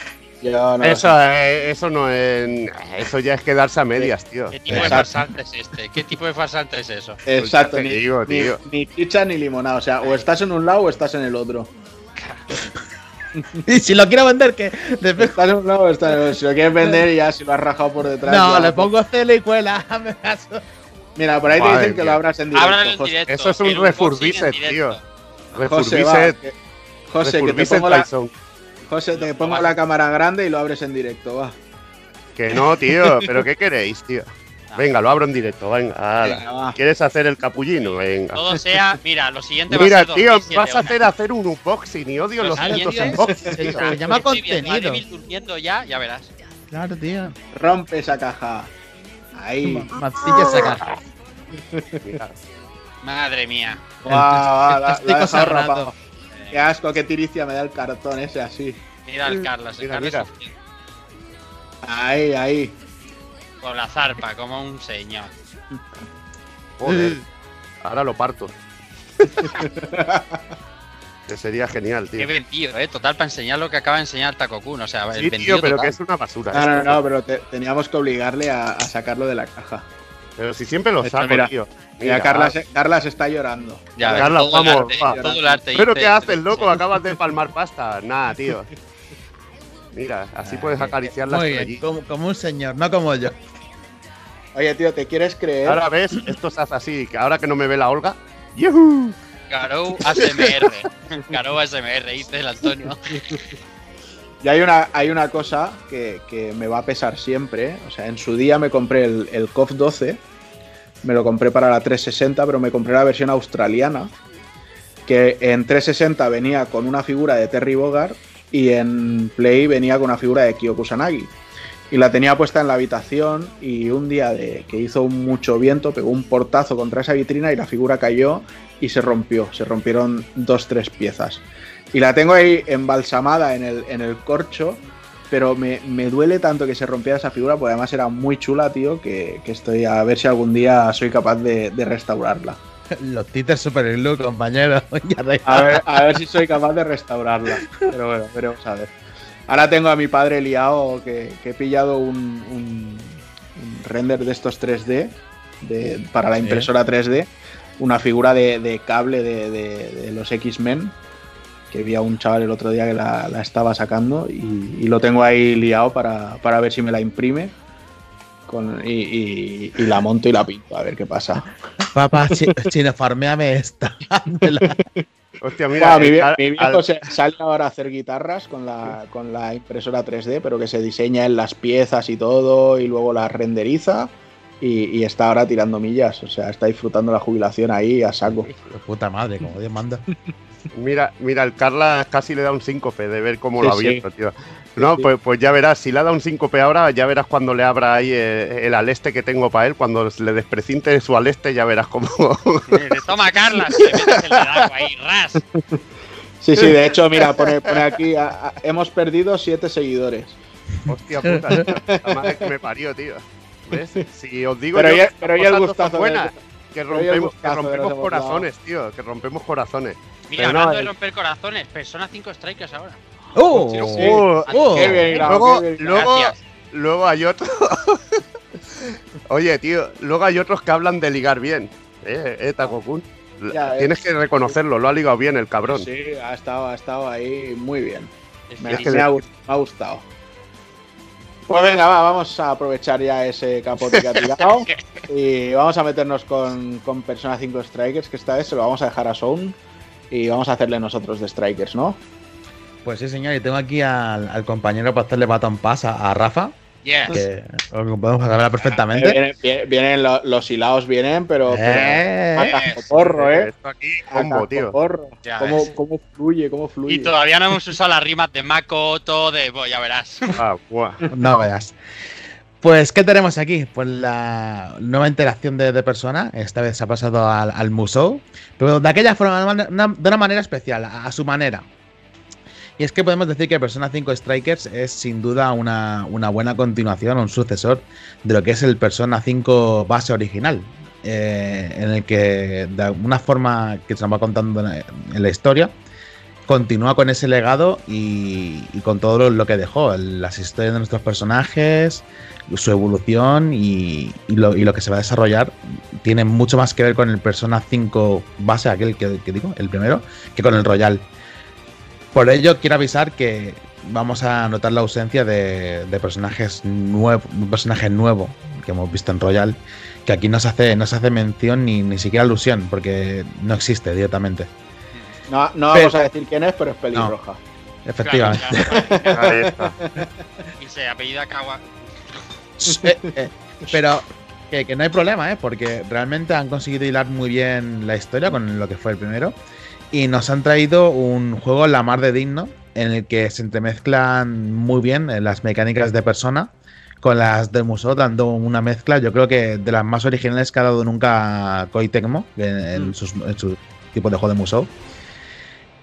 Yo no Eso, eh, eso no es. Eso ya es quedarse a medias, tío. ¿Qué tipo de farsante es este? ¿Qué tipo de farsante es eso? Exacto, Pues ni, digo, ni- tío. ni chicha ni limonada. O sea, o estás en un lado o estás en el otro. Y si lo quiero vender, que Estás en un lado o estás en el otro. Si lo quieres vender y ya si lo has rajado por detrás. No, ya- le pongo celo y cuela. Mira, por ahí te dicen que lo abras en directo. En directo. Eso es un directo. tío. Que- José, que te pongo la. José, te pongo la cámara grande y lo abres en directo, va. Que no, tío. ¿Pero qué queréis, tío? Venga, lo abro en directo, venga. Venga. ¿Quieres hacer el capullino? Venga. Todo sea, mira, lo siguiente Mira, va a ser tío, 2007, vas a hacer hacer un unboxing y odio Lo los es- unboxings, Se llama contenido. Durmiendo ya, ya verás. Claro, tío. Rompe esa caja. Ahí. Mancilla esa caja. Madre mía. Guau, la- Estoy la. Qué asco, qué tiricia me da el cartón ese así. Mira al Carlos, el Mira, Carlos mira. Ahí, ahí. Con la zarpa, como un señor. joder. Ahora lo parto. que sería genial, Qué tío. vendido, eh. Total, para enseñar lo que acaba de enseñar Takokun. O sea, el Sí, vendido tío, pero que es una basura. No, no, no, pero te- teníamos que obligarle a, a sacarlo de la caja. Pero si siempre lo saco, mira. tío. Mira, Carla, se- Carla se está llorando. Ya ves, Carla, todo el vamos, arte, va. todo el arte. ¿Pero qué haces, loco? Acabas de palmar pasta. Nada, tío. Mira, así puedes Ah, acariciar las Muy bien, estrellitas. como, como un señor, no como yo. Oye, tío, ¿te quieres creer? Ahora ves, esto se hace así. Que ahora que no me ve la Olga. ¡Yuhu! Garou ASMR. Garou ASMR, dice el Antonio. Y hay una, hay una cosa que, que me va a pesar siempre. O sea, en su día me compré el, el KOF 12. Me lo compré para la 360, pero me compré la versión australiana. Que en 360 venía con una figura de Terry Bogard y en Play venía con una figura de Kyo Kusanagi. Y la tenía puesta en la habitación y un día de que hizo mucho viento pegó un portazo contra esa vitrina y la figura cayó y se rompió. Se rompieron dos, tres piezas. Y la tengo ahí embalsamada en el, en el corcho, pero me, me duele tanto que se rompiera esa figura, porque además era muy chula, tío, que, que estoy a ver si algún día soy capaz de, de restaurarla. Los títeres super glue, compañero. A ver, a ver si soy capaz de restaurarla. Pero bueno, veremos a ver. Ahora tengo a mi padre liado que, que he pillado un, un- un render de estos 3D de- para la impresora 3D. Una figura de, de cable de, de- de los X-Men. Que vi a un chaval el otro día que la, la estaba sacando y, y lo tengo ahí liado para, para ver si me la imprime. Con, y, y- y la monto y la pinto, a ver qué pasa. Papá, chi- chino, farmeame esta. Hostia, mira, mi, vie- al- mi viejo al- se- sale ahora a hacer guitarras con la, con la impresora 3D, pero que se diseña en las piezas y todo, y luego las renderiza. Y, y está ahora tirando millas, o sea, está disfrutando la jubilación ahí a saco. Puta madre, como Dios manda. Mira, mira, el Carla casi le da un síncope de ver cómo Sí, lo ha sí. abierto, tío. No, sí. pues, pues ya verás, si le ha dado un síncope ahora, ya verás cuando le abra ahí el, el aleste que tengo para él, cuando le desprecinte su aleste, ya verás cómo. Eh, Toma, Carla, si le metes el dedazo ahí, ras. Sí, sí, de hecho, mira, pone, pone aquí, a- a- hemos perdido siete seguidores. Hostia puta, la madre que me parió, tío. ¿Ves? Si os digo Pero yo ya- pero ya el gustazo de- que rompemos, que rompemos corazones, tío, que rompemos corazones. Mira, Pero no, hablando de el- romper corazones, Persona 5 Strikers ahora. ¡Oh! Sí, Oh, oh. Qué bien luego, qué bien hilado. luego, luego hay otro. Oye, tío, luego hay otros que hablan de ligar bien. Eh, eh, Takokun. Ya, Tienes eh. que reconocerlo, lo ha ligado bien el cabrón. Sí, ha estado, ha estado ahí muy bien. Es Me, me ha gustado. Pues venga, va, vamos a aprovechar ya ese capote que ha tirado y vamos a meternos con, con Persona 5 Strikers, que esta vez se lo vamos a dejar a Sound y vamos a hacerle nosotros de Strikers, ¿no? Pues sí, señor, y tengo aquí al, al compañero para hacerle baton pass a, a Rafa, Yes. que lo podemos perfectamente. Vienen, vienen- vienen lo- los hilados, vienen, pero... Eh, cascoporro, ¿eh? Esto aquí, combo, tío. ¿Cómo, cómo fluye, cómo fluye. Y todavía no hemos usado las rimas de Makoto, de. Bueno, ya verás. Ah, buah. No veas. Pues, ¿qué tenemos aquí? Pues la nueva interacción de, de persona. Esta vez se ha pasado al, al museo. Pero de aquella forma, de una, una- de una manera especial, a, a su manera. Y es que podemos decir que Persona 5 Strikers es sin duda una, una buena continuación, un sucesor de lo que es el Persona 5 base original. eh, en el que, de alguna forma que se nos va contando en la- historia, continúa con ese legado y, con todo lo, que dejó, las historias de nuestros personajes, su evolución y, lo, que se va a desarrollar tiene mucho más que ver con el Persona 5 base, aquel que, que digo, el primero, que con el Royal. Por ello quiero avisar que vamos a notar la ausencia de, de personajes nuevos, un personaje nuevo que hemos visto en Royal, que aquí no se hace, no se hace mención ni, ni siquiera alusión, porque no existe directamente. No, no Pero- vamos a decir quién es, pero es pelirroja. Efectivamente. Claro, claro. Ahí está. Y se apellida Kawa. Eh, eh, pero que, que no hay problema, ¿eh? Porque realmente han conseguido hilar muy bien la historia con lo que fue el primero. Y nos han traído un juego la mar de digno, en el que se entremezclan muy bien eh, las mecánicas de persona con las del museo, dando una mezcla, yo creo que de las más originales que ha dado nunca Koei Tecmo en, en Mm. sus- en su tipo de juego de museo.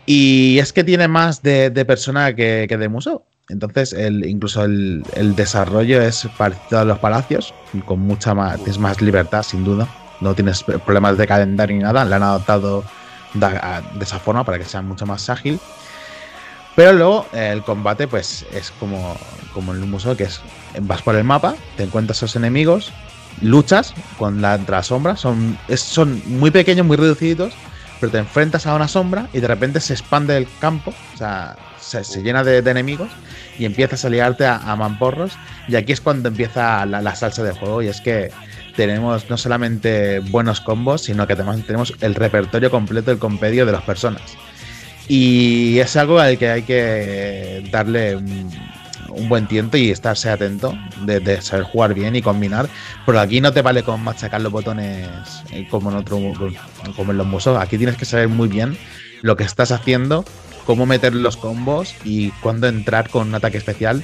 Y es que tiene más de, de persona que, que de museo. Entonces, el, incluso el, el desarrollo es parecido a los palacios, con mucha más, tienes más libertad, sin duda. No tienes problemas de calendario ni nada, la han adaptado de esa forma para que sea mucho más ágil. Pero luego eh, el combate, pues es como, como en museo, que es vas por el mapa, te encuentras a esos enemigos, luchas con la, entre las sombras, son, son muy pequeños, muy reducidos, pero te enfrentas a una sombra y de repente se expande el campo, o sea, se, llena de, de enemigos y empiezas a liarte a, a mamporros. Y aquí es cuando empieza la, la salsa del juego. Y es que tenemos no solamente buenos combos, sino que además tenemos el repertorio completo del compendio de las personas. Y es algo al que hay que darle un, buen tiento y estarse atento de, de saber jugar bien y combinar. Pero aquí no te vale con machacar los botones eh, como en otro como en los museos. Aquí tienes que saber muy bien lo que estás haciendo cómo meter los combos y cuándo entrar con un ataque especial.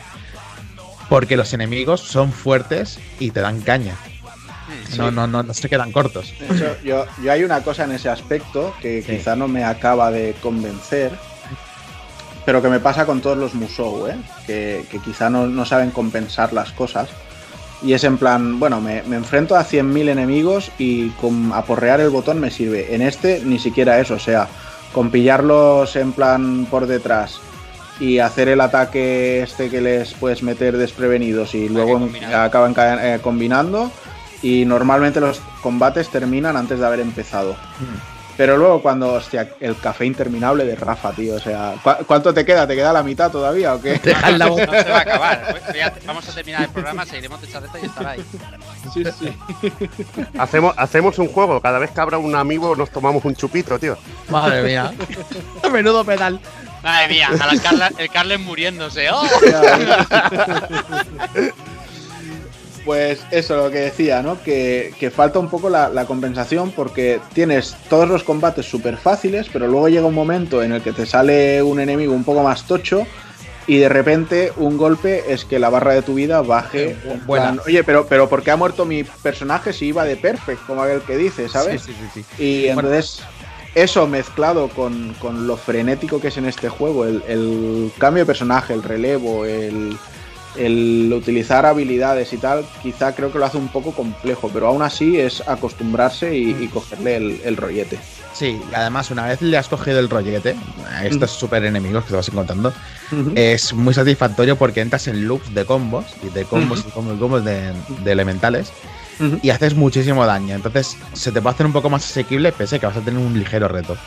Porque los enemigos son fuertes y te dan caña. No, no, no, no se quedan cortos. Hecho, yo, yo hay una cosa en ese aspecto que Sí. quizá no me acaba de convencer, pero que me pasa con todos los Musou, ¿eh? que, que quizá no, no saben compensar las cosas. Y es en plan, bueno, me, me enfrento a 100.000 enemigos y con aporrear el botón me sirve. En este ni siquiera eso, o sea, con pillarlos en plan por detrás y hacer el ataque este que les puedes meter desprevenidos y luego acaban ca- eh, combinando y normalmente los combates terminan antes de haber empezado. Pero luego cuando, hostia, el café interminable de Rafa, tío, o sea, ¿cu- ¿cuánto te queda? ¿Te queda la mitad todavía o qué? La No boca. se va a acabar. Pues Vamos a terminar el programa, seguiremos de charreta y estará ahí. Sí, sí. Hacemos, hacemos un juego, cada vez que abra un amigo nos tomamos un chupito, tío. Madre mía. Menudo pedal. Madre mía, a la Carla- el Carles muriéndose. ¡Oh! Pues eso, lo que decía, ¿no? Que, que falta un poco la, la compensación porque tienes todos los combates súper fáciles, pero luego llega un momento en el que te sale un enemigo un poco más tocho y de repente un golpe es que la barra de tu vida baje. Eh, plan, Oye, pero, pero ¿por qué ha muerto mi personaje si iba de perfect, como aquel que dice, ¿sabes? Sí, sí, sí, sí. Y entonces, eso mezclado con, con lo frenético que es en este juego, el, el cambio de personaje, el relevo, el, el utilizar habilidades y tal, quizá creo que lo hace un poco complejo, pero aún así es acostumbrarse y, y cogerle el, el rollete. Sí, y además, una vez le has cogido el rollete a estos super enemigos que te vas encontrando, es muy satisfactorio porque entras en loops de combos y de combos y combos, y combos de, de elementales y haces muchísimo daño. Entonces, se te puede hacer un poco más asequible, pese a que vas a tener un ligero reto.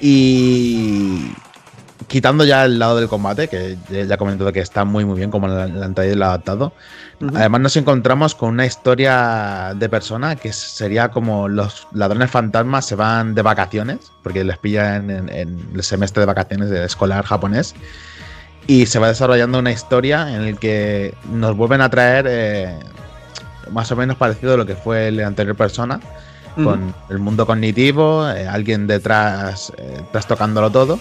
Y quitando ya el lado del combate, que ya he comentado que está muy muy bien como traído y lo adaptado. Además nos encontramos con una historia de persona que sería como los ladrones fantasmas se van de vacaciones, porque les pillan en, en el semestre de vacaciones de escolar japonés. Y se va desarrollando una historia en la que nos vuelven a traer eh, más o menos parecido a lo que fue el anterior persona, con el mundo cognitivo, eh, alguien detrás eh, trastocándolo todo,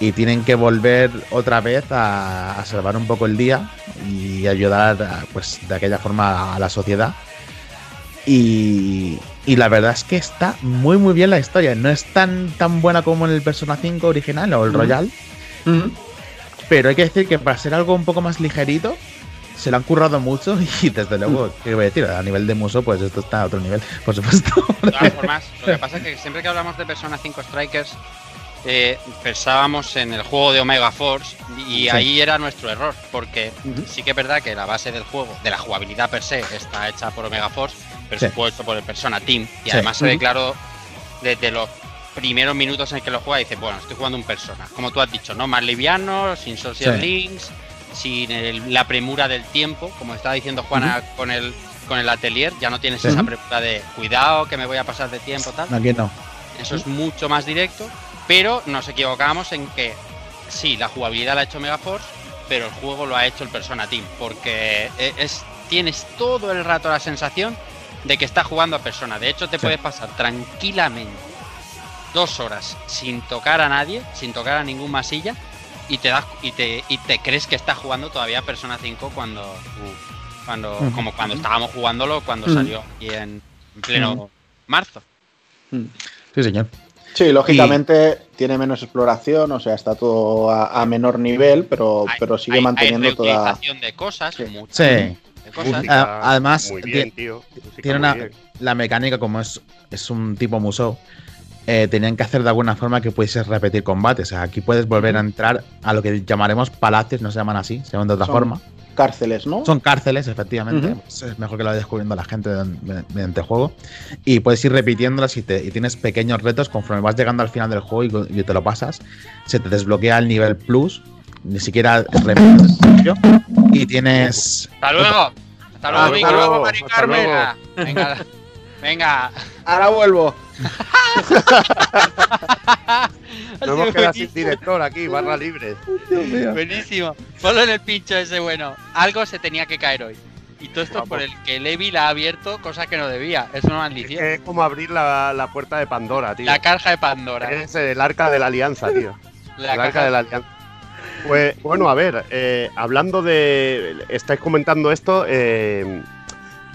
y tienen que volver otra vez a, a salvar un poco el día y ayudar, a, pues, de aquella forma a la sociedad. Y, y la verdad es que está muy muy bien la historia. No es tan, tan buena como en el Persona 5 original o el. Royal, pero hay que decir que para ser algo un poco más ligerito, se lo han currado mucho y desde luego, ¿qué voy a decir? A nivel de muso, pues esto está a otro nivel, por supuesto. De todas formas, lo que pasa es que siempre que hablamos de Persona 5 Strikers, eh, pensábamos en el juego de Omega Force y Sí. ahí era nuestro error, porque sí que es verdad que la base del juego, de la jugabilidad per se, está hecha por Omega Force, pero Sí. supuesto por el Persona Team, y Sí. además se Ujú. declaró desde los primeros minutos en que lo juega, dice, bueno, estoy jugando un Persona, como tú has dicho, ¿no? Más liviano, sin social links, sin el- la premura del tiempo, como estaba diciendo Juana con el con el atelier, ya no tienes esa premura de cuidado que me voy a pasar de tiempo tal. Aquí no. Eso es mucho más directo, pero nos equivocamos en que sí, la jugabilidad la ha hecho Megaforce, pero el juego lo ha hecho el Persona Team, porque e- es, tienes todo el rato la sensación de que estás jugando a Persona. De hecho, te Sí. puedes pasar tranquilamente dos horas sin tocar a nadie, sin tocar a ningún masilla, y te das y te, y te crees que estás jugando todavía Persona 5 cuando cuando Ujú. como cuando estábamos jugándolo cuando salió aquí en pleno marzo. Sí, señor. Sí, lógicamente tiene menos exploración, o sea, está todo a, a menor nivel, pero, Hay- pero sigue hay- manteniendo hay toda. de cosas, Sí. Sí. de cosas. Música, además, muy bien, tío. Tiene muy una- bien. La mecánica, como es, es un tipo museo, eh, tenían que hacer de alguna forma que pudieses repetir combates. O sea, aquí puedes volver a entrar a lo que llamaremos palacios, no se llaman así, se llaman de otra Son forma. Cárceles, ¿no? Son cárceles, efectivamente. Ujú. Pues es mejor que lo vaya descubriendo la gente mediante juego. Y puedes ir repitiéndolas y, te- y tienes pequeños retos conforme vas llegando al final del juego y, y te lo pasas. Se te desbloquea el nivel plus. Ni siquiera repites el sitio. Y tienes. Hasta luego. Hasta luego, Hasta Vicky. luego, Mari hasta Carmen. luego. Venga, venga. Ahora vuelvo. No hemos quedado sin director aquí, barra libre. Buenísimo. Ponlo en el pincho ese bueno. Algo se tenía que caer hoy. Y todo esto Vamos. por el que Levi la ha abierto, cosa que no debía. Es una Es, maldición. que es como abrir la, la puerta de Pandora, tío. La caja de Pandora. Es el arca de la alianza, tío. La el arca caja- de la alianza. Pues bueno, a ver, eh, hablando de. Estáis comentando esto. eh,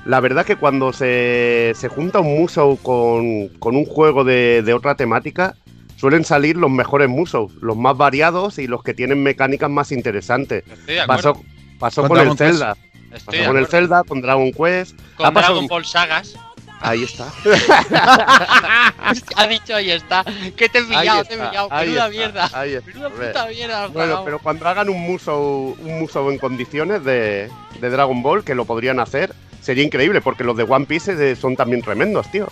la verdad que cuando se, se junta un Musou con, con un juego de, de otra temática, suelen salir los mejores Musou, los más variados y los que tienen mecánicas más interesantes. Pasó, pasó Con con, el. Zelda. Estoy Pasó con el. Zelda, con Dragon Quest. ha Con pasado- Dragon Ball Sagas. Ahí está. ha dicho ahí está. Que te he pillado, te he está, pillado. ahí Menuda está, mierda. ahí está. Menuda puta mierda. Bueno, pero cuando hagan un Musou, un Musou en condiciones de, de Dragon Ball, que lo podrían hacer, sería increíble, porque los de One Piece eh, son también tremendos, tío.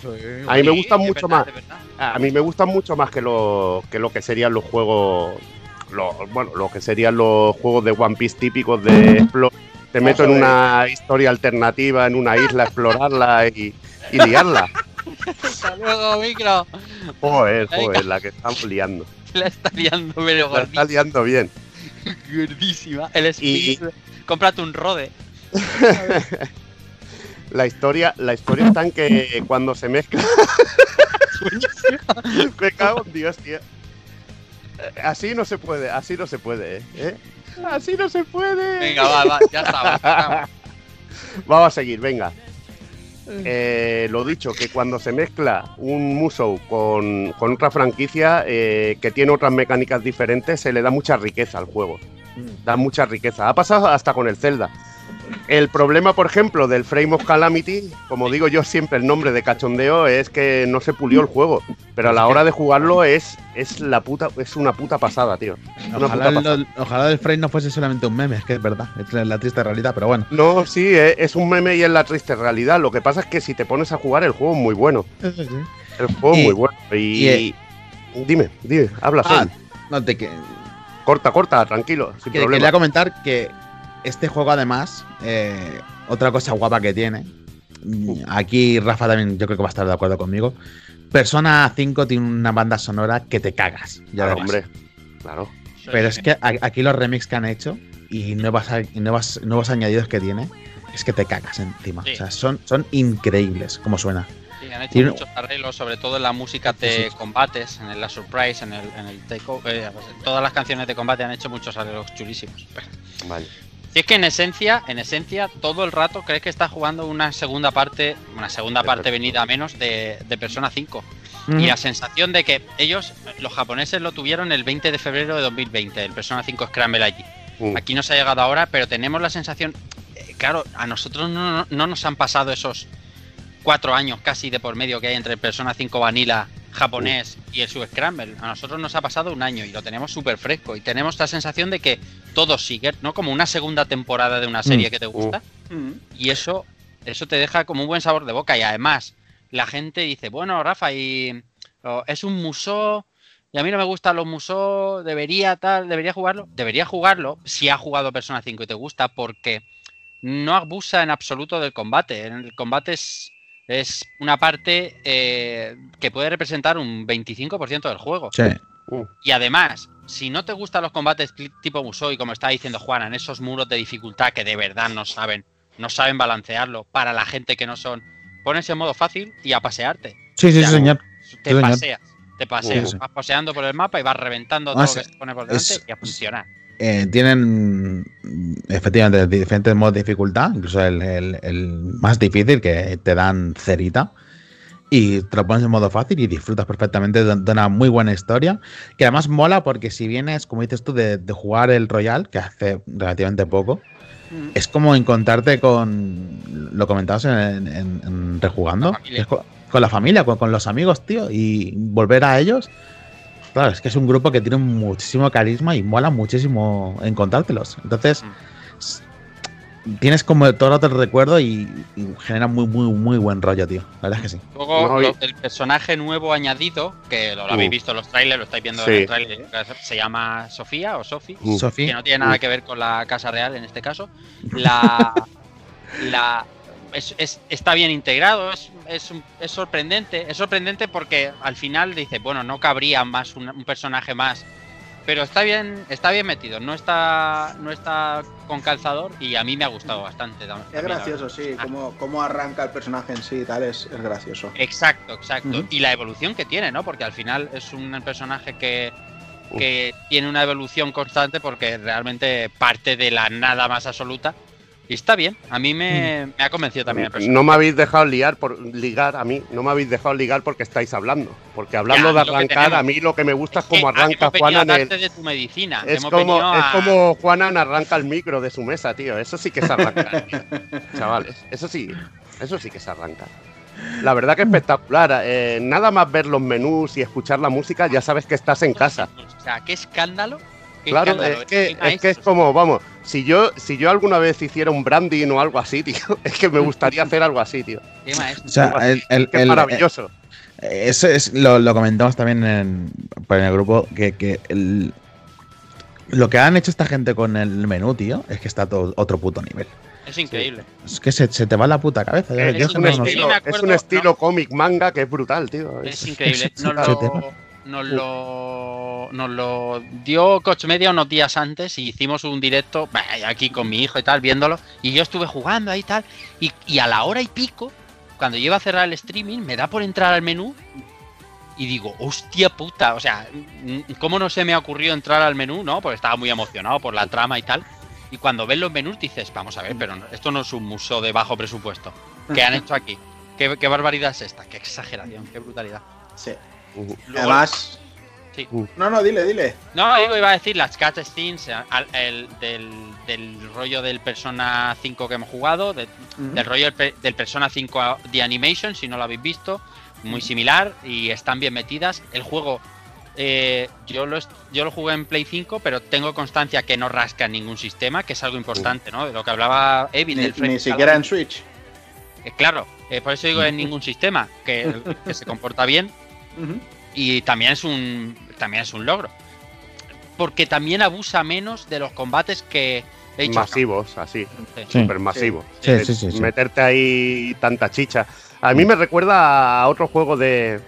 A mí me gustan mucho verdad, más. A mí me gustan mucho más que lo que, lo que serían los juegos. lo- bueno, lo que serían los juegos de One Piece típicos de explo- Te meto en una historia alternativa, en una isla, explorarla y, y liarla. Hasta luego, micro. Joder, joder, la que estamos liando. La está liando, pero La está liando bien. gordísima. El espíritu. Cómprate un rode. La historia, la historia está en que cuando se mezcla. Me cago en Dios, tío. Eh, Así no se puede, así no se puede, ¿eh? ¿Eh? Así no se puede. Venga, va, va, ya está. va. Vamos a seguir, venga. Eh, lo dicho, que cuando se mezcla un Musou con, con otra franquicia eh, que tiene otras mecánicas diferentes, se le da mucha riqueza al juego. Da mucha riqueza. Ha pasado hasta con el Zelda. El problema, por ejemplo, del Frame of Calamity, como digo yo siempre, el nombre de cachondeo es que no se pulió el juego. Pero a la hora de jugarlo es, es la puta, es una puta pasada, tío. Una Ojalá, puta pasada. el, ojalá el frame no fuese solamente un meme, es que es verdad, es la, triste realidad, pero bueno. No, sí, eh, es un meme y es la triste realidad. Lo que pasa es que si te pones a jugar, el juego es muy bueno. El juego es muy bueno. Y, y- dime, dime, habla Ah, no te que, Corta, corta, tranquilo, sin que- problema. quería comentar que este juego además, eh, otra cosa guapa que tiene, mm, aquí Rafa también yo creo que va a estar de acuerdo conmigo, Persona 5 tiene una banda sonora que te cagas. Ya Claro, hombre, claro. Pero es que aquí los remix que han hecho y nuevas, y nuevas, nuevos añadidos que tiene, es que te cagas encima. Sí. O sea, son, son increíbles como suena. Sí, han hecho Tiene- muchos arreglos, sobre todo en la música de sí. combates, en el, la Surprise, en el, en el Takeover. eh, pues, en todas las canciones de combate han hecho muchos arreglos chulísimos. Vale. Y es que en esencia, en esencia, todo el rato crees que estás jugando una segunda parte, una segunda parte venida a menos de, de Persona 5. Y la sensación de que ellos, los japoneses, lo tuvieron el 20 de febrero de 2020, el Persona 5 Scramble allí. Mm. Aquí no se ha llegado ahora, pero tenemos la sensación. eh, claro, a nosotros no, no- no nos han pasado esos cuatro años casi de por medio que hay entre el Persona 5 Vanilla japonés y el Sub Scramble. A nosotros nos ha pasado un año y lo tenemos súper fresco. Y tenemos la sensación de que todo sigue, ¿no? Como una segunda temporada de una serie Mm. que te gusta. Y eso, eso te deja como un buen sabor de boca. Y además, la gente dice, bueno, Rafa, y oh, es un museo. Y a mí no me gustan los musos, debería tal, debería jugarlo. Debería jugarlo si ha jugado Persona 5 y te gusta, porque no abusa en absoluto del combate. El combate es, es una parte eh, que puede representar un 25% del juego. Sí. Uh, Y además, si no te gustan los combates tipo Musou y como está diciendo Juana, en esos muros de dificultad que de verdad no saben, no saben balancearlo para la gente que no son, pones en modo fácil y a pasearte. Sí, sí, sí, señor. Te Sí, señor. paseas, te paseas, vas paseando por el mapa y vas reventando Ah, todo lo que se pone por delante Es- y a funcionar. Eh, tienen mm, efectivamente diferentes modos de dificultad, incluso el, el- el más difícil que te dan cerita. Y te lo pones en modo fácil y disfrutas perfectamente de, de una muy buena historia. Que además mola porque si vienes, como dices tú, de, de jugar el Royal, que hace relativamente poco, es como encontrarte con. Lo comentabas en, en- en Rejugando. La con la familia, con, con los amigos, tío. Y volver a ellos. Claro, es que es un grupo que tiene muchísimo carisma y mola muchísimo encontrártelos. Entonces, Mm. tienes como todo el rato el recuerdo y, y genera muy, muy, muy buen rollo, tío. La verdad es que sí. Luego, No, y- lo- el personaje nuevo añadido, que lo, lo habéis Uh. visto en los trailers, lo estáis viendo Sí. en el trailer, se llama Sofía o Sofi. uh. Sofi, que no tiene nada que ver con la Casa Real en este caso. La, la es- es- está bien integrado, es, es, sorprendente. Es sorprendente porque al final dice, bueno, no cabría más un, un personaje más. Pero está bien, está bien metido, no está, no está con calzador y a mí me ha gustado bastante. Es gracioso, sí. Ah, Cómo, cómo arranca el personaje en sí y tal, es, es gracioso. Exacto, exacto. Y la evolución que tiene, ¿no? Porque al final es un personaje que que tiene una evolución constante porque realmente parte de la nada más absoluta. Y está bien, a mí me, me ha convencido también el. No me habéis dejado liar por ligar a mí, no me habéis dejado ligar porque estáis hablando. Porque hablando Ya, de arrancar, a mí lo que me gusta es cómo arranca Juana a en el, de tu medicina. Es como, venido es a- como Juanan arranca el micro de su mesa, tío. Eso sí que es arrancar, tío. chavales. Eso sí, eso sí que es arrancar. La verdad que espectacular. eh, nada más ver los menús y escuchar la música, ya sabes que estás en casa. O sea, qué escándalo. Claro, es que, es que es como, vamos, si yo, si yo alguna vez hiciera un branding o algo así, tío, es que me gustaría hacer algo así, tío. Qué. O sea, el, maravilloso. eh, eso es, lo, lo comentamos también en, el grupo, que, que el- lo que han hecho esta gente con el menú, tío, es que está todo otro puto nivel. Es increíble. Es que se, se te va la puta cabeza. Es, un no- estilo, me es acuerdo, un estilo no. cómic manga que es brutal, tío. Es Es- increíble. lo. Nos lo, nos lo dio Coach Media unos días antes y hicimos un directo bah, aquí con mi hijo y tal, viéndolo. Y yo estuve jugando ahí y tal. Y, a la hora y pico, cuando yo iba a cerrar el streaming, me da por entrar al menú y digo, hostia puta. O sea, mm, ¿cómo no se me ocurrió entrar al menú? No, porque estaba muy emocionado por la trama y tal. Y cuando ves los menús dices, vamos a ver, pero no- esto no es un museo de bajo presupuesto. ¿Qué han hecho aquí? ¿Qué, qué barbaridad es esta? Qué exageración, qué brutalidad. Sí. Luego- Además. Sí. No, no, dile, dile. No, iba a decir las cutscenes el, del, del rollo del Persona 5 que hemos jugado, de- del rollo del, del Persona 5 de Animation, si no lo habéis visto, muy similar y están bien metidas. El juego, eh, yo, lo, yo lo jugué en Play 5, pero tengo constancia que no rasca ningún sistema, que es algo importante, ¿no? De lo que hablaba Evil. Ni, del frame ni rate. siquiera en Switch. Eh, claro, eh, por eso digo en ningún sistema, que, que se comporta bien y también es un también es un logro porque también abusa menos de los combates que he dicho masivos, así. Sí. Sí. Súper masivos. Sí, Met- sí, sí, sí. Meterte ahí tanta chicha. A mí me recuerda a otro juego de.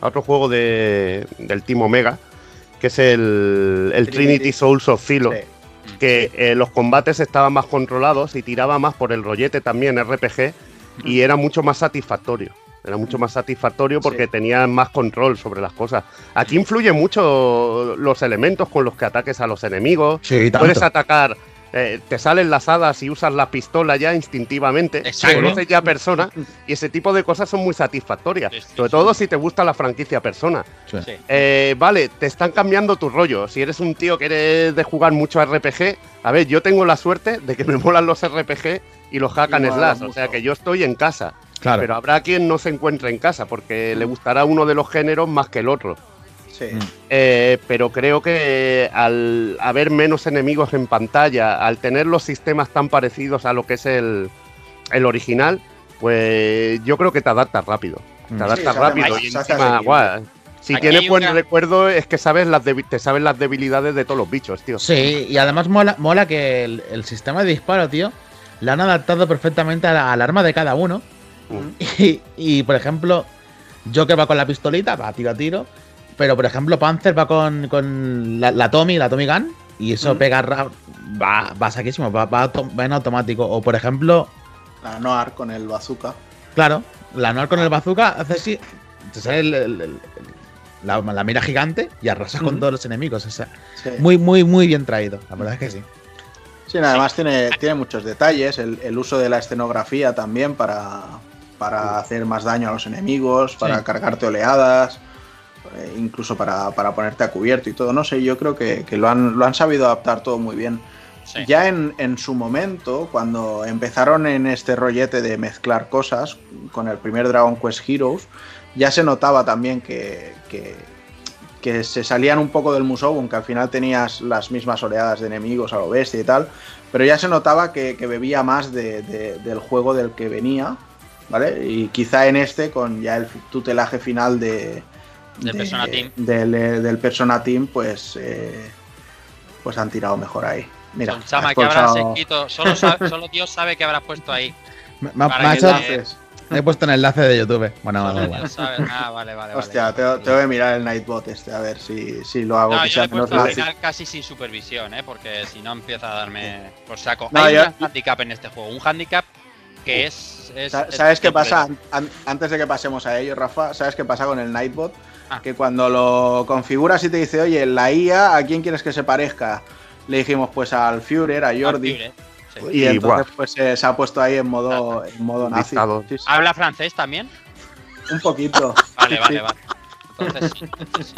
A otro juego de. del Team Omega. Que es el. el Trinity. Trinity Souls of Philo. Sí. Que eh, los combates estaban más controlados y tiraba más por el rollete también RPG. Y era mucho más satisfactorio. Era mucho más satisfactorio porque Sí. tenían más control sobre las cosas. Aquí influye mucho los elementos con los que ataques a los enemigos. Sí, tanto. Puedes atacar, eh, te salen las hadas y usas la pistola ya instintivamente, Exacto. conoces ya persona y ese tipo de cosas son muy satisfactorias. Sí, sí, Sobre sí. todo si te gusta la franquicia persona. Eh, vale, te están cambiando tu rollo. Si eres un tío que eres de jugar mucho RPG, a ver, yo tengo la suerte de que me molan los RPG y los hack Y and slash, o sea que yo estoy en casa. Claro. Pero habrá quien no se encuentre en casa porque le gustará uno de los géneros más que el otro. Sí. Mm. Eh, pero creo que al haber menos enemigos en pantalla, al tener los sistemas tan parecidos a lo que es el, el original, pues yo creo que te adaptas rápido. Te Mm. Sí, adaptas rápido y encima, guau, si Aquí tienes buen una- recuerdo es que sabes las te sabes las debilidades de todos los bichos, tío. Sí, y además mola, mola que el, el sistema de disparo, tío, lo han adaptado perfectamente a la- al arma de cada uno. Mm. Y, y, por ejemplo, Joker va con la pistolita, va tiro a tiro. Pero, por ejemplo, Panzer va con, con la, la Tommy, la Tommy Gun. Y eso Mm. pega, va, va saquísimo, va, va, en automático. O, por ejemplo, La Noir con el bazooka. claro, la Noir con el bazooka hace así. Te sale el- el- el- la, la mira gigante y arrasa con todos los enemigos. O sea, Sí. muy, muy, muy bien traído. La verdad es que sí. Sí, además tiene, tiene muchos detalles, el, el uso de la escenografía también para, para hacer más daño a los enemigos, para Sí. cargarte oleadas, eh, incluso para, para ponerte a cubierto y todo. No sé, yo creo que, que lo, han, lo han sabido adaptar todo muy bien. Sí. Ya en, en su momento, cuando empezaron en este rollete de mezclar cosas con el primer Dragon Quest Heroes, ya se notaba también que, que, que se salían un poco del Musou, aunque al final tenías las mismas oleadas de enemigos a lo bestia y tal, pero ya se notaba que, que bebía más de- de- del juego del que venía, ¿vale? Y quizá en este, con ya el tutelaje final de, Del de- Persona Team. Del, eh, del Persona Team, pues, eh, pues han tirado mejor ahí. Mira, Son Chama, has que habrás pulsado- escrito? Solo, sabe- solo Dios sabe que habrás puesto ahí. Me, que hecho- te- he puesto en el enlace de YouTube. Bueno. Dios sabe. Ah, vale, vale. vale. Hostia, te, te voy a mirar el Nightbot este, a ver si, si lo hago No, que yo sea le he menos puesto al nazi. final casi sin supervisión, ¿eh? porque si no empieza a darme por saco. No, Hay yo- un handicap en este juego, un handicap que es... es- Sa- es ¿Sabes qué simple. pasa? An- antes de que pasemos a ello, Rafa, ¿sabes qué pasa con el Nightbot? Ah. que cuando lo configuras y te dice, oye, la IA, ¿a quién quieres que se parezca? Le dijimos, pues al Führer, a Jordi. Al Führer, sí. Y, Y, entonces, pues eh, se ha puesto ahí en modo, en modo nazi. Dictador. Sí, sí, ¿Habla francés también? un poquito. Vale, vale, vale. Entonces sí.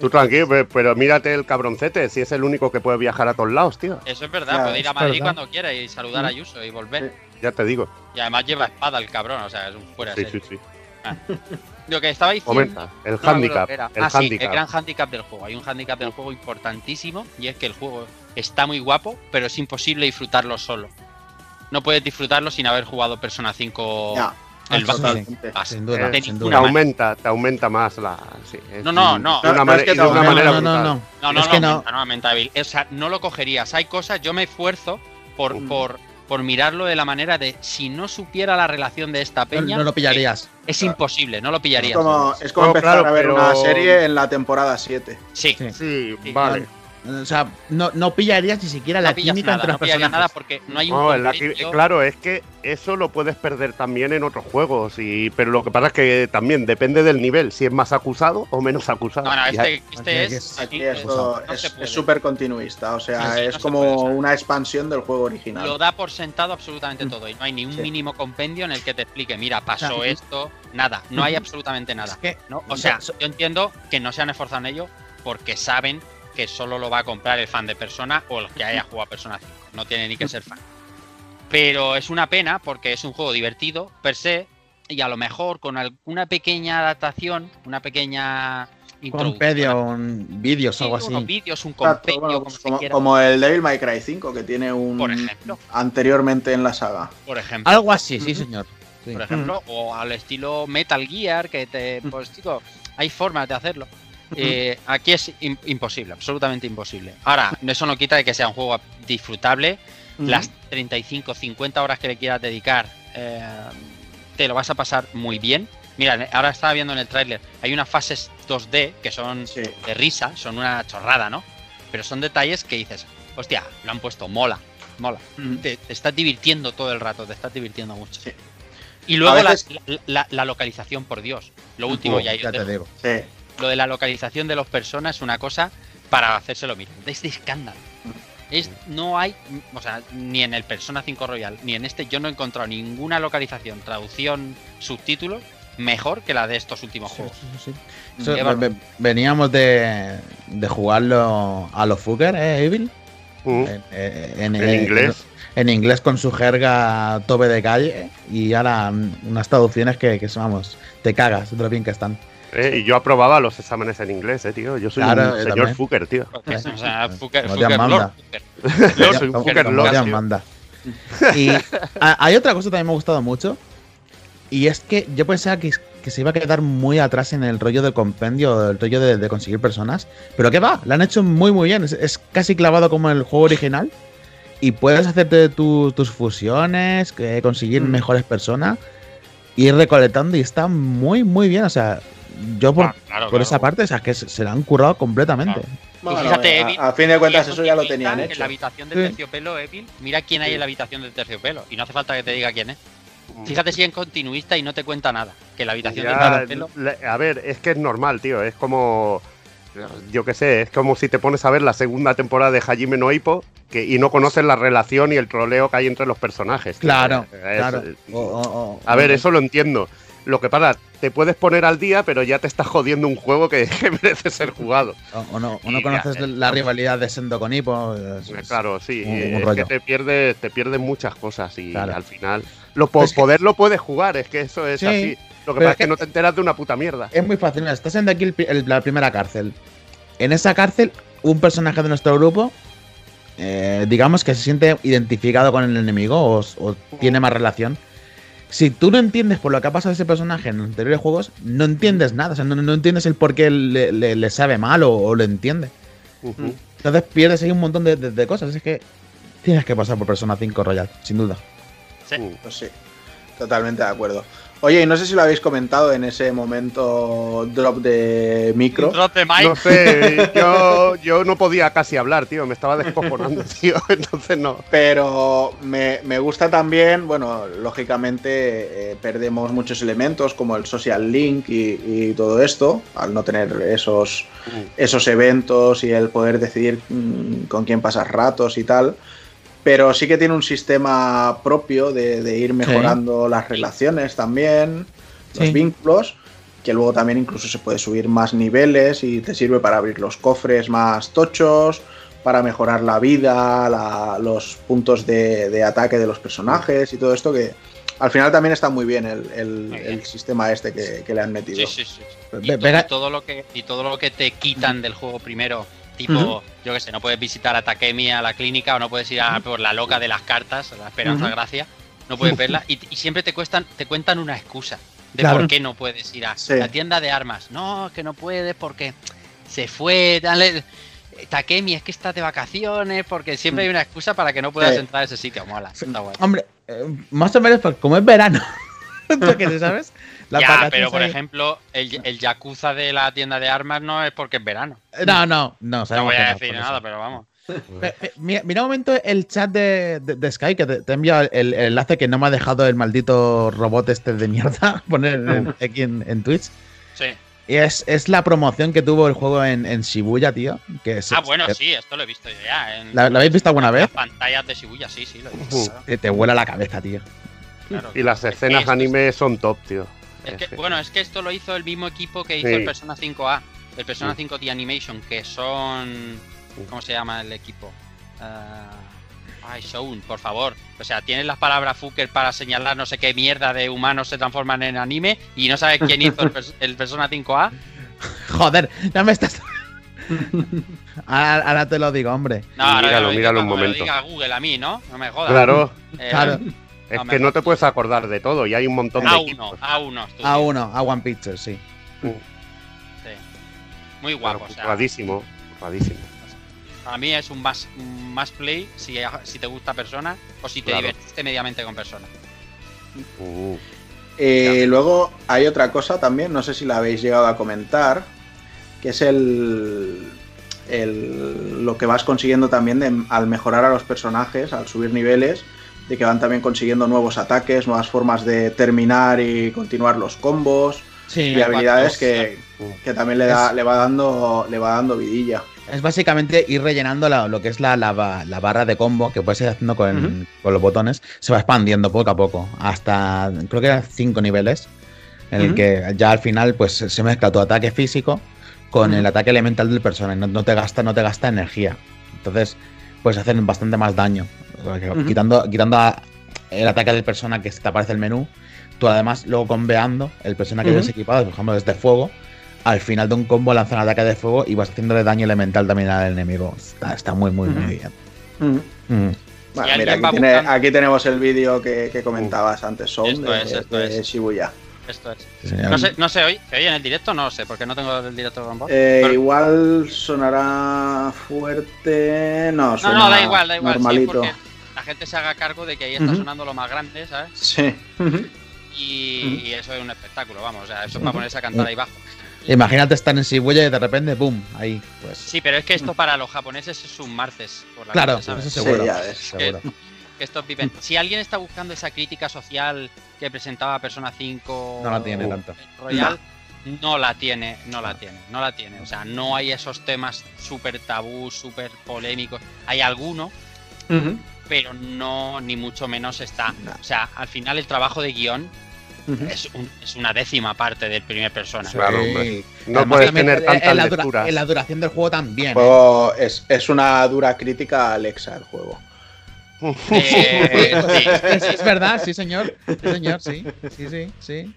Tú tranquilo, pe- pero mírate el cabroncete, si es el único que puede viajar a todos lados, tío. Eso es verdad, Ya, puede ir a Madrid verdad. cuando quiera y saludar a Ayuso y volver. Ya te digo. Y además lleva espada el cabrón, o sea, es un fuera de Sí, serie. sí, sí. Lo que estaba diciendo. Comenta. El no handicap. El ah, sí, handicap. el gran handicap del juego. Hay un handicap del juego importantísimo y es que el juego está muy guapo, pero es imposible disfrutarlo solo. No puedes disfrutarlo sin haber jugado Persona 5 Ya, el. Sin duda, De sin duda. Te aumenta, te aumenta más la. sí, No, no, no. De una, No, no, es que de una manera no, no, no. No, no, Es no, que no. aumenta, no aumenta. O sea, no lo cogerías. Hay cosas, yo me esfuerzo por, Mm. por, por mirarlo de la manera de si no supiera la relación de esta peña. no lo pillarías. Es imposible, no lo Es pillarías. como, es como empezar claro, a ver pero- una serie en la temporada 7. Sí, Sí. Sí, Sí. vale. O sea, no, no pillarías ni siquiera la no química nada, entre no los pillarías personajes. nada porque no hay un No, la claro, es que eso lo puedes perder también en otros juegos, y, pero lo que pasa es que también depende del nivel, si es más acusado o menos acusado. No, no, este, este Aquí es. no es es súper continuista, o sea, Sí, sí, es no se como puede, una expansión del juego original. Lo da por sentado absolutamente todo y no hay ni un Sí. mínimo compendio en el que te explique, mira, pasó O sea, esto, nada, no hay absolutamente nada. Es que, ¿no? O sea, yo entiendo que no se han esforzado en ello porque saben que solo lo va a comprar el fan de Persona o el que haya jugado a Persona 5. No tiene ni que ser fan. Pero es una pena porque es un juego divertido per se y a lo mejor con alguna pequeña adaptación, una pequeña compendio, un vídeos Sí, o algo unos así. vídeos, un bueno, como pues el Devil May Cry 5, que tiene un Por ejemplo. anteriormente en la saga. por ejemplo. Algo así, sí, señor. Sí. por ejemplo, o al estilo Metal Gear, que te. Pues, chico, hay formas de hacerlo. Eh, aquí es im- imposible, absolutamente imposible. Ahora, eso no quita de que sea un juego disfrutable. Las 35, 50 horas que le quieras dedicar, eh, te lo vas a pasar muy bien. Mira, ahora estaba viendo en el tráiler, hay unas fases 2D que son Sí. de risa, son una chorrada, ¿no? Pero son detalles que dices, hostia, lo han puesto, mola, mola. Te, te estás divirtiendo todo el rato, te estás divirtiendo mucho. Sí. Y luego la- veces- la, la- la localización, por Dios. Lo último, Oh, ya, ya te digo. Sí. Lo de la localización de los personas es una cosa para hacérselo mirar. Es de escándalo. Es, no hay, o sea, ni en el Persona 5 Royal, ni en este, yo no he encontrado ninguna localización, traducción, subtítulos mejor que la de estos últimos Sí, juegos. sí, sí. Eso, ve- veníamos de, de jugarlo a los Fucker, ¿eh, Evil? Mm. En, eh, en- En en- inglés. En, inglés con su jerga tope de calle y ahora mm, unas traducciones que, que vamos, te cagas de lo bien que están. Eh, y yo aprobaba los exámenes en inglés, eh, tío. Yo soy Claro, un yo señor también. fucker, tío. O sea, Fucker, Como Fucker, Lord. Fucker. Yo soy un fucker lord, tío. manda. Y hay otra cosa que también me ha gustado mucho. Y es que yo pensaba que, que se iba a quedar muy atrás en el rollo del compendio, el rollo de, de conseguir personas. Pero que va, lo han hecho muy muy bien. Es, es casi clavado como el juego original. Y puedes hacerte tu- tus fusiones, que conseguir Mm. mejores personas, ir recolectando y está muy muy bien. O sea, yo por, Ah, claro, por claro. esa parte, o sea, que se, se la han currado completamente. Bueno, fíjate, a- Evil, a, fin de cuentas eso ya lo tenían En hecho. la habitación del Sí. terciopelo, Evil, mira quién hay Sí. en la habitación del terciopelo. Y no hace falta que te diga quién es. Fíjate si es continuista y no te cuenta nada. Que la habitación del Ya, terciopelo. le- a ver, es que es normal, tío. Es como. Yo qué sé, es como si te pones a ver la segunda temporada de Hajime no Ippo que, y no conoces la relación y el troleo que hay entre los personajes. tío. Claro, Es- claro. O- o- o- A ver, eso lo entiendo. Lo que pasa, te puedes poner al día, pero ya te estás jodiendo un juego que, que merece ser jugado. O, no, o no conoces ya, eh, la rivalidad de Sendo con Hippo. es- Claro, sí. un- un es que te pierdes, te pierdes muchas cosas y Claro. al final. Lo po- Es que- poder lo puedes jugar, es que eso es Sí, así. Lo que pasa es que no te enteras de una puta mierda. Es muy fácil. mira, estás en de aquí el la primera cárcel. En esa cárcel, un personaje de nuestro grupo, eh, digamos que se siente identificado con el enemigo o, o tiene más relación. Si tú no entiendes por lo que ha pasado ese personaje en los anteriores juegos, no entiendes nada. O sea, no, no entiendes el por qué le, le- le sabe mal o, o lo entiende. Entonces pierdes ahí un montón de, de- de cosas. Es que tienes que pasar por Persona 5 Royal, sin duda. Sí. Mm. Pues sí, totalmente de acuerdo. Oye, y no sé si lo habéis comentado en ese momento drop de micro. Drop de mic. No sé, yo, yo no podía casi hablar, tío, me estaba descojonando, tío, entonces no. Pero me, me gusta también, bueno, lógicamente eh, perdemos muchos elementos como el social link y, y todo esto, al no tener esos, esos eventos y el poder decidir mm, con quién pasar ratos y tal. Pero sí que tiene un sistema propio de, de ir mejorando las relaciones también, los Sí. vínculos, que luego también incluso se puede subir más niveles y te sirve para abrir los cofres más tochos, para mejorar la vida, la- los puntos de, de ataque de los personajes y todo esto que al final también está muy bien el, el- Muy bien. el sistema este que, que le han metido. Sí, sí, sí. Y todo lo que, y todo lo que te quitan del juego primero, tipo, yo que sé, no puedes visitar a Takemi a la clínica o no puedes ir a por la loca de las cartas, la Esperanza Ujú. Gracia, no puedes verla y, y siempre te cuestan, te cuentan una excusa de Claro. por qué no puedes ir a Sí. la tienda de armas. No, que no puedes porque se fue, dale. Takemi es que estás de vacaciones, porque siempre hay una excusa para que no puedas Sí. entrar a ese sitio. Mola, está guay. Hombre, eh, más o menos pues, como es verano. Porque, ¿sabes? Las ya, pero por ahí- ejemplo, el, el Yakuza de la tienda de armas no es porque es verano. No, no, no. No sabemos voy a no, decir nada, pero vamos. Mira, mira un momento el chat de, de, de Sky que te, te enviado el, el enlace que no me ha dejado el maldito robot este de mierda poner en- aquí en, en Twitch. Sí. Y es, es la promoción que tuvo el juego en, en Shibuya, tío. Que es- Ah, bueno, sí, esto lo he visto yo ya. En ¿La, la habéis visto alguna las vez? pantallas de Shibuya, sí, sí, lo he visto. Que te vuela la cabeza, tío. claro. Y las escenas anime son top, tío. Es que- bueno, es que esto lo hizo el mismo equipo que hizo Sí. el Persona 5A, el Persona Sí. 5 The Animation, que son. ¿Cómo se llama el equipo? Ah, ay, Shoun, por favor. O sea, tienes las palabras Fucker para señalar no sé qué mierda de humanos se transforman en anime y no sabes quién hizo el, pers- el Persona 5A. Joder, ya me estás. ahora, ahora te lo digo, hombre. No, ahora Míralo, míralo diga un cuando me lo momento. diga Google a mí, ¿no? No me jodas. Claro, Eh, Claro. Es que no te puedes acordar de todo y hay un montón de A1, equipos. A1. estudio. A uno, a One Picture, sí. Sí. Muy guapo. Pero o sea, curradísimo, curradísimo. a mí es un más, un más play si, si te gusta persona o si te Claro. divertiste mediamente con persona. Uh, Eh, luego hay otra cosa también, no sé si la habéis llegado a comentar, que es el, el- lo que vas consiguiendo también de- al mejorar a los personajes, al subir niveles, de que van también consiguiendo nuevos ataques, nuevas formas de terminar y continuar los combos Sí, y habilidades que, que también le, da, Es- le va dando le va dando vidilla. Es básicamente ir rellenando la- lo que es la, la la barra de combo que puedes ir haciendo con, con los botones. Se va expandiendo poco a poco. Hasta creo que eran cinco niveles. En el que ya al final pues se mezcla tu ataque físico con el ataque elemental del personaje. No, no te gasta, no te gasta energía. Entonces, pues hacen bastante más daño. Porque. Quitando, quitando a- el ataque del persona que te aparece el menú. Tú además, luego combeando el persona que Ujú. tienes equipado, por ejemplo, desde fuego, al final de un combo lanza un ataque de fuego y vas haciéndole daño elemental también al enemigo. Está, está muy, muy, muy bien. Bueno, mira, aquí, tiene- tenemos el vídeo que, que comentabas antes, Son, Esto de, es, esto de es. Shibuya. Esto es. Sí. No sé, no sé hoy. ¿Se oye en el directo? No lo sé, porque no tengo el directo con vos. Eh, Pero- igual sonará fuerte. No, no, suena no, da igual, da igual. Sí, Normalito. porque la gente se haga cargo de que ahí está sonando lo más grande, ¿sabes? Sí. Y, y eso es un espectáculo, vamos. O sea, eso es para ponerse a cantar ahí bajo. Imagínate estar en Shibuya y de repente, ¡boom! Ahí, pues. Sí, pero es que esto para los japoneses es un martes. Por la claro, noche, ¿sabes? eso seguro. Sí, ya ves. seguro. que estos viven. Si alguien está buscando esa crítica social que presentaba Persona 5 No la tiene o tanto. Royal, no. la tiene, no la tiene, no la tiene. O sea, no hay esos temas súper tabú, súper polémicos. Hay alguno, Ujú. Pero no, ni mucho menos está. No. O sea, al final el trabajo de guion es, un- es una décima parte del primer persona. Sí. Claro, hombre. No Además, puedes tener en- tantas en la dura-. En la duración del juego también. El ¿eh? juego es, es una dura crítica a Alexa, el juego. Eh, sí, Es, es verdad, sí, señor. Sí, señor, sí. Sí, sí, sí.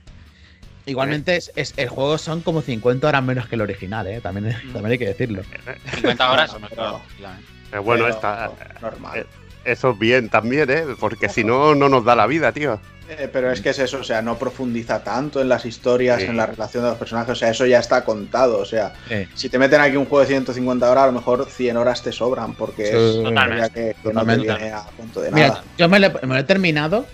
Igualmente, es, es- el juego son como 50 horas menos que el original, ¿eh? También, también hay que decirlo. 50 horas. Bueno, claro, pero- claro. Eh, bueno, Pero está, Normal. eh, eso es bien también, ¿eh? Porque si no, no nos da la vida, tío. Eh, pero es que es eso, o sea, no profundiza tanto en las historias, Sí. en la relación de los personajes, o sea, eso ya está contado, o sea, si te meten aquí un juego de 150 horas, a lo mejor 100 horas te sobran, porque Sí, es una que, que no te viene a punto de Mira, nada. yo me lo, me lo he terminado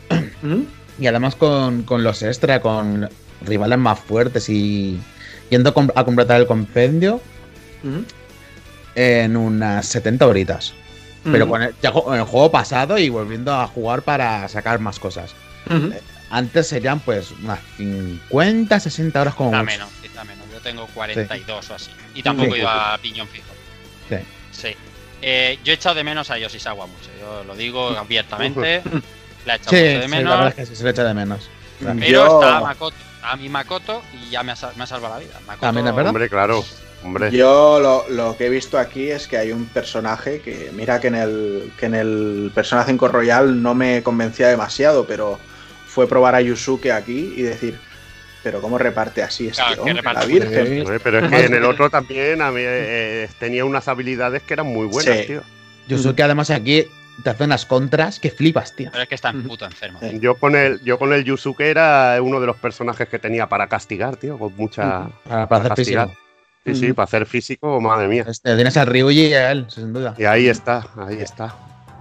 Ujú. Y además con, con los extra, con rivales más fuertes y yendo a com- a completar el compendio Ujú. en unas 70 horitas. Pero con el, ya con el juego pasado y volviendo a jugar para sacar más cosas. Ujú. Antes serían pues unas 50, 60 horas como mucho. menos, quizá menos. Yo tengo 42 o así. Y tampoco Sí. iba a piñón fijo. Sí. Sí. Eh, yo he echado de menos a Yoshisawa mucho. Yo lo digo abiertamente. La he echado Sí, mucho de sí, menos. la verdad es que sí, se le echa de menos. Pero Yo- está Makoto. Está mi Makoto y ya me ha, me ha salvado la vida. Makoto, También es verdad. Hombre, claro. Hombre. Yo lo, lo que he visto aquí es que hay un personaje que, mira que en el, que en el Persona 5 Royal no me convencía demasiado, pero fue probar a Yusuke aquí y decir, pero ¿cómo reparte así este Claro, hombre, reparte la Virgen? pero es que en el otro también a mí, eh, tenía unas habilidades que eran muy buenas, Sí. tío. Yo sé que además aquí te hacen las contras que flipas, tío. Pero es que está Ujú. puto enfermo. Yo con el, yo con el Yusuke era uno de los personajes que tenía para castigar, tío, con mucha. Para, para hacer castigar. físico. Sí, sí, para hacer físico, madre mía. Este, tienes a Ryuji y a él, sin duda. Y ahí está, ahí está.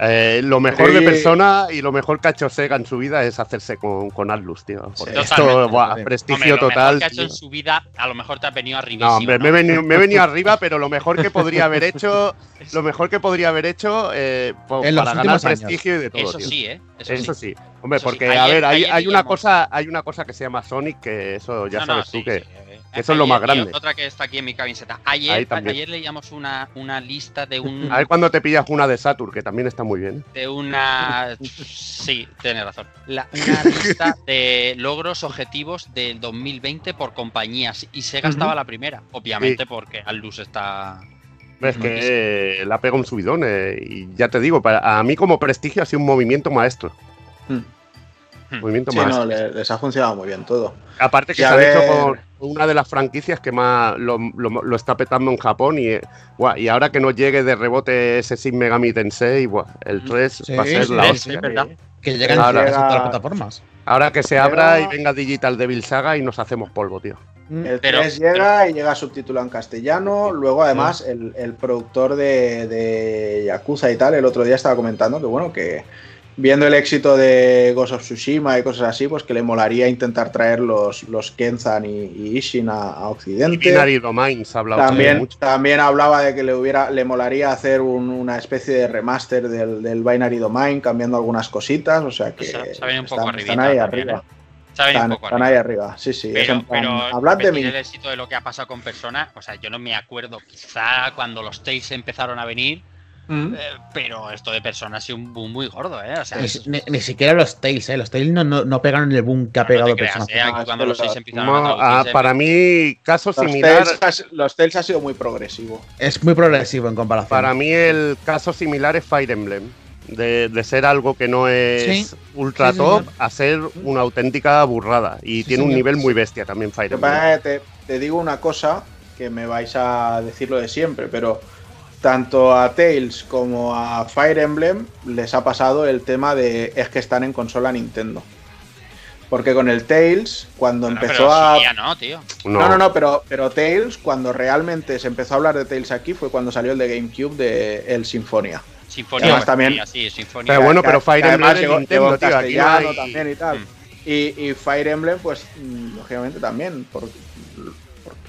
Eh, lo mejor de Sí. persona y lo mejor que ha hecho Sega en su vida es hacerse con, con Atlus, tío. Sí. esto, buah, prestigio Hombre, lo mejor total. que ha hecho en su vida, a lo mejor te has venido arriba. No, hombre, me he, venido, me he venido arriba, pero lo mejor que podría haber hecho, lo mejor que podría haber hecho eh, para ganar años. prestigio y de todo. Eso tío. sí, ¿eh? Eso, Eso sí. sí. Hombre, Eso sí. porque Ayer- a ver, hay, hay una cosa, hay una cosa que se llama Sonic que eso ya No, no, sabes sí, tú que sí, eso es lo más y grande. Otra que está aquí en mi camiseta. Ayer, ayer leíamos una, una lista de un a ver cuando te pillas una de Saturn que también está muy bien. de una sí, tienes razón. La- una lista de logros objetivos del 2020 por compañías y Sega estaba la primera, obviamente porque Atlus está Es que eh, la pega un subidón eh, y ya te digo, para, a mí como prestigio ha sido un movimiento maestro. Mm. Movimiento Sí, maestro. no, le- les ha funcionado muy bien todo. Aparte que se han hecho con una de las franquicias que más lo, lo- lo está petando en Japón y, eh, buah, y ahora que nos llegue de rebote ese Shin Megami Tensei, buah, el 3 Sí, va a ser sí, la hostia. Que llegan Ahora- a todas las plataformas. Ahora que se abra y venga Digital Devil Saga y nos hacemos polvo, tío. El Pero- 3 llega y llega subtitulado en castellano. Luego, además, el, el productor de, de Yakuza y tal, el otro día estaba comentando que, bueno, que viendo el éxito de Ghost of Tsushima y cosas así, pues que le molaría intentar traer los, los Kenzan y, y Ishin a, a Y Occidente. Binary Domains ha hablado También, mucho. también hablaba de que le hubiera le molaría hacer un- una especie de remaster del, del Binary Domain, cambiando algunas cositas. O sea que Se- se un poco están, arribita están ahí también, arriba. Venido Están, un poco están arriba. ahí arriba. Sí, sí. Pero, plan, pero hablad de mí. el éxito de lo que ha pasado con Persona, o sea, yo no me acuerdo, quizá cuando los Tales empezaron a venir, Mm. eh, pero esto de Persona ha sido un boom muy gordo, ¿eh? O sea, Ni, es- ni- ni siquiera los Tails, ¿eh? Los Tails no, no, no pegaron el boom que ha no pegado creas, Persona. ¿eh? Ah, cuando los empezaron No, a ah, los para mí, caso Los similar. Tales, ha- los Tales ha sido muy progresivo. Es muy progresivo en comparación. Para mí el caso similar es Fire Emblem. De, de ser algo que no es Sí. ultra Sí, top señor. a ser una auténtica burrada. Y Sí, tiene un señor. nivel muy bestia también Fire Emblem. te, te digo una cosa que me vais a decir lo de siempre, pero tanto a Tales como a Fire Emblem les ha pasado el tema de es que están en consola Nintendo. Porque con el Tales, cuando Bueno, empezó pero a. no, tío. No, no, no, pero, pero Tales, cuando realmente se empezó a hablar de Tales aquí, fue cuando salió el de GameCube de El Sinfonia. Sinfonía, Además, también- sí, Sinfonía. Pero bueno, pero Fire Emblem es llegó- Nintendo, llegó en tío, aquí no castellano hay- también y tal. Mm. Y, y Fire Emblem, pues, mm, lógicamente también, por-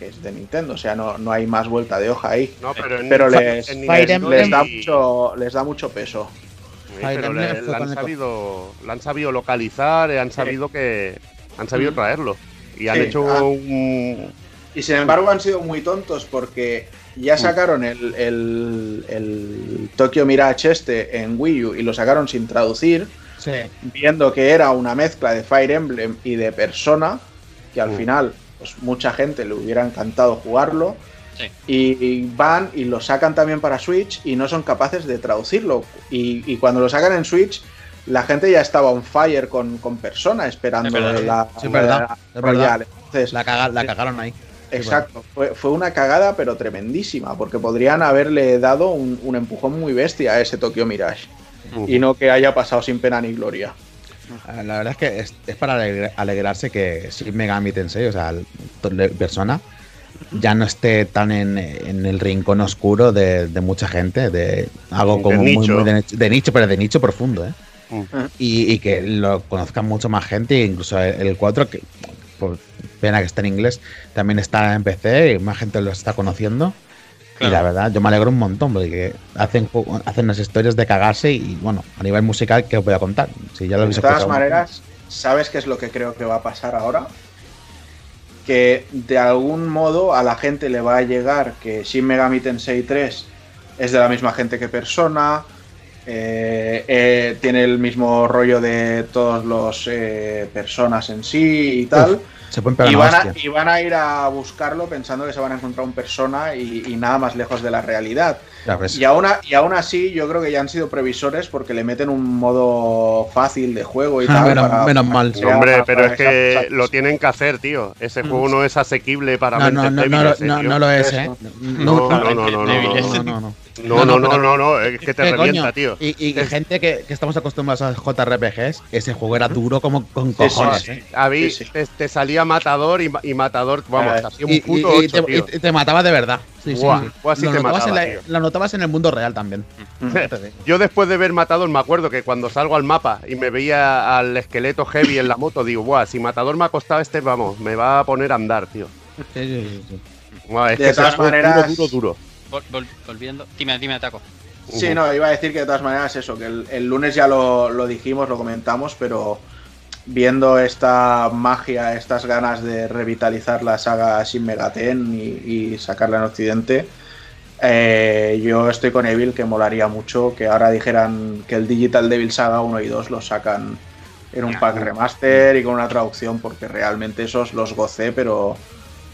es de Nintendo, o sea, no, no hay más vuelta de hoja ahí. No, pero, en- Pero en les, les, Emblem les da mucho, les da mucho peso. Sí, pero le, le han sabido, le han sabido localizar, eh, han sabido que han sabido Mm. traerlo y han Sí, hecho ah. un Y sin embargo han sido muy tontos porque ya sacaron el, el, el Tokyo Mirage este en Wii U y lo sacaron sin traducir, Sí. viendo que era una mezcla de Fire Emblem y de Persona, que al Mm. final pues mucha gente le hubiera encantado jugarlo. Sí. Y, y van y lo sacan también para Switch y no son capaces de traducirlo. Y, y cuando lo sacan en Switch, la gente ya estaba on fire con, con Persona esperando Es verdad, sí. la, Sí, es verdad, la es Royal. Entonces, La, caga- la cagaron ahí. Exacto, fue, fue una cagada pero tremendísima, porque podrían haberle dado un, un empujón muy bestia a ese Tokyo Mirage y no que haya pasado sin pena ni gloria. Eh, La verdad es que es, es para alegrarse que Shin Megami Tensei, o sea, el- persona, ya no esté tan en, en el rincón oscuro de, de mucha gente, de algo De como muy, nicho. muy de, nicho- de nicho, pero de nicho profundo, ¿eh? Mm. y, y que lo conozca mucho más gente, incluso el, el 4, que por pena que esté en inglés, también está en PC y más gente lo está conociendo. Y la verdad, yo me alegro un montón porque hacen, hacen unas historias de cagarse y bueno, a nivel musical, ¿qué os voy a contar? Si ya lo De todas maneras, ¿sabes qué es lo que creo que va a pasar ahora? Que de algún modo a la gente le va a llegar que Shin Megami Tensei 3 es de la misma gente que Persona, eh, eh, tiene el mismo rollo de todos los eh, personas en sí y tal. Se pueden pegar Y van, a, hostia. y van a ir a buscarlo pensando que se van a encontrar un persona y, y nada más lejos de la realidad. Ya ves. Y aún, a- y aún así, yo creo que ya han sido previsores porque le meten un modo fácil de juego y Ah, tal. menos- para- menos mal. para- hombre, para- pero para es que lo tienen que hacer, tío. Ese juego no es asequible para No, no, no, no, débiles, no, eh, tío. no lo es. ¿eh? No, no, no, no, no, no, no, no. No, es que te ¿Qué revienta, coño? tío. Y, y gente que, que estamos acostumbrados a JRPGs, ese juego era duro como con Sí, cojones, sí, ¿eh? A mí Sí, sí. te, te salía Matador y, ma- y Matador, vamos, Ah, te hacía un Y, puto y- te, tío. y te mataba de verdad. Sí, sí, Buah, sí. buah, lo, te notabas mataba, en la- tío. lo notabas en el mundo real también. Mm. Yo después de ver Matador me acuerdo que cuando salgo al mapa y me veía al esqueleto heavy en la moto, digo, buah, si Matador me ha costado este, vamos, me va a poner a andar, tío. Sí, sí, sí, sí. Buah, es De que todas maneras- duro, duro, duro. Vol- vol- volviendo. Dime, dime, Taco. Sí, no, iba a decir que de todas maneras eso, que el, el lunes ya lo, lo dijimos, lo comentamos, pero viendo esta magia, estas ganas de revitalizar la saga Shin Megaten y, y sacarla en Occidente, eh, yo estoy con Evil, que molaría mucho que ahora dijeran que el Digital Devil Saga 1 y 2 los sacan en un pack remaster y con una traducción, porque realmente esos los gocé, pero,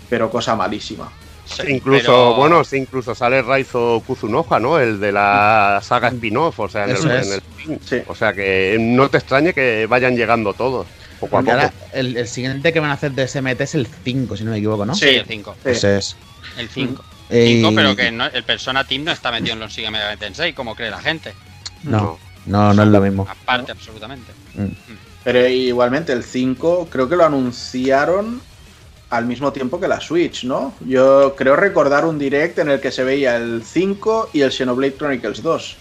pero cosa malísima. Sí, incluso, pero- bueno, sí, incluso sale Raizo Kuzunoha, ¿no? El de la saga spin-off, o sea, en el, en el Steam. Sí. O sea que no te extrañe que vayan llegando todos, poco a Porque poco. ahora el, el siguiente que van a hacer de SMT es el 5, si no me equivoco, ¿no? Sí, el 5. Sí. Pues es. El 5. Eh, 5, pero que no- el Persona Team no está metido en los Sigue Mega Tensei, como cree la gente. No, no, no es lo mismo. Aparte, absolutamente. Pero igualmente el 5 creo que lo anunciaron al mismo tiempo que la Switch, ¿no? Yo creo recordar un direct en el que se veía el 5 y el Xenoblade Chronicles 2.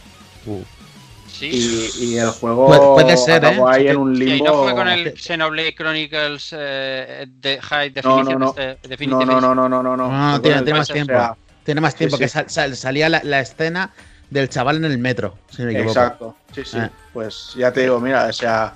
Sí. Y, y el juego Puede- puede ser, acabó ¿eh? ahí en un limbo. y no fue con el Xenoblade Chronicles eh, de High Definition. no, no. este- No, no, no, no, no, no, no. Tiene- más tiempo. Tiene más tiempo sí. que sal- sal- salía la, la escena del chaval en el metro, si no me equivoco. exacto. Sí, sí. Eh. Pues ya te digo, mira, o sea,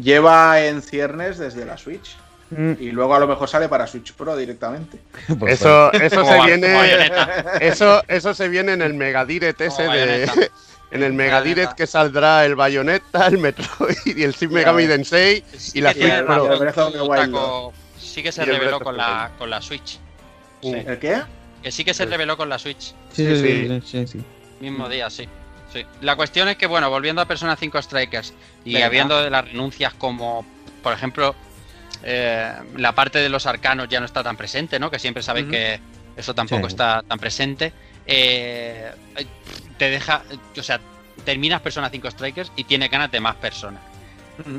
lleva en ciernes desde la Switch. Mm, Y luego a lo mejor sale para Switch Pro directamente. pues Eso, eso se viene. Eso, eso se viene en el Megadirect ese Como de. En el Megadirect que saldrá el Bayonetta, el Metroid y el Shin Megami Tensei y la Switch Pro. El. Sí que se reveló con la, con la Switch. Sí. ¿El qué? Que sí que se reveló con la Switch. Sí, sí, sí, sí, sí. Mismo día, sí. sí. La cuestión es que, bueno, volviendo a Persona 5 Strikers y Venga. habiendo de las renuncias como, por ejemplo, eh, la parte de los arcanos ya no está tan presente, ¿no? Que siempre sabéis Ujú. que eso tampoco Sí. está tan presente. eh, te deja, o sea, terminas Persona 5 Strikers y tienes ganas de más personas.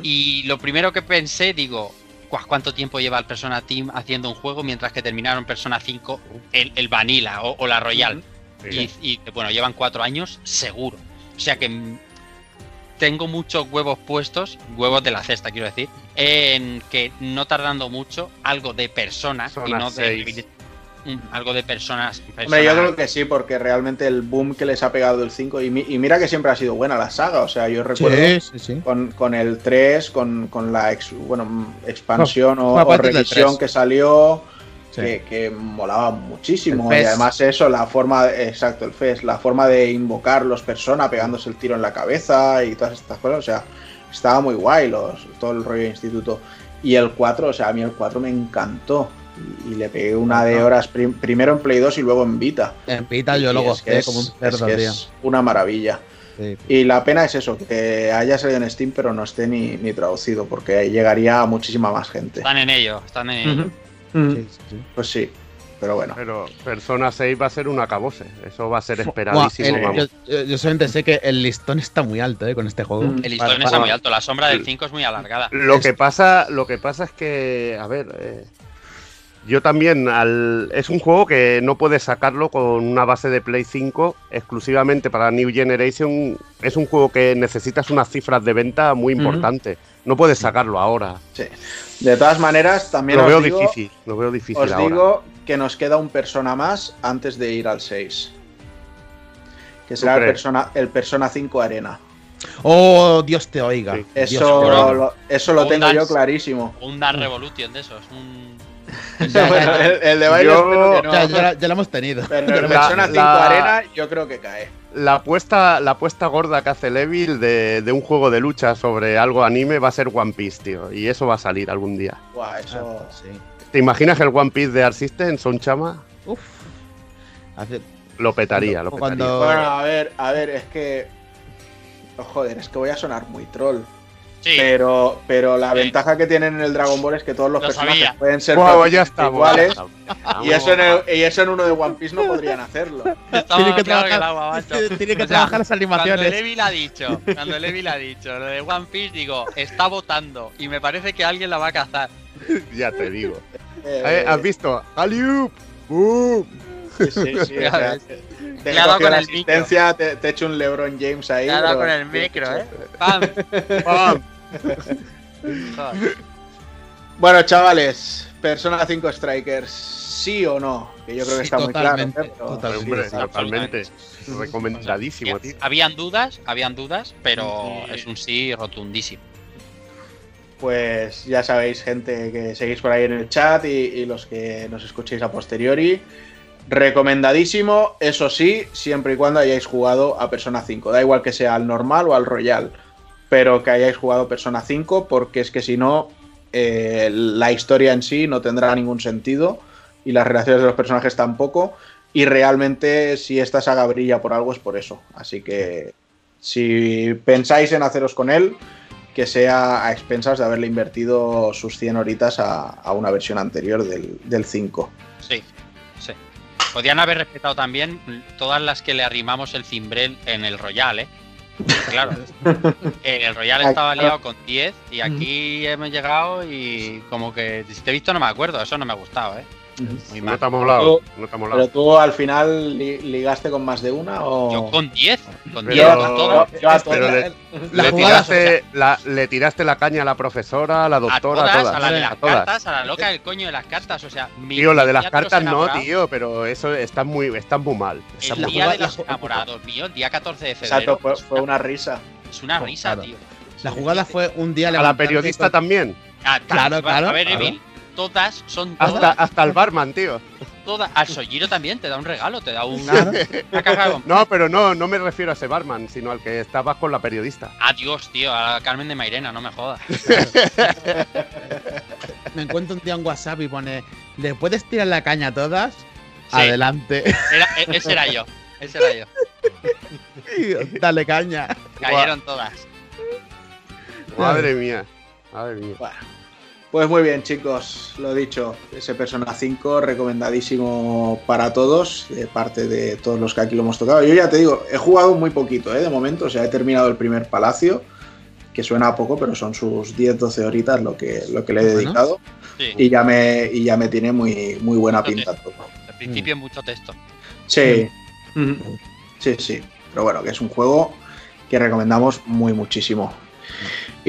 Y lo primero que pensé, digo, "Guau, ¿cuánto tiempo lleva el Persona Team haciendo un juego mientras que terminaron Persona 5 el, el Vanilla o, o la Royal? Y, y, bueno, llevan cuatro años seguro. O sea que tengo muchos huevos puestos, huevos de la cesta quiero decir, en que no tardando mucho, algo de personas y no de 6. Algo de personas. Hombre, yo creo que sí, porque realmente el boom que les ha pegado el 5, y, mi- y mira que siempre ha sido buena la saga, o sea, yo recuerdo Sí, sí, sí. con, con el 3, con, con la ex- bueno, expansión o, revisión 3. que salió, Sí. que, que molaba muchísimo. Y además eso, la forma, exacto, el FES, la forma de invocar los personas pegándose el tiro en la cabeza y todas estas cosas, o sea, estaba muy guay los, todo el rollo de instituto. Y el 4, o sea, a mí el 4 me encantó. Y, y le pegué una de horas prim- primero en Play 2 y luego en Vita. En Pita yo lo gocé es- como un es cerdo, que es una maravilla. Sí. Y la pena es eso, que haya salido en Steam pero no esté ni, ni traducido, porque llegaría a muchísima más gente. Están en ello, están en ello. Sí, sí, sí. Pues sí, pero bueno. Pero Persona 6 va a ser un acabose. Eso va a ser Buah, esperadísimo, el- yo, yo- yo solamente sé que el listón está muy alto eh, con este juego. Mm. El listón Para- está para- muy alto, la sombra del 5 es muy alargada. Lo Es- que pasa, lo que pasa es que, a ver, eh, Yo también, al... es un juego que no puedes sacarlo con una base de Play 5 exclusivamente para New Generation. Es un juego que necesitas unas cifras de venta muy importantes. No puedes sacarlo ahora. Sí. De todas maneras, también Lo os veo digo, difícil, lo veo difícil os ahora. digo que nos queda un persona más antes de ir al 6. Que será el persona, el persona 5 Arena. Oh, Dios te oiga. Sí. Dios Eso, te oiga. lo, eso lo Un tengo yo clarísimo. Un Dark Revolution de esos. Un... Bueno, el, el de baile Yo- espero que no. Ya, ya la- ya lo hemos tenido. Pero La- Persona 5 la- Arena yo creo que cae. La apuesta, la apuesta gorda que hace Levil de, de un juego de lucha sobre algo anime va a ser One Piece, tío. Y eso va a salir algún día. Buah, eso... Ah, sí. ¿Te imaginas el One Piece de Art System, Son Chama? Uf. Hace- Lo petaría, lo Cuando- petaría. Bueno, a ver, a ver, es que... oh, joder, es que voy a sonar muy troll. Sí, Pero, pero la Sí. ventaja que tienen en el Dragon Ball es que todos los Lo personajes sabía. pueden ser ya iguales. Y eso, en el- y eso en uno de One Piece no podrían hacerlo. Tiene que claro trabajar, el agua, macho. tiene que O sea, trabajar las Cuando animaciones. Levi la ha dicho, cuando Levi la ha dicho, lo de One Piece, digo, está votando y me parece que alguien la va a cazar. Ya te digo. Eh, Eh, ¿Has visto? ¡Aliup! ¡Boom! Sí, sí, sí, te, Le te ha dado cogió con la el micro. asistencia, te, te he hecho un LeBron James ahí. Dado pero- con el micro, ¿eh? ¡Pam! ¡Pam! Joder. Bueno, chavales, Persona 5 Strikers, ¿sí o no? Que yo creo que Sí, está muy claro. totalmente. Pero- total- Hombre, sí, totalmente. Recomendadísimo, tío. Habían dudas, habían dudas, pero es un sí rotundísimo. Pues ya sabéis, gente que seguís por ahí en el chat y, y los que nos escuchéis a posteriori. Recomendadísimo, eso sí, siempre y cuando hayáis jugado a Persona 5. Da igual que sea al normal o al Royal, pero que hayáis jugado Persona 5, porque es que si no, eh, la historia en sí no tendrá ningún sentido y las relaciones de los personajes tampoco. Y realmente, si esta saga brilla por algo, es por eso. Así que si pensáis en haceros con él, que sea a expensas de haberle invertido sus 100 horitas a, a una versión anterior del, del 5. Sí. Podían haber respetado también todas las que le arrimamos el cimbrel en el Royal, ¿eh? Claro. En el Royal estaba liado con 10 y aquí hemos llegado y como que si te he visto no me acuerdo, eso no me ha gustado, ¿eh? Muy No mal. te ha molado. No te ha Pero tú al final li- ligaste con más de una o. Yo con 10, con Pero- 10 a todas. yo a Pero todas. le, La le jugada- tiraste, la, le tiraste la caña a la profesora, a la A doctora, todas, a todas. a la de las a todas. cartas, a la loca del coño de las cartas, o sea, mi- Tío, la de las cartas no, tío, pero eso está muy, está muy mal. Está El muy día jugada- de los enamorados, mío, el día 14 de febrero. Exacto, fue, fue una risa. Es una risa, Claro. tío. La jugada fue un día A la periodista con- también. Ah, Claro, a- claro, A ver, claro. Evil, todas son Hasta, todas, hasta el barman, tío. todas. Al Sojiro también te da un regalo, te da un, Claro. una caja. No, pero no, no me refiero a ese barman, sino al que estabas con la periodista. Adiós, tío, a la Carmen de Mairena, no me jodas. Me encuentro un día en WhatsApp y pone: ¿Le puedes tirar la caña a todas? Sí. Adelante. Era- e- ese era yo, ese era yo. Dale caña. Cayeron todas. Madre mía. Madre mía. Bueno, pues muy bien, chicos. Lo dicho, ese Persona 5 recomendadísimo para todos, de parte de todos los que aquí lo hemos tocado. Yo ya te digo, he jugado muy poquito, ¿eh? De momento, o sea, he terminado el primer palacio, que suena a poco, pero son sus 10-12 horitas lo que, lo que le he Bueno. dedicado. Sí, Y ya me, y ya me tiene muy, muy buena pinta todo. al principio mucho texto. Sí. Sí, sí. Pero bueno, que es un juego que recomendamos muy muchísimo.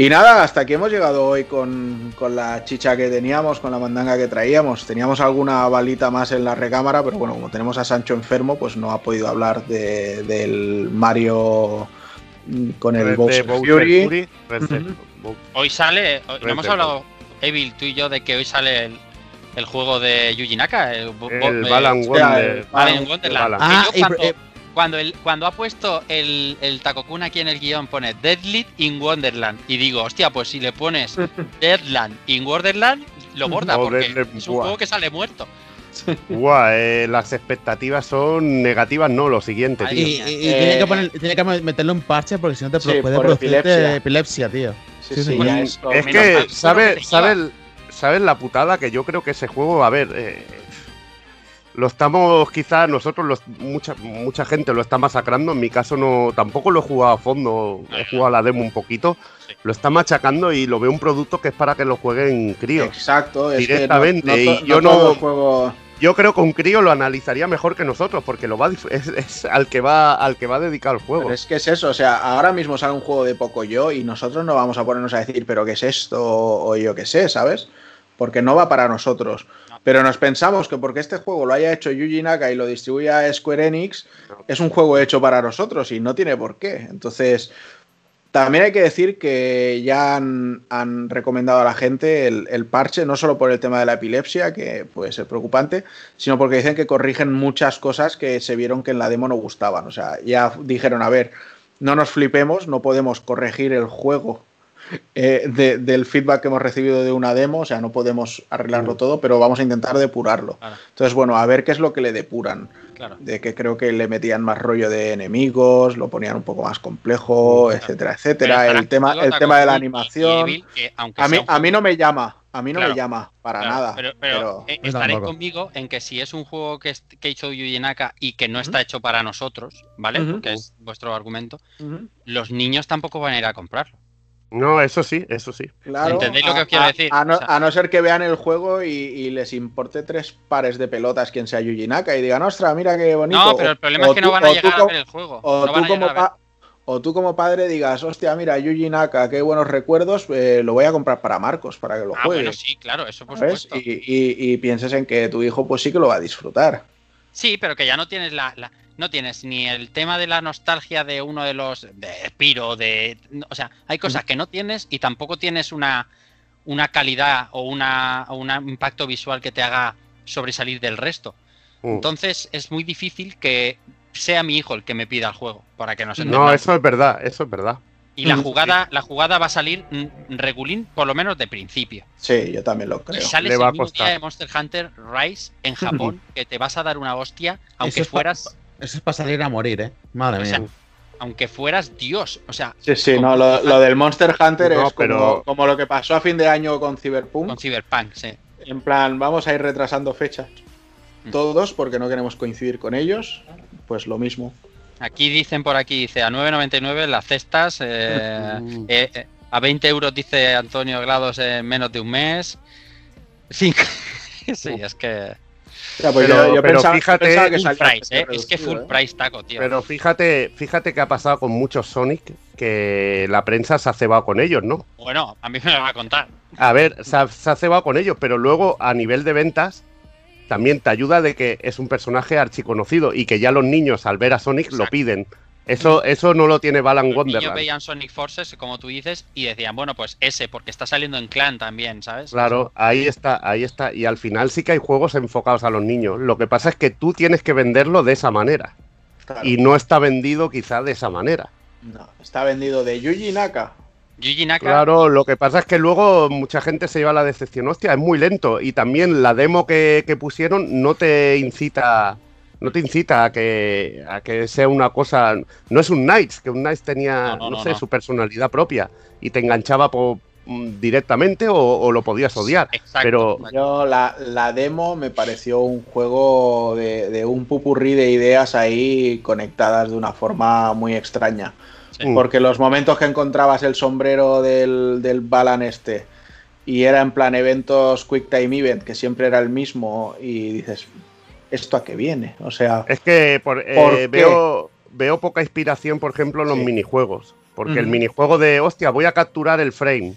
Y nada, hasta aquí hemos llegado hoy con, con la chicha que teníamos, con la mandanga que traíamos. Teníamos alguna balita más en la recámara, pero bueno, como tenemos a Sancho enfermo, pues no ha podido hablar de- del Mario mm, con el Bowser Fury. Bo- Hoy sale, hoy- Red no hemos hablado, Evil, tú y yo, de que hoy sale el, el juego de Yuji Naka, el, El eh, Balan hostia, Wonder. el Balan Wonderland. Ah, y- cuando, eh, cuando, el, cuando ha puesto el, el Takokun aquí en el guion pone Deadlit in Wonderland y digo, hostia, pues si le pones Deadland in Wonderland, lo borda Oh, porque Deadland, es un buah. juego que sale muerto. Buah, eh, las expectativas son negativas, no, lo siguiente, tío. Y, y- y Eh, tiene, que poner- tiene que meterle un parche porque si no te Sí, puede por producir epilepsia. epilepsia. tío. Sí, Sí, sí, sí. ya esto- Es que, ¿sabes sabe, ¿sabes la putada? Que yo creo que ese juego, a ver, eh, lo estamos, quizás nosotros, los, mucha, mucha gente lo está masacrando. En mi caso, no tampoco lo he jugado a fondo, he jugado a la demo un poquito. Sí. Lo está machacando y lo veo un producto que es para que lo jueguen críos. Exacto, es Directamente, Que no, no, y yo no- Yo creo que un crío lo analizaría mejor que nosotros, porque lo va es, es al que va al que va a dedicar el juego. Pero es que es eso, o sea, ahora mismo sale un juego de poco yo y nosotros no vamos a ponernos a decir, pero ¿qué es esto? O yo qué sé, ¿sabes? Porque no va para nosotros. Pero nos pensamos que porque este juego lo haya hecho Yuji Naka y lo distribuya Square Enix, es un juego hecho para nosotros y no tiene por qué. Entonces, también hay que decir que ya han, han recomendado a la gente el, el parche, no solo por el tema de la epilepsia, que puede ser preocupante, sino porque dicen que corrigen muchas cosas que se vieron que en la demo no gustaban. O sea, ya dijeron, a ver, no nos flipemos, no podemos corregir el juego eh, de- del feedback que hemos recibido de una demo, o sea, no podemos arreglarlo todo, pero vamos a intentar depurarlo. Claro. Entonces, bueno, a ver qué es lo que le depuran. Claro. De que creo que le metían más rollo de enemigos, lo ponían un poco más complejo, etcétera, etcétera. Pero El tema, el tema de la Taco, y- y animación. Que A mí, a no me llama, a mí no Claro, me llama para Claro, nada. Pero, pero, pero- eh, tampoco. conmigo en que si es un juego que, es- que hizo Yuji Naka y que no está hecho para nosotros, ¿vale? Ujú. Porque es vuestro argumento, los niños tampoco van a ir a comprarlo. No, eso sí, eso sí. Claro, ¿Entendéis lo que a- os quiero a- decir? A no, O sea- a no ser que vean el juego y, y les importe tres pares de pelotas quien sea Yuji Naka y digan, ostras, mira qué bonito. No, pero el problema es que tú- no van a o tú llegar a como- ver el juego. O, no tú como llegar a ver. pa- o tú como padre digas, hostia, mira, Yuji Naka, qué buenos recuerdos, eh, lo voy a comprar para Marcos, para que lo Ah, juegue. bueno, sí, claro, eso por ¿sabes? supuesto. Y, y- y pienses en que tu hijo pues sí que lo va a disfrutar. Sí, pero que ya no tienes la, la- no tienes ni el tema de la nostalgia de uno de los de Spiro, de o sea, hay cosas que no tienes y tampoco tienes una una calidad o una o un impacto visual que te haga sobresalir del resto. Mm. Entonces es muy difícil que sea mi hijo el que me pida el juego para que nos No, entendamos. eso es verdad, eso es verdad. Y la jugada la jugada va a salir mm, regulín por lo menos de principio. Sí, yo también lo Y creo. sales Le el va a mismo costar. día de Monster Hunter Rise en Japón que te vas a dar una hostia aunque Eso fueras Eso es para salir a morir, ¿eh? Madre O mía. sea, aunque fueras Dios. O sea, Sí, sí, no, lo, del Monster Hunter No, es como, pero- como lo que pasó a fin de año con Cyberpunk. con Cyberpunk, sí. En plan, vamos a ir retrasando fechas. Mm. Todos, porque no queremos coincidir con ellos. Pues lo mismo. Aquí dicen por aquí, dice a 9.99 las cestas. eh, eh, eh, a 20 euros dice Antonio Glados en menos de un mes. Cinco- sí, es que. Pues Pero- yo, yo pero pensaba, fíjate, pensaba que Full salía price, ¿eh? precio Es que full reducido, ¿eh? price taco, tío. Pero fíjate, fíjate que ha pasado con muchos Sonic que la prensa se ha cebado con ellos, ¿no? Bueno, a mí me lo va a contar. A ver, se ha, se ha cebado con ellos, pero luego a nivel de ventas también te ayuda de que es un personaje archiconocido y que ya los niños al ver a Sonic lo piden. Eso, eso no lo tiene Balan Wonderland. veían Sonic Forces, como tú dices, y decían, bueno, pues ese, porque está saliendo en clan también, ¿sabes? Claro, ahí está, ahí está. Y al final sí que hay juegos enfocados a los niños. Lo que pasa es que tú tienes que venderlo de esa manera. Claro. Y no está vendido quizá de esa manera. No, está vendido de Yuji Naka. Yuji Naka, Claro, lo que pasa es que luego mucha gente se lleva la decepción. Hostia, es muy lento. Y también la demo que, que pusieron no te incita. No te incita a que, a que sea una cosa. No es un Knights, que un Knights tenía, No, no, no, no, sé, no. su personalidad propia. Y te enganchaba mm, directamente o, o lo podías odiar. exacto. pero- Yo, la, la demo me pareció un juego de, de un pupurrí de ideas ahí conectadas de una forma muy extraña. Sí. Mm. Porque los momentos que encontrabas el sombrero del, del Balan este y era en plan eventos Quick Time Event, que siempre era el mismo, y dices, ¿esto a qué viene? O sea, Es que por- eh, veo, veo poca inspiración, por ejemplo, en los Sí. minijuegos. Porque el minijuego de, hostia, voy a capturar el frame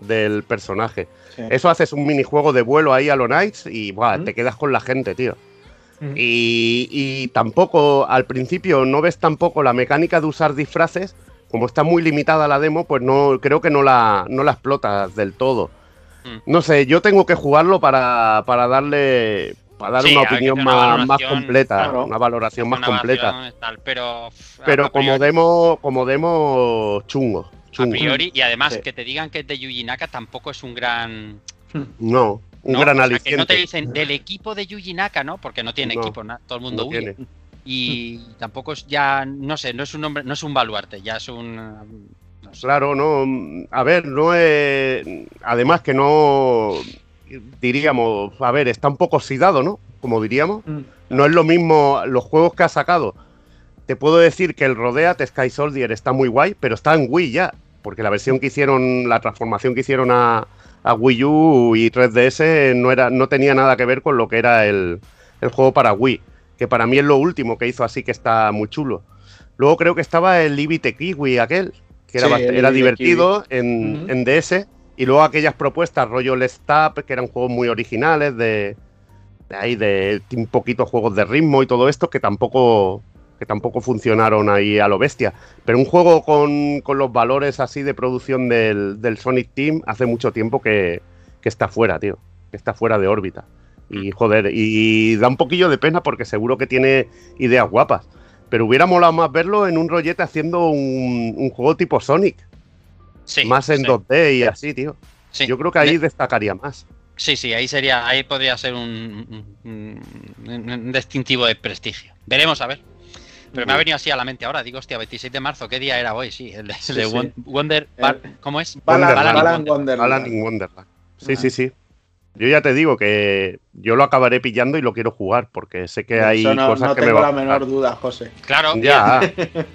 del personaje. sí. Eso haces un minijuego de vuelo ahí a los Knights y buah, te quedas con la gente, tío. Y, y tampoco, al principio, no ves tampoco la mecánica de usar disfraces. Como está muy limitada la demo, pues no creo que no la, no la explotas del todo. Mm. No sé, yo tengo que jugarlo para, para darle para dar Sí, una opinión más, completa, claro. una valoración más Una completa. valoración tal, pero, como priori- demo, como demo chungo. A priori, y además Sí. que te digan que es de Yuji Naka tampoco es un gran. No, un ¿no? gran O sea, que aliciente. no te dicen del equipo de Yuji Naka, ¿no? Porque no tiene No, equipo, todo el mundo no huye. tiene. Y tampoco es ya, no sé, no es un nombre, no es un baluarte, ya es un. no sé. Claro, no. A ver, no es. Además que no. Diríamos, a ver, está un poco oxidado, ¿no? Como diríamos. Mm. no es lo mismo los juegos que ha sacado. Te puedo decir que el Rodeat Sky Soldier está muy guay, pero está en Wii ya. Porque la versión que hicieron, la transformación que hicieron a, a Wii U y 3DS no, era, no tenía nada que ver con lo que era el, el juego para Wii. Que para mí es lo último que hizo así que está muy chulo. Luego creo que estaba el Libite Kiwi aquel, que era, Sí, divertido en, en DS. Y luego aquellas propuestas rollo Let's que eran juegos muy originales, de, de ahí, de un poquito juegos de ritmo y todo esto, que tampoco, que tampoco funcionaron ahí a lo bestia. Pero un juego con, con los valores así de producción del, del Sonic Team hace mucho tiempo que, que está fuera, tío. Que está fuera de órbita. Y joder, y da un poquillo de pena porque seguro que tiene ideas guapas. Pero hubiera molado más verlo en un rollete haciendo un, un juego tipo Sonic. Sí, más en sí, 2D y así, tío. sí. Yo creo que ahí De- destacaría más. Sí, sí, ahí sería, ahí podría ser un, un- distintivo de prestigio. Veremos a ver. Pero me ha venido así a la mente ahora. Digo, hostia, 26 de marzo, ¿qué día era hoy? Sí, el de, el de sí. Won- Wonder. El- Bar- ¿Cómo es? Balan, Wonderland. Wonderland. Wonderland. Sí, Ah. sí, sí. Yo ya te digo que yo lo acabaré pillando y lo quiero jugar porque sé que hay no, cosas no que me tengo van la a menor gustar. duda, José. Claro, Ya.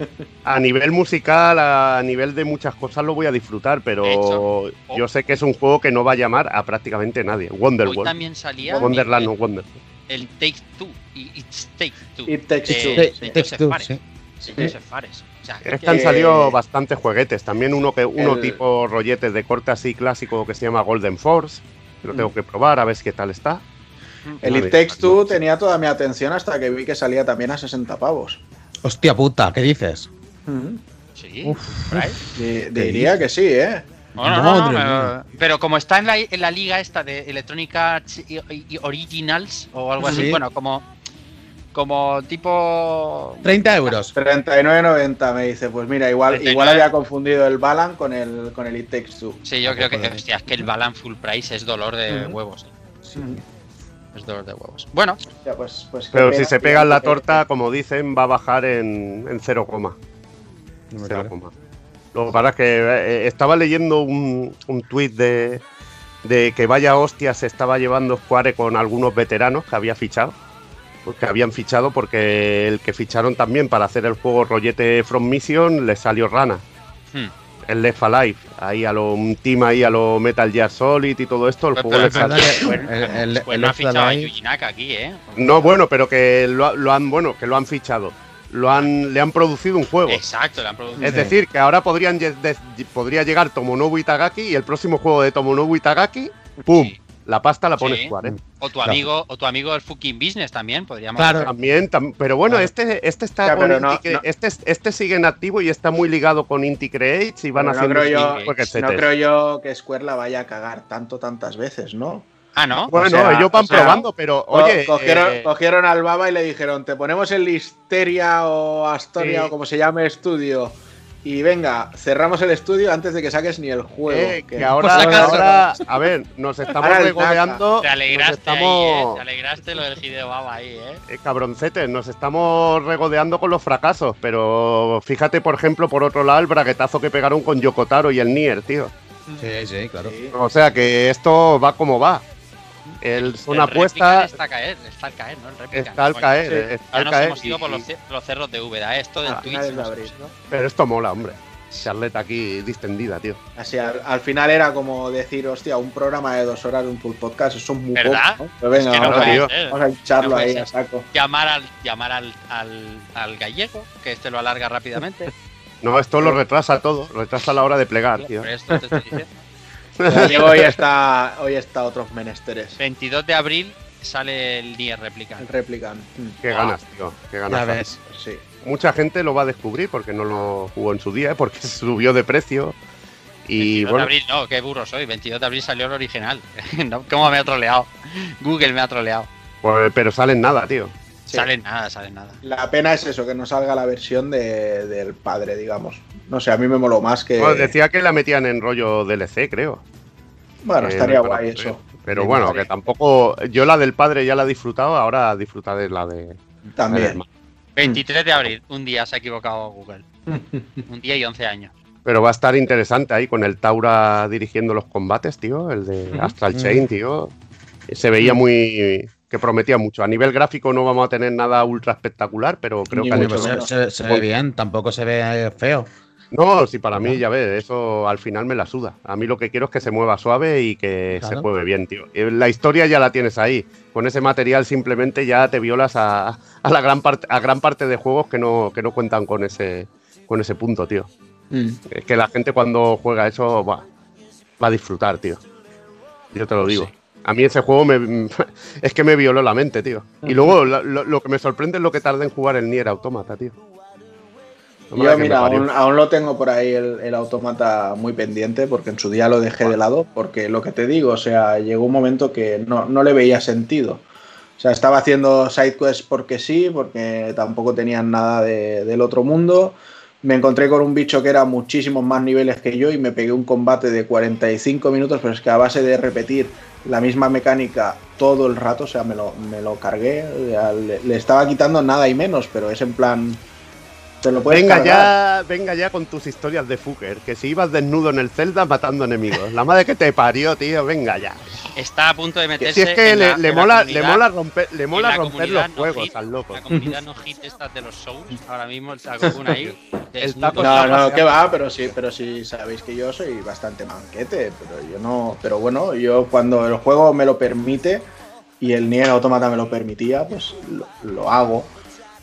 A nivel musical, a nivel de muchas cosas lo voy a disfrutar, pero yo sé que es un juego que no va a llamar a prácticamente nadie. hoy Wonderworld. también salía Wonderland el, no Wonderland. el Take Two y It's Take Two. It Takes Two. de Sí, Joseph Two, Fares. sí. de Joseph Fares. O sea, Es que- han Eh, salido bastantes jueguetes. También uno que uno el- tipo rolletes de corte así clásico que se llama Golden Force. Lo tengo que probar a ver qué tal está. El It Takes Two tenía toda mi atención hasta que vi que salía también a 60 pavos. Hostia puta, ¿qué dices? Sí, Uf, diría que sí, ¿eh? No, no, no, pero, pero como está en la, en la liga esta de y Originals o algo así, Sí. bueno, como, como tipo... 30 euros. 39.90 me dice, pues mira, igual, 39. igual había confundido el Balan con el, con el It Takes Two. Sí, yo creo que, hostia, es que el Balan Full Price es dolor de huevos. Es dolor de huevos. Bueno, Ya, pues, pues Pero pena si se que- pegan la que- torta, como dicen, va a bajar en, en 0, Cero coma. Lo que pasa es que eh, estaba leyendo un, un tuit de, de que vaya hostia se estaba llevando Square con algunos veteranos que había fichado. Pues Que habían fichado porque el que ficharon también para hacer el juego rollete From Mission le salió rana. Hmm. El Left Alive, ahí a lo, un team ahí a lo Metal Gear Solid y todo esto, el Pero- juego pero le salió. El- el- pues el no ha fichado a Yuji Naka aquí, ¿eh? No, bueno, pero que lo, lo han, bueno, que lo han fichado. Lo han, le han producido un juego. Exacto, le han producido. Es decir, que ahora podrían de- podría llegar Tomonobu Itagaki y el próximo juego de Tomonobu Itagaki, ¡pum! Sí. La pasta la pone Sí. Square, ¿eh? O tu amigo, o tu amigo el fucking business también, podríamos Claro. hacer. También, tam- pero bueno, Claro. este, este está Ya, con no- no. este, este sigue en activo y está muy ligado con Inti Creates y van Pero no haciendo creo yo-. No creo yo que Square la vaya a cagar tanto, tantas veces, ¿no? Ah, ¿no? Bueno, O sea, ellos van o sea, probando, pero oye, cogieron, eh, cogieron al Baba y le dijeron, te ponemos el Listeria o Astoria o como se llame estudio. Y venga, cerramos el estudio antes de que saques ni el juego. eh, que- que ahora, ahora, a ver, nos estamos regodeando. Te alegraste ahí, ¿eh? estamos, Te alegraste lo del Hideo Baba ahí, ¿eh? Eh, cabroncetes, nos estamos regodeando con los fracasos, pero fíjate, por ejemplo, por otro lado, el braguetazo que pegaron con Yokotaro y el Nier, tío. Sí, sí, claro. Sí. O sea que esto va como va. El, son El apuestas, Replicant Está a caer, está al caer, ¿no? El Replicant. está al caer, sí. eh, está Ya al nos caer. hemos ido y- por los, ce- los cerros de Úbeda, ¿eh? Esto del A Twitch. de nos abril. Pero esto mola, hombre. Charleta aquí distendida, tío. Así, al, al final era como decir, hostia, un programa de dos horas de un full podcast, eso es muy ¿Verdad? poco. ¿no? Pero venga, Es que no vamos, a, vamos a hincharlo No puede ahí a saco. Llamar al, llamar al, al, al gallego, que este lo alarga rápidamente. No, esto lo retrasa todo, retrasa la hora de plegar, tío. Esto te estoy diciendo. Diego hoy está, hoy está otros menesteres. 22 de abril sale el Nier Replicant. El Replicant. Mm, Qué ganas, tío. Qué ganas. Ya ves. sí. Mucha gente lo va a descubrir porque no lo jugó en su día, porque subió de precio. Y 22 bueno, de abril, no, qué burro soy. 22 de abril salió el original. No, ¿Cómo me ha troleado? Google me ha troleado. pues, pero salen nada, tío. Sí. Sale nada, sale nada. La pena es eso, que no salga la versión de- del padre, digamos. No sé, a mí me moló más que. Pues decía que la metían en rollo DLC, creo. bueno, Eh, estaría guay eso. Pero Sí, bueno, que tampoco. Yo la del padre ya la he disfrutado, ahora disfrutaré la de. la También. hermano. 23 de abril, un día se ha equivocado Google. Un día y 11 años. Pero va a estar interesante ahí con el Taura dirigiendo los combates, tío. El de. Astral Mm. Chain, tío. Se veía muy. Que prometía mucho. A nivel gráfico no vamos a tener nada ultra espectacular, pero creo Ni que mucho se, se- se ve bien, tampoco se ve feo. No, sí, para mí, ya ves, eso al final me la suda. A mí lo que quiero es que se mueva suave y que Claro. se mueve bien, tío. Eh, La historia ya la tienes ahí. Con ese material simplemente ya te violas a, a la gran parte, a gran parte de juegos que no, que no cuentan con ese, con ese punto, tío. Mm. Es que la gente cuando juega eso va, va a disfrutar, tío. Yo te lo digo. A mí ese juego me, es que me violó la mente, tío. Y luego lo, lo- que me sorprende es lo que tarda en jugar el Nier Automata, tío. No Yo, mira, aún, aún lo tengo por ahí el, el automata muy pendiente porque en su día lo dejé de lado porque lo que te digo, o sea, llegó un momento que no, no le veía sentido. O sea, estaba haciendo sidequests porque sí, porque tampoco tenían nada de- del otro mundo. Me encontré con un bicho que era muchísimos más niveles que yo y me pegué un combate de 45 minutos, pero es que a base de repetir la misma mecánica todo el rato, o sea, me lo, me lo cargué. le, le estaba quitando nada y menos, pero es en plan... Te lo puedes Venga cargar. ya, venga ya con tus historias de Fucker, que si ibas desnudo en el Zelda matando enemigos. La madre que te parió, tío, venga ya. Está a punto de Que meterse. si es que en le, la- le en mola, le comunidad- mola romper, le mola la romper los no juegos hit, al loco. La comunidad no hit esta de los Souls, ahora mismo el Sakokun ahí. desnudo. No, no, que va, pero sí, pero sí sabéis que yo soy bastante manquete, pero yo no, pero bueno, yo cuando el juego me lo permite y el Nier Automata me lo permitía, pues lo, lo hago.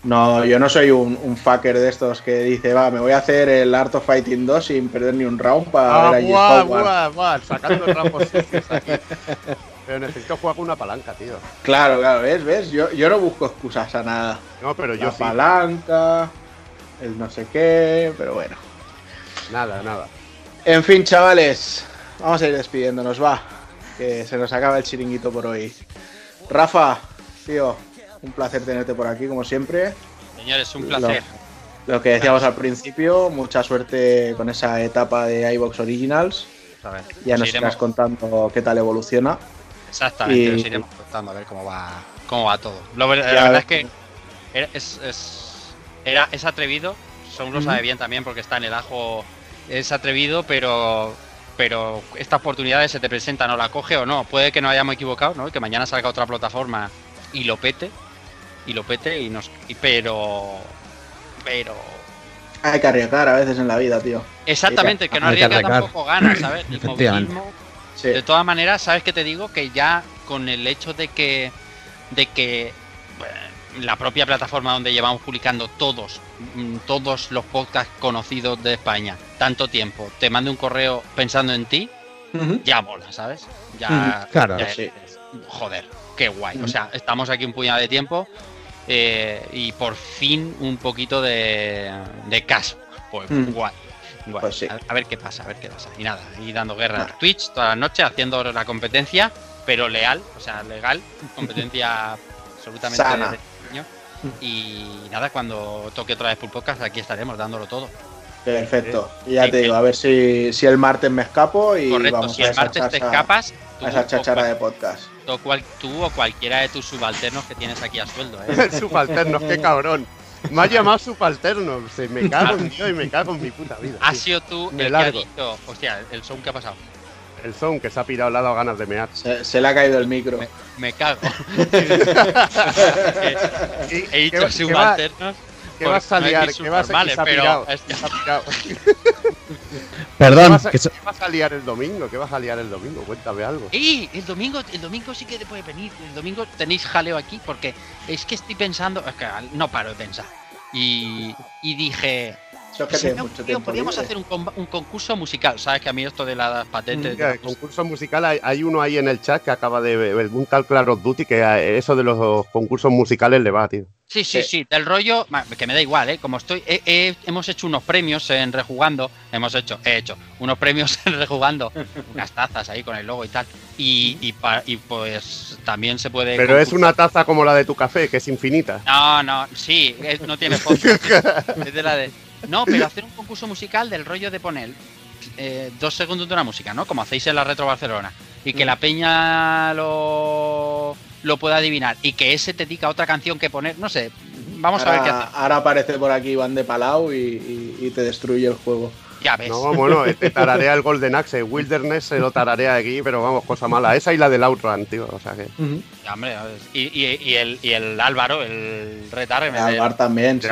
No, yo no soy un, un fucker de estos que dice, va, me voy a hacer el Art of Fighting 2 sin perder ni un round para Ah, ver allí guau, Hogwarts. guau, guau, sacando sucios aquí. Pero necesito jugar con una palanca, tío. Claro, claro, ¿ves? ¿Ves? Yo, yo no busco excusas a nada. No, pero yo La sí. palanca, el no sé qué, pero bueno. Nada, nada. En fin, chavales, vamos a ir despidiéndonos, va. Que se nos acaba el chiringuito por hoy. Rafa, tío, un placer tenerte por aquí, como siempre. Señores, un placer. Lo que decíamos al principio, mucha suerte con esa etapa de iBox Originals. A ver, Ya os nos iremos- irás contando qué tal evoluciona. Exactamente, y- os iremos contando a ver cómo va, cómo va todo. Lo la verdad es que era, es, es- era- es atrevido, Son lo sabe bien también porque está en el ajo, es atrevido, pero pero esta oportunidad se te presenta, no la coge o no. Puede que no hayamos equivocado, ¿no? Que mañana salga otra plataforma y lo pete, y lo pete, y nos. y- pero. Pero. Hay que arriesgar a veces en la vida, tío. Exactamente, que no arriesga arriesgar. tampoco gana, ¿sabes? El movilismo Sí. De todas maneras, ¿sabes qué te digo? Que ya con el hecho de que, de que eh, la propia plataforma donde llevamos publicando todos, mm, todos los podcasts conocidos de España, tanto tiempo, te mande un correo pensando en ti, ya mola, ¿sabes? Ya, Claro, ya sí. joder, qué guay. O sea, estamos aquí un puñado de tiempo eh, y por fin un poquito de, de caso. Pues Mm. guay. guay. Pues sí. a, a ver qué pasa, a ver qué pasa. Y nada, y dando guerra a Twitch toda la noche, haciendo la competencia, pero leal, o sea, legal, competencia absolutamente Sana. Y nada, cuando toque otra vez Full Podcast, aquí estaremos dándolo todo. Perfecto. Y ya Sí, te digo, a ver si, si el martes me escapo y Correcto, vamos si a el martes te escapas, a esa chachara de podcast. Cual- tú o cualquiera de tus subalternos que tienes aquí a sueldo, ¿eh? subalternos, qué cabrón. Me ha llamado subalterno. Se me cago en Dios y me cago en mi puta vida. Has tío. sido tú Me el que ha largo. dicho, hostia, el sound que ha pasado. El son que se ha pirado, le ha dado ganas de mear. Se, se le ha caído el micro. Me, me cago. ¿Y He dicho va- qué va- subalternos. ¿Qué vas a liar? ¿Qué vas a ha pero pirado? es que- Se ha pirado. Perdón, ¿Qué vas, a, que so- qué vas a liar el domingo? ¿Qué vas a liar el domingo? Cuéntame algo. ¡Ey! El domingo, el domingo sí que te puede venir. El domingo tenéis jaleo aquí porque es que estoy pensando. Es que no paro de pensar. Y, y dije. Que "Si tienes no, mucho tío, tiempo podríamos libre. hacer un, un concurso musical. Sabes que a mí esto de las patentes. Mira, el concurso musical, hay, hay uno ahí en el chat que acaba de ver un tal Claro Duty que a eso de los concursos musicales le va, tío. Sí, sí, sí, del rollo, que me da igual, ¿eh? Como estoy, he- he- hemos hecho unos premios en Rejugando, hemos hecho, he hecho unos premios en Rejugando, unas tazas ahí con el logo y tal, y, y, pa- y pues también se puede... Pero es una taza como la de tu café, que es infinita. No, no, sí, es- no tiene foto. es de la de... No, pero hacer un concurso musical del rollo de poner eh, dos segundos de una música, ¿no? Como hacéis en la Retro Barcelona, y que la peña lo, lo pueda adivinar, y que ese te diga otra canción que poner, no sé, vamos a ver qué ahora, hacer. ahora aparece por aquí Iván de Palau y, y- y te destruye el juego. Ya ves. No, bueno, te tararea el Golden Axe. Wilderness se lo tararea aquí, pero vamos, cosa mala. Esa y la del Outrun, tío. O sea que. Ya, hombre, y, y- y el, y el Álvaro, el retarre, me Alvar también, sí.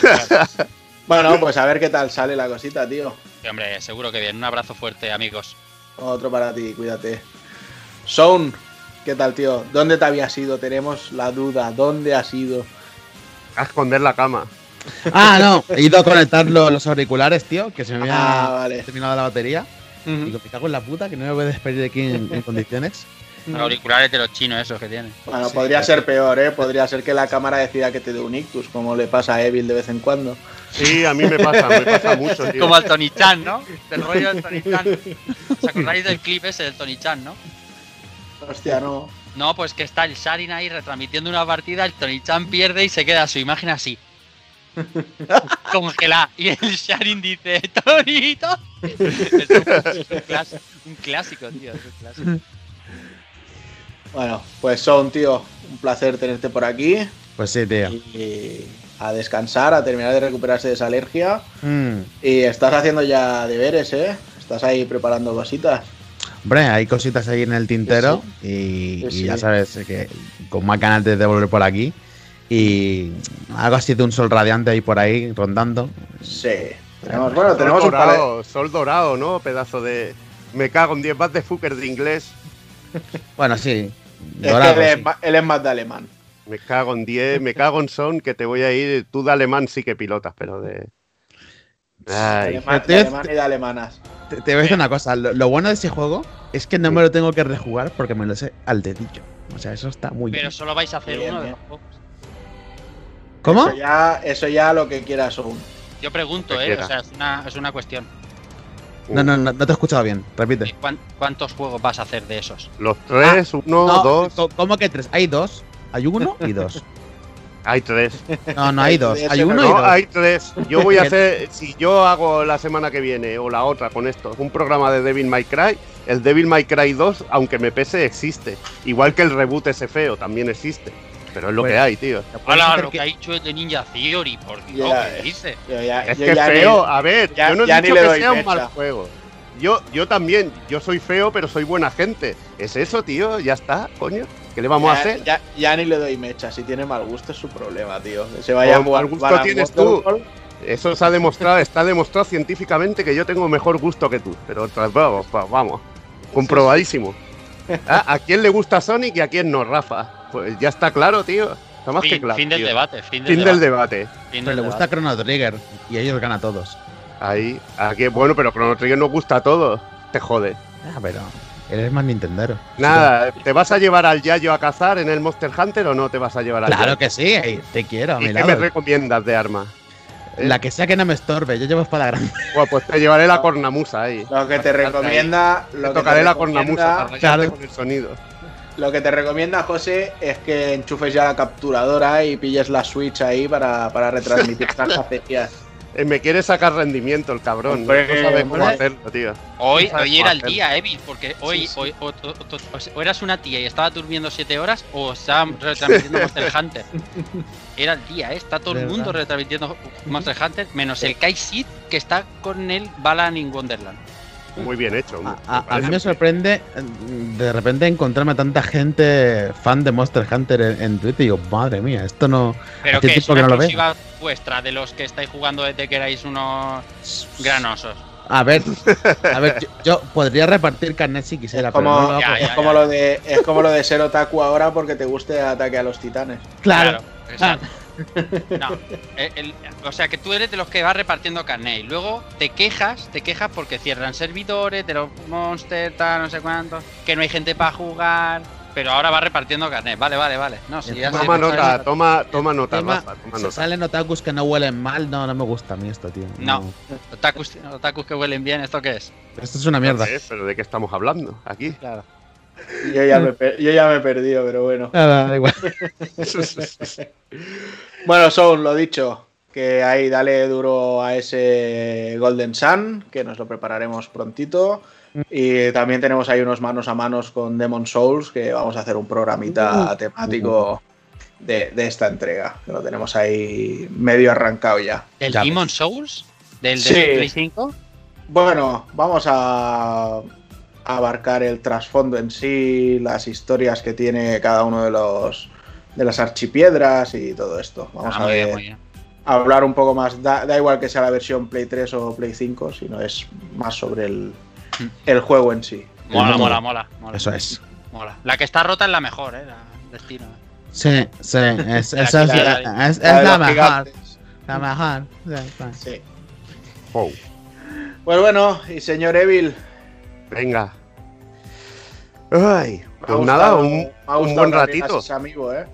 Bueno, pues a ver qué tal sale la cosita, tío. Sí, hombre, seguro que bien. Un abrazo fuerte, amigos. Otro para ti, cuídate. Sound, ¿qué tal, tío? ¿Dónde te habías ido? Tenemos la duda. ¿Dónde has ido? A esconder la cama. Ah, no. He ido a conectar lo- los auriculares, tío, que se me Ah, había vale. terminado la batería. Y Digo, me cago en la puta, que no me voy a despedir de aquí en, en condiciones. Auriculares de los chinos, esos que tienen. Bueno, podría ser peor, ¿eh? Podría ser que la cámara decida que te dé un ictus, como le pasa a Evil de vez en cuando. Sí, a mí me pasa, me pasa mucho, tío. Como al Tony Chan, ¿no? Del rollo del Tony Chan. ¿Os acordáis del clip ese del Tony Chan, no? Hostia, no. No, pues que está el Sharin ahí retransmitiendo una partida, el Tony Chan pierde y se queda su imagen así. Congelada. Y el Sharin dice, Tonito. Es un, clásico, un clásico, tío. Es un clásico. Bueno, pues Sound, tío, un placer tenerte por aquí. Pues sí, tío. Y a descansar, a terminar de recuperarse de esa alergia. Mm. Y estás haciendo ya deberes, ¿eh? Estás ahí preparando cositas. Hombre, hay cositas ahí en el tintero y, Sí, y sí. ya sabes que con más ganas de volver por aquí. Y algo así de un sol radiante ahí por ahí rondando. Sí. Tenemos, bueno, tenemos sol un de... dorado, sol dorado, ¿no? Pedazo de. Me cago en 10 vas de fucker de inglés. Bueno, sí. Es que él, sí. es, ma- él es más de alemán. Me cago en 10, me cago en son que te voy a ir. Tú de alemán sí que pilotas, pero de. Ay, Alemán, de alemán y de alemanas. Te, te voy a decir una cosa. Lo, lo bueno de ese juego es que no me lo tengo que rejugar porque me lo sé al dedillo. O sea, eso está muy Pero bien. solo vais a hacer Bien, uno de los juegos. ¿Cómo? Eso ya, eso ya lo que quieras Sound. Yo pregunto, que ¿eh? quiera. O sea, es una, es una cuestión. No, no, no, no te he escuchado bien. Repite. ¿Cuán- ¿Cuántos juegos vas a hacer de esos? Los tres, uno, No, dos. ¿Cómo que tres? Hay dos. Hay uno y dos. Hay tres. No, no hay dos. Hay no- uno y No, dos. hay tres. Yo voy a hacer, si yo hago la semana que viene o la otra con esto, un programa de Devil May Cry, el Devil May Cry 2, aunque me pese, existe. Igual que el reboot ese feo, también existe. Pero es lo Pues- que hay, tío. Hola, lo que ha dicho el de Ninja Theory, por Dios, Ya, ¿qué dice? Yo ya, Es yo que ya ni- feo, a ver, ya- yo no he dicho que sea un mal juego. Yo, yo también, yo soy feo, pero soy buena gente. Es eso, tío, ya está, coño. ¿Qué le vamos a hacer? ya- ya ni le doy mecha. Si tiene mal gusto es su problema, tío. Que se vaya a jugar. mal gusto tienes Wonderwall. Eso se ha demostrado, está demostrado científicamente que yo tengo mejor gusto que tú. Pero vamos, va- vamos, comprobadísimo. Ah, ¿A quién le gusta Sonic y a quién no, Rafa? Pues ya está claro, tío. Está más que claro. fin del tío. debate, fin del Fin del debate. debate. fin Pero del le gusta debate. Chrono Trigger y ellos ganan a todos. Ahí, aquí, bueno, pero Chrono Trigger nos gusta a todos. Te jode. Ah, pero eres más Nintendero. Nada, ¿te vas a llevar al Yayo a cazar en el Monster Hunter o no te vas a llevar al Claro Yayo? que sí, te quiero a ¿Y mi qué lado. me recomiendas de arma? ¿Eh? La que sea que no me estorbe, yo llevo espada grande. Bueno, pues te llevaré la cornamusa ahí. Lo que te recomienda. Te Lo que tocaré te la cornamusa para Claro. con el sonido. lo que te recomienda, José, es que enchufes ya la capturadora y pilles la Switch ahí para, para retransmitir estas me quiere sacar rendimiento el cabrón. Hombre, no sabe cómo hombre. hacerlo, tío. Hoy, No era el hacerlo. día, Evil, porque hoy, Sí, sí. hoy o, o- o- o sea, o eras una tía y estaba durmiendo 7 horas o estaba retransmitiendo Monster Hunter. Era el día, ¿eh? está todo el mundo retransmitiendo Monster Hunter, menos el Kai Sid que está con el Balan in Wonderland. Muy bien hecho. A, a- a mí me sorprende eh, de repente encontrarme a tanta gente fan de Monster Hunter en, en Twitter y digo, madre mía, esto no. Pero que es tiempo una que no lo exclusiva vuestra de los que estáis jugando desde que erais unos granosos. A ver, a ver, yo, yo podría repartir carnet si quisiera, Es pero como, no lo hago. Ya, es ya, como lo de es como lo de ser otaku ahora porque te guste ataque a los titanes. Claro, exacto. No, el- el- o sea que tú eres de los que va repartiendo carnet y luego te quejas, te quejas porque cierran servidores de los monsters, tal, no sé cuánto, que no hay gente para jugar, pero ahora va repartiendo carnet. Vale, vale, vale. No, si ya Toma nota, toma, toma nota, Tema- Rafa, toma se nota. salen otakus que no huelen mal, no, no me gusta a mí esto, tío. No. Otakus, otakus que huelen bien, ¿esto qué es? Esto es una mierda. Eh, Pero ¿de qué estamos hablando aquí? Claro. Yo ya, me, yo ya me he perdido, pero bueno. Nada, da igual. Bueno, Sound, lo dicho, que ahí dale duro a ese Golden Sun, que nos lo prepararemos prontito. Y también tenemos ahí unos manos a manos con Demon Souls, que vamos a hacer un programita temático de, de esta entrega, que lo tenemos ahí medio arrancado ya. ¿El Ya Demon Souls? ¿Del Sí. de Play 5? Bueno, vamos a abarcar el trasfondo en sí, las historias que tiene cada uno de los de las archipiedras y todo esto. Vamos Ah, a bien, bien. hablar un poco más. Da, da igual que sea la versión Play 3 o Play 5, sino es más sobre el, el juego en sí. Mola, mola, mola, mola. Eso es. Mola. La que está rota es la mejor, ¿eh? La destino. Sí, sí, es, La es, La mejor. gigantes. La mejor. Sí, sí. Sí. Wow. Pues bueno, y señor Evil, Venga. Ay, pues nada, un, buen ratito. digas ese amigo, ¿eh?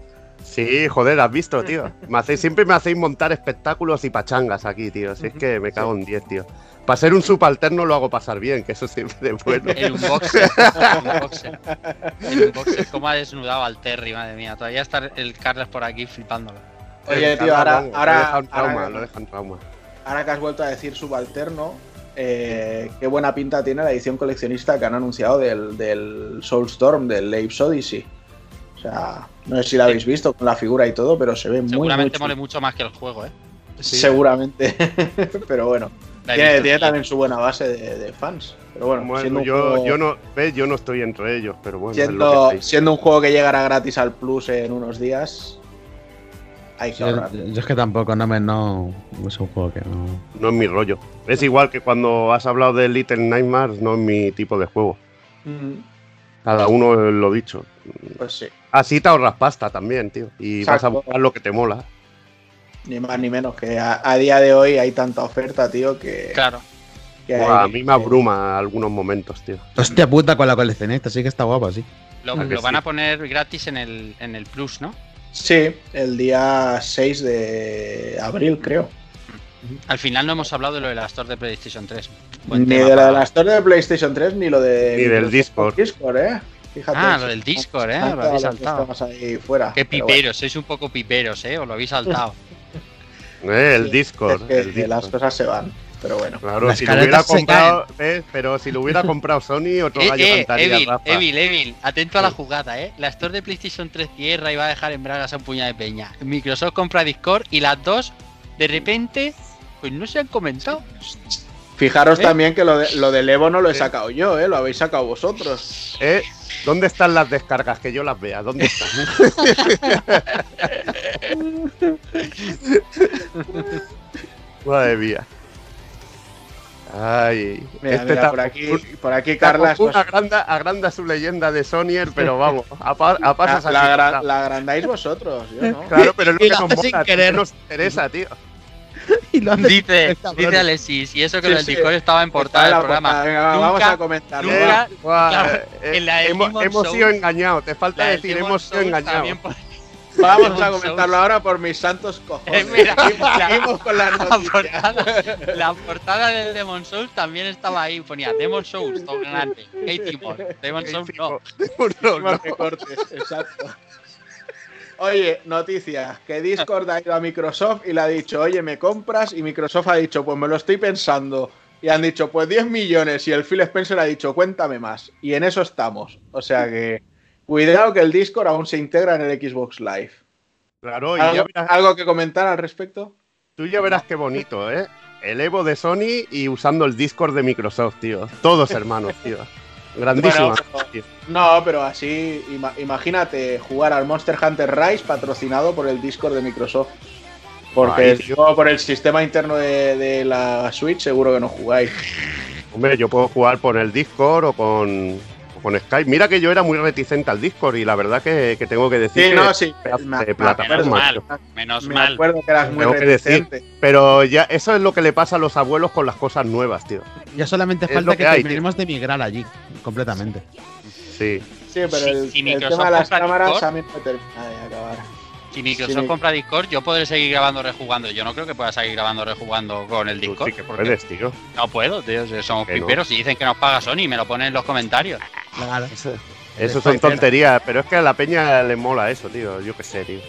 Sí, joder, has visto, tío. Me hacéis, siempre me hacéis montar espectáculos y pachangas aquí, tío. Si es que me cago en 10, tío. Para ser un subalterno lo hago pasar bien, que eso siempre es bueno. El unboxer. el unboxer. El unboxer. Cómo ha desnudado al Terry, madre mía. Todavía está el Carles por aquí flipándolo. Oye, tío, ahora- ahora- Lo dejan trauma, ahora- lo dejan trauma. Ahora que has vuelto a decir subalterno, eh, qué buena pinta tiene la edición coleccionista que han anunciado del, del Soulstorm, del Apes Odyssey. O sea, no sé si la habéis visto con la figura y todo, pero se ve muy, Seguramente mole mucho más que el juego, ¿eh? Sí. Seguramente. pero bueno, tiene, visto, tiene sí. también su buena base de, de fans. Pero bueno, yo, juego, yo no, ves, yo no estoy entre ellos, pero bueno, es siendo, lo que hay. siendo un juego que llegará gratis al Plus en unos días, hay que Yo, ahorrar. yo es que tampoco, no me. No, es un juego que no. No es mi rollo. Es igual que cuando has hablado de Little Nightmares, no es mi tipo de juego. Mm, Cada uno lo dicho. Pues sí, Así te ahorras pasta también, tío. Y vas a buscar lo que te mola. ni más ni menos. Que a, a día de hoy hay tanta oferta, tío, que, Claro. que hay- a mí me abruma algunos momentos, tío. Hostia puta con la coleccionista, sí que está guapa, sí. Lo, ¿A que lo van sí? a poner gratis en el, en el Plus, ¿no? Sí, el día 6 de abril, creo. Al final no hemos hablado de lo de la Store de PlayStation 3. Buen Ni de la, de para- la Store de PlayStation 3 ni lo de. Ni del Discord. Discord, eh. Fíjate. Ah, lo del Discord, eh. Lo habéis saltado. Ahí fuera. Qué pero piperos, sois un poco piperos, ¿eh? Os lo habéis saltado. Eh, el Sí, Discord. el que las Discord. cosas se van. Pero bueno. Claro, si lo hubiera comprado, ¿ves? pero si lo hubiera comprado Sony, otro eh, gallo eh, cantaría, Evil, Rafa. Evil, Evil, atento a la jugada, ¿eh? La Store de PlayStation 3 cierra y va a dejar en bragas a un puñado de peña. Microsoft compra Discord y las dos, de repente, pues no se han comentado. Fijaros ¿Eh? también que lo, de, lo del Evo no lo he Sí. sacado yo, ¿eh? Lo habéis sacado vosotros. ¿Eh? ¿Dónde están las descargas? Que yo las vea. ¿Dónde están? Madre mía. Ay, Mira, este mira, por aquí, por aquí pues, agranda, agranda su leyenda de Sonyer, pero vamos, a, pa- a pasos la, la, gra- la agrandáis vosotros, yo no. Claro, pero es lo Y que nos sin mola, tío, querer. que nos interesa, tío. Y lo hace- Dice, dice Alexis, y eso que Sí, lo del sí. Discord estaba en portada del programa. portada, venga, vamos a comentarlo. nunca- Claro, eh, en la del hemos, hemos sido engañados, te falta decir, hemos sido engañados. Vamos a comentarlo ahora por mis santos cojones. Eh, mira, Seguimos- la- con las La noticias. portada, la portada del Demon Souls también estaba ahí, ponía Demon Souls, todo grande. Katie Moore, Demon Souls no. No, Más no. que cortes, exacto. Oye, noticias, que Discord ha ido a Microsoft y le ha dicho, oye, ¿me compras? Y Microsoft ha dicho, pues me lo estoy pensando. Y han dicho, pues 10 millones. Y el Phil Spencer ha dicho, cuéntame más. Y en eso estamos. O sea que, cuidado que el Discord aún se integra en el Xbox Live. Claro, y ya ¿Algo, verás- algo que comentar al respecto? tú ya verás qué bonito, ¿eh? El Evo de Sony y usando el Discord de Microsoft, tío. Todos hermanos, tío. Bueno, pero- no, pero así, ima- imagínate jugar al Monster Hunter Rise patrocinado por el Discord de Microsoft. Porque Ay, el- por el sistema interno de, de la Switch seguro que no jugáis. Hombre, yo puedo jugar por el Discord o con, con Skype. Mira que yo era muy reticente al Discord y la verdad que, que tengo que decir Sí, que no, sí. pedazo Me, de me plataforma, acuerdo, tío. Menos me mal. acuerdo que eras muy Tengo que decir. reticente. Pero ya eso es lo que le pasa a los abuelos con las cosas nuevas, tío. Ya solamente Es falta que, que hay, terminemos de migrar allí, completamente. Sí. Sí, pero el, si el tema de las cámaras Discord- a mí no me termina de acabar. Si Microsoft Sí. compra Discord, yo podré seguir grabando rejugando. Yo no creo que pueda seguir grabando rejugando con el Tú Discord. sí que porque puedes, tío. No puedo, tío. Somos no. piperos. Si dicen que nos paga Sony, me lo ponen en los comentarios. Claro. Eso, eso son tonterías, pero es que a la peña le mola eso, tío. Yo qué sé, tío.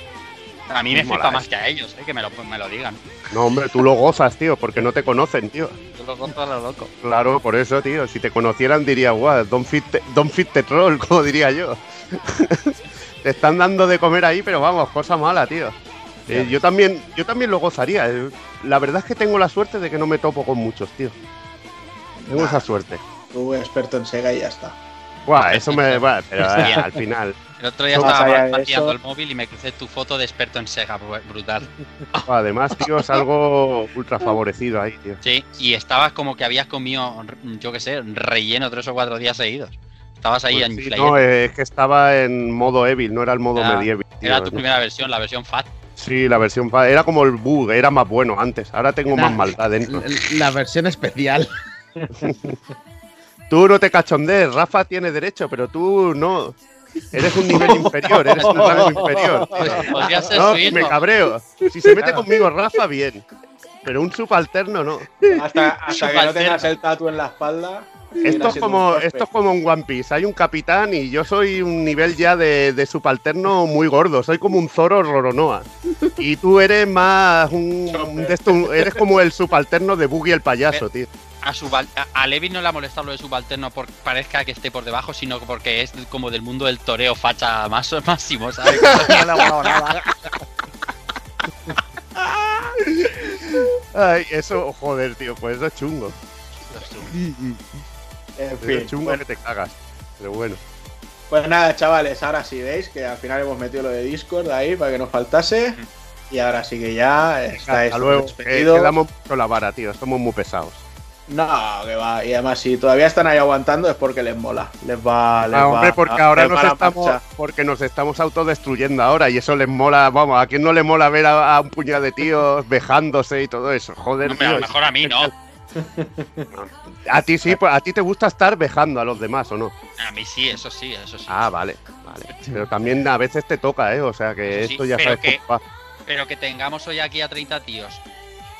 A mí me Mola flipa eso. más que a ellos, eh, que me lo, me lo digan. No, hombre, tú lo gozas, tío, porque no te conocen, tío. Yo lo a lo loco. Claro, por eso, tío. Si te conocieran diría, guau, don't fit, the, don't fit the troll, como diría yo. te están dando de comer ahí, pero vamos, cosa mala, tío. Eh, yo también, yo también lo gozaría. eh. La verdad es que tengo la suerte de que no me topo con muchos, tío. Tengo esa suerte. Tú experto en Sega y ya está. Buah, eso me. buah, pero eh, al final. El otro día estaba vaciando el móvil y me crucé tu foto de experto en Sega, bru- brutal. además, tío, es algo ultra favorecido ahí, tío. Sí, y estabas como que habías comido, yo qué sé, relleno tres o cuatro días seguidos. Estabas ahí Pues en sí, no, eh, es que estaba en modo Evil, no era el modo Ah, medieval. tío, Era tu ¿no? primera versión, la versión FAT. Sí, la versión. pa- Era como el bug, era más bueno antes. Ahora tengo Era- más maldad dentro. La, la versión especial. Tú no te cachondees, Rafa tiene derecho, pero tú no. Eres un nivel inferior, eres un rango inferior. tío. Ser No, su hijo. me cabreo. Si se mete conmigo Rafa, bien. Pero un subalterno no. Hasta, hasta que no tengas el tatu en la espalda. Esto es, como, un esto es como en One Piece. Hay un capitán y yo soy un nivel ya de, de subalterno muy gordo. Soy como un Zoro Roronoa. Y tú eres más un, un de esto- eres como el subalterno de Boogie el payaso, tío. A, subal- a, a Levi no le ha molestado lo de subalterno porque parezca que esté por debajo, sino porque es como del mundo del toreo facha más máximo, ¿sabes? No le ha molado nada. Ay, eso, joder, tío, pues eso es chungo. En Eso es chungo bueno, que te cagas. Pero bueno. pues nada, chavales, ahora sí veis que al final hemos metido lo de Discord ahí para que no faltase. Y ahora sí que ya estáis Hasta luego. todos Que, despedidos. que damos mucho la vara, tío. Somos muy pesados. No, que va. Y además, si todavía están ahí aguantando es porque les mola. Les va. Les Ah, hombre, va- porque ahora nos estamos, marcha. porque nos estamos autodestruyendo ahora y eso les mola, vamos, a quién no le mola ver a, a un puñado de tíos vejándose y todo eso, joder, Hombre, a lo mejor a mí no. A ti sí, pues a ti te gusta estar vejando a los demás, ¿o no? A mí sí, eso sí, eso sí. Ah, vale, vale. Pero también a veces te toca, ¿eh? O sea que sí, esto ya pero sabes que- cómo va. Pero que tengamos hoy aquí a 30 tíos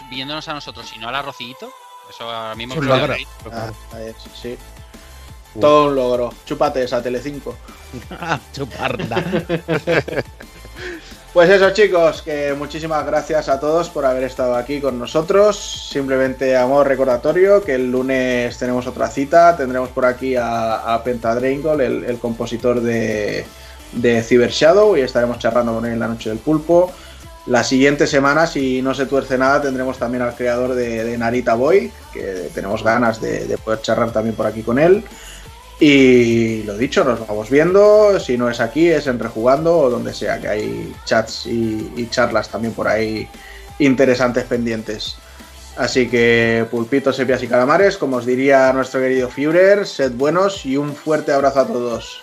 viéndonos a nosotros y no al arrocito, eso ahora mismo Es un logro. sí. Ah, sí. Todo un logro. Chúpate esa Telecinco. Chuparda. Pues eso, chicos, que muchísimas gracias a todos por haber estado aquí con nosotros. Simplemente a modo recordatorio que el lunes tenemos otra cita. Tendremos por aquí a, a el, el compositor de, de Cyber Shadow, y estaremos charlando con él en la noche del pulpo. La siguiente semana, si no se tuerce nada, tendremos también al creador de, Narita Boy, que tenemos ganas de poder charlar también por aquí con él. Y lo dicho, nos vamos viendo. Si no es aquí, es en Rejugando o donde sea, que hay chats y, y charlas también por ahí interesantes pendientes. Así que pulpitos, sepias y calamares, como os diría nuestro querido Führer, sed buenos y un fuerte abrazo a todos.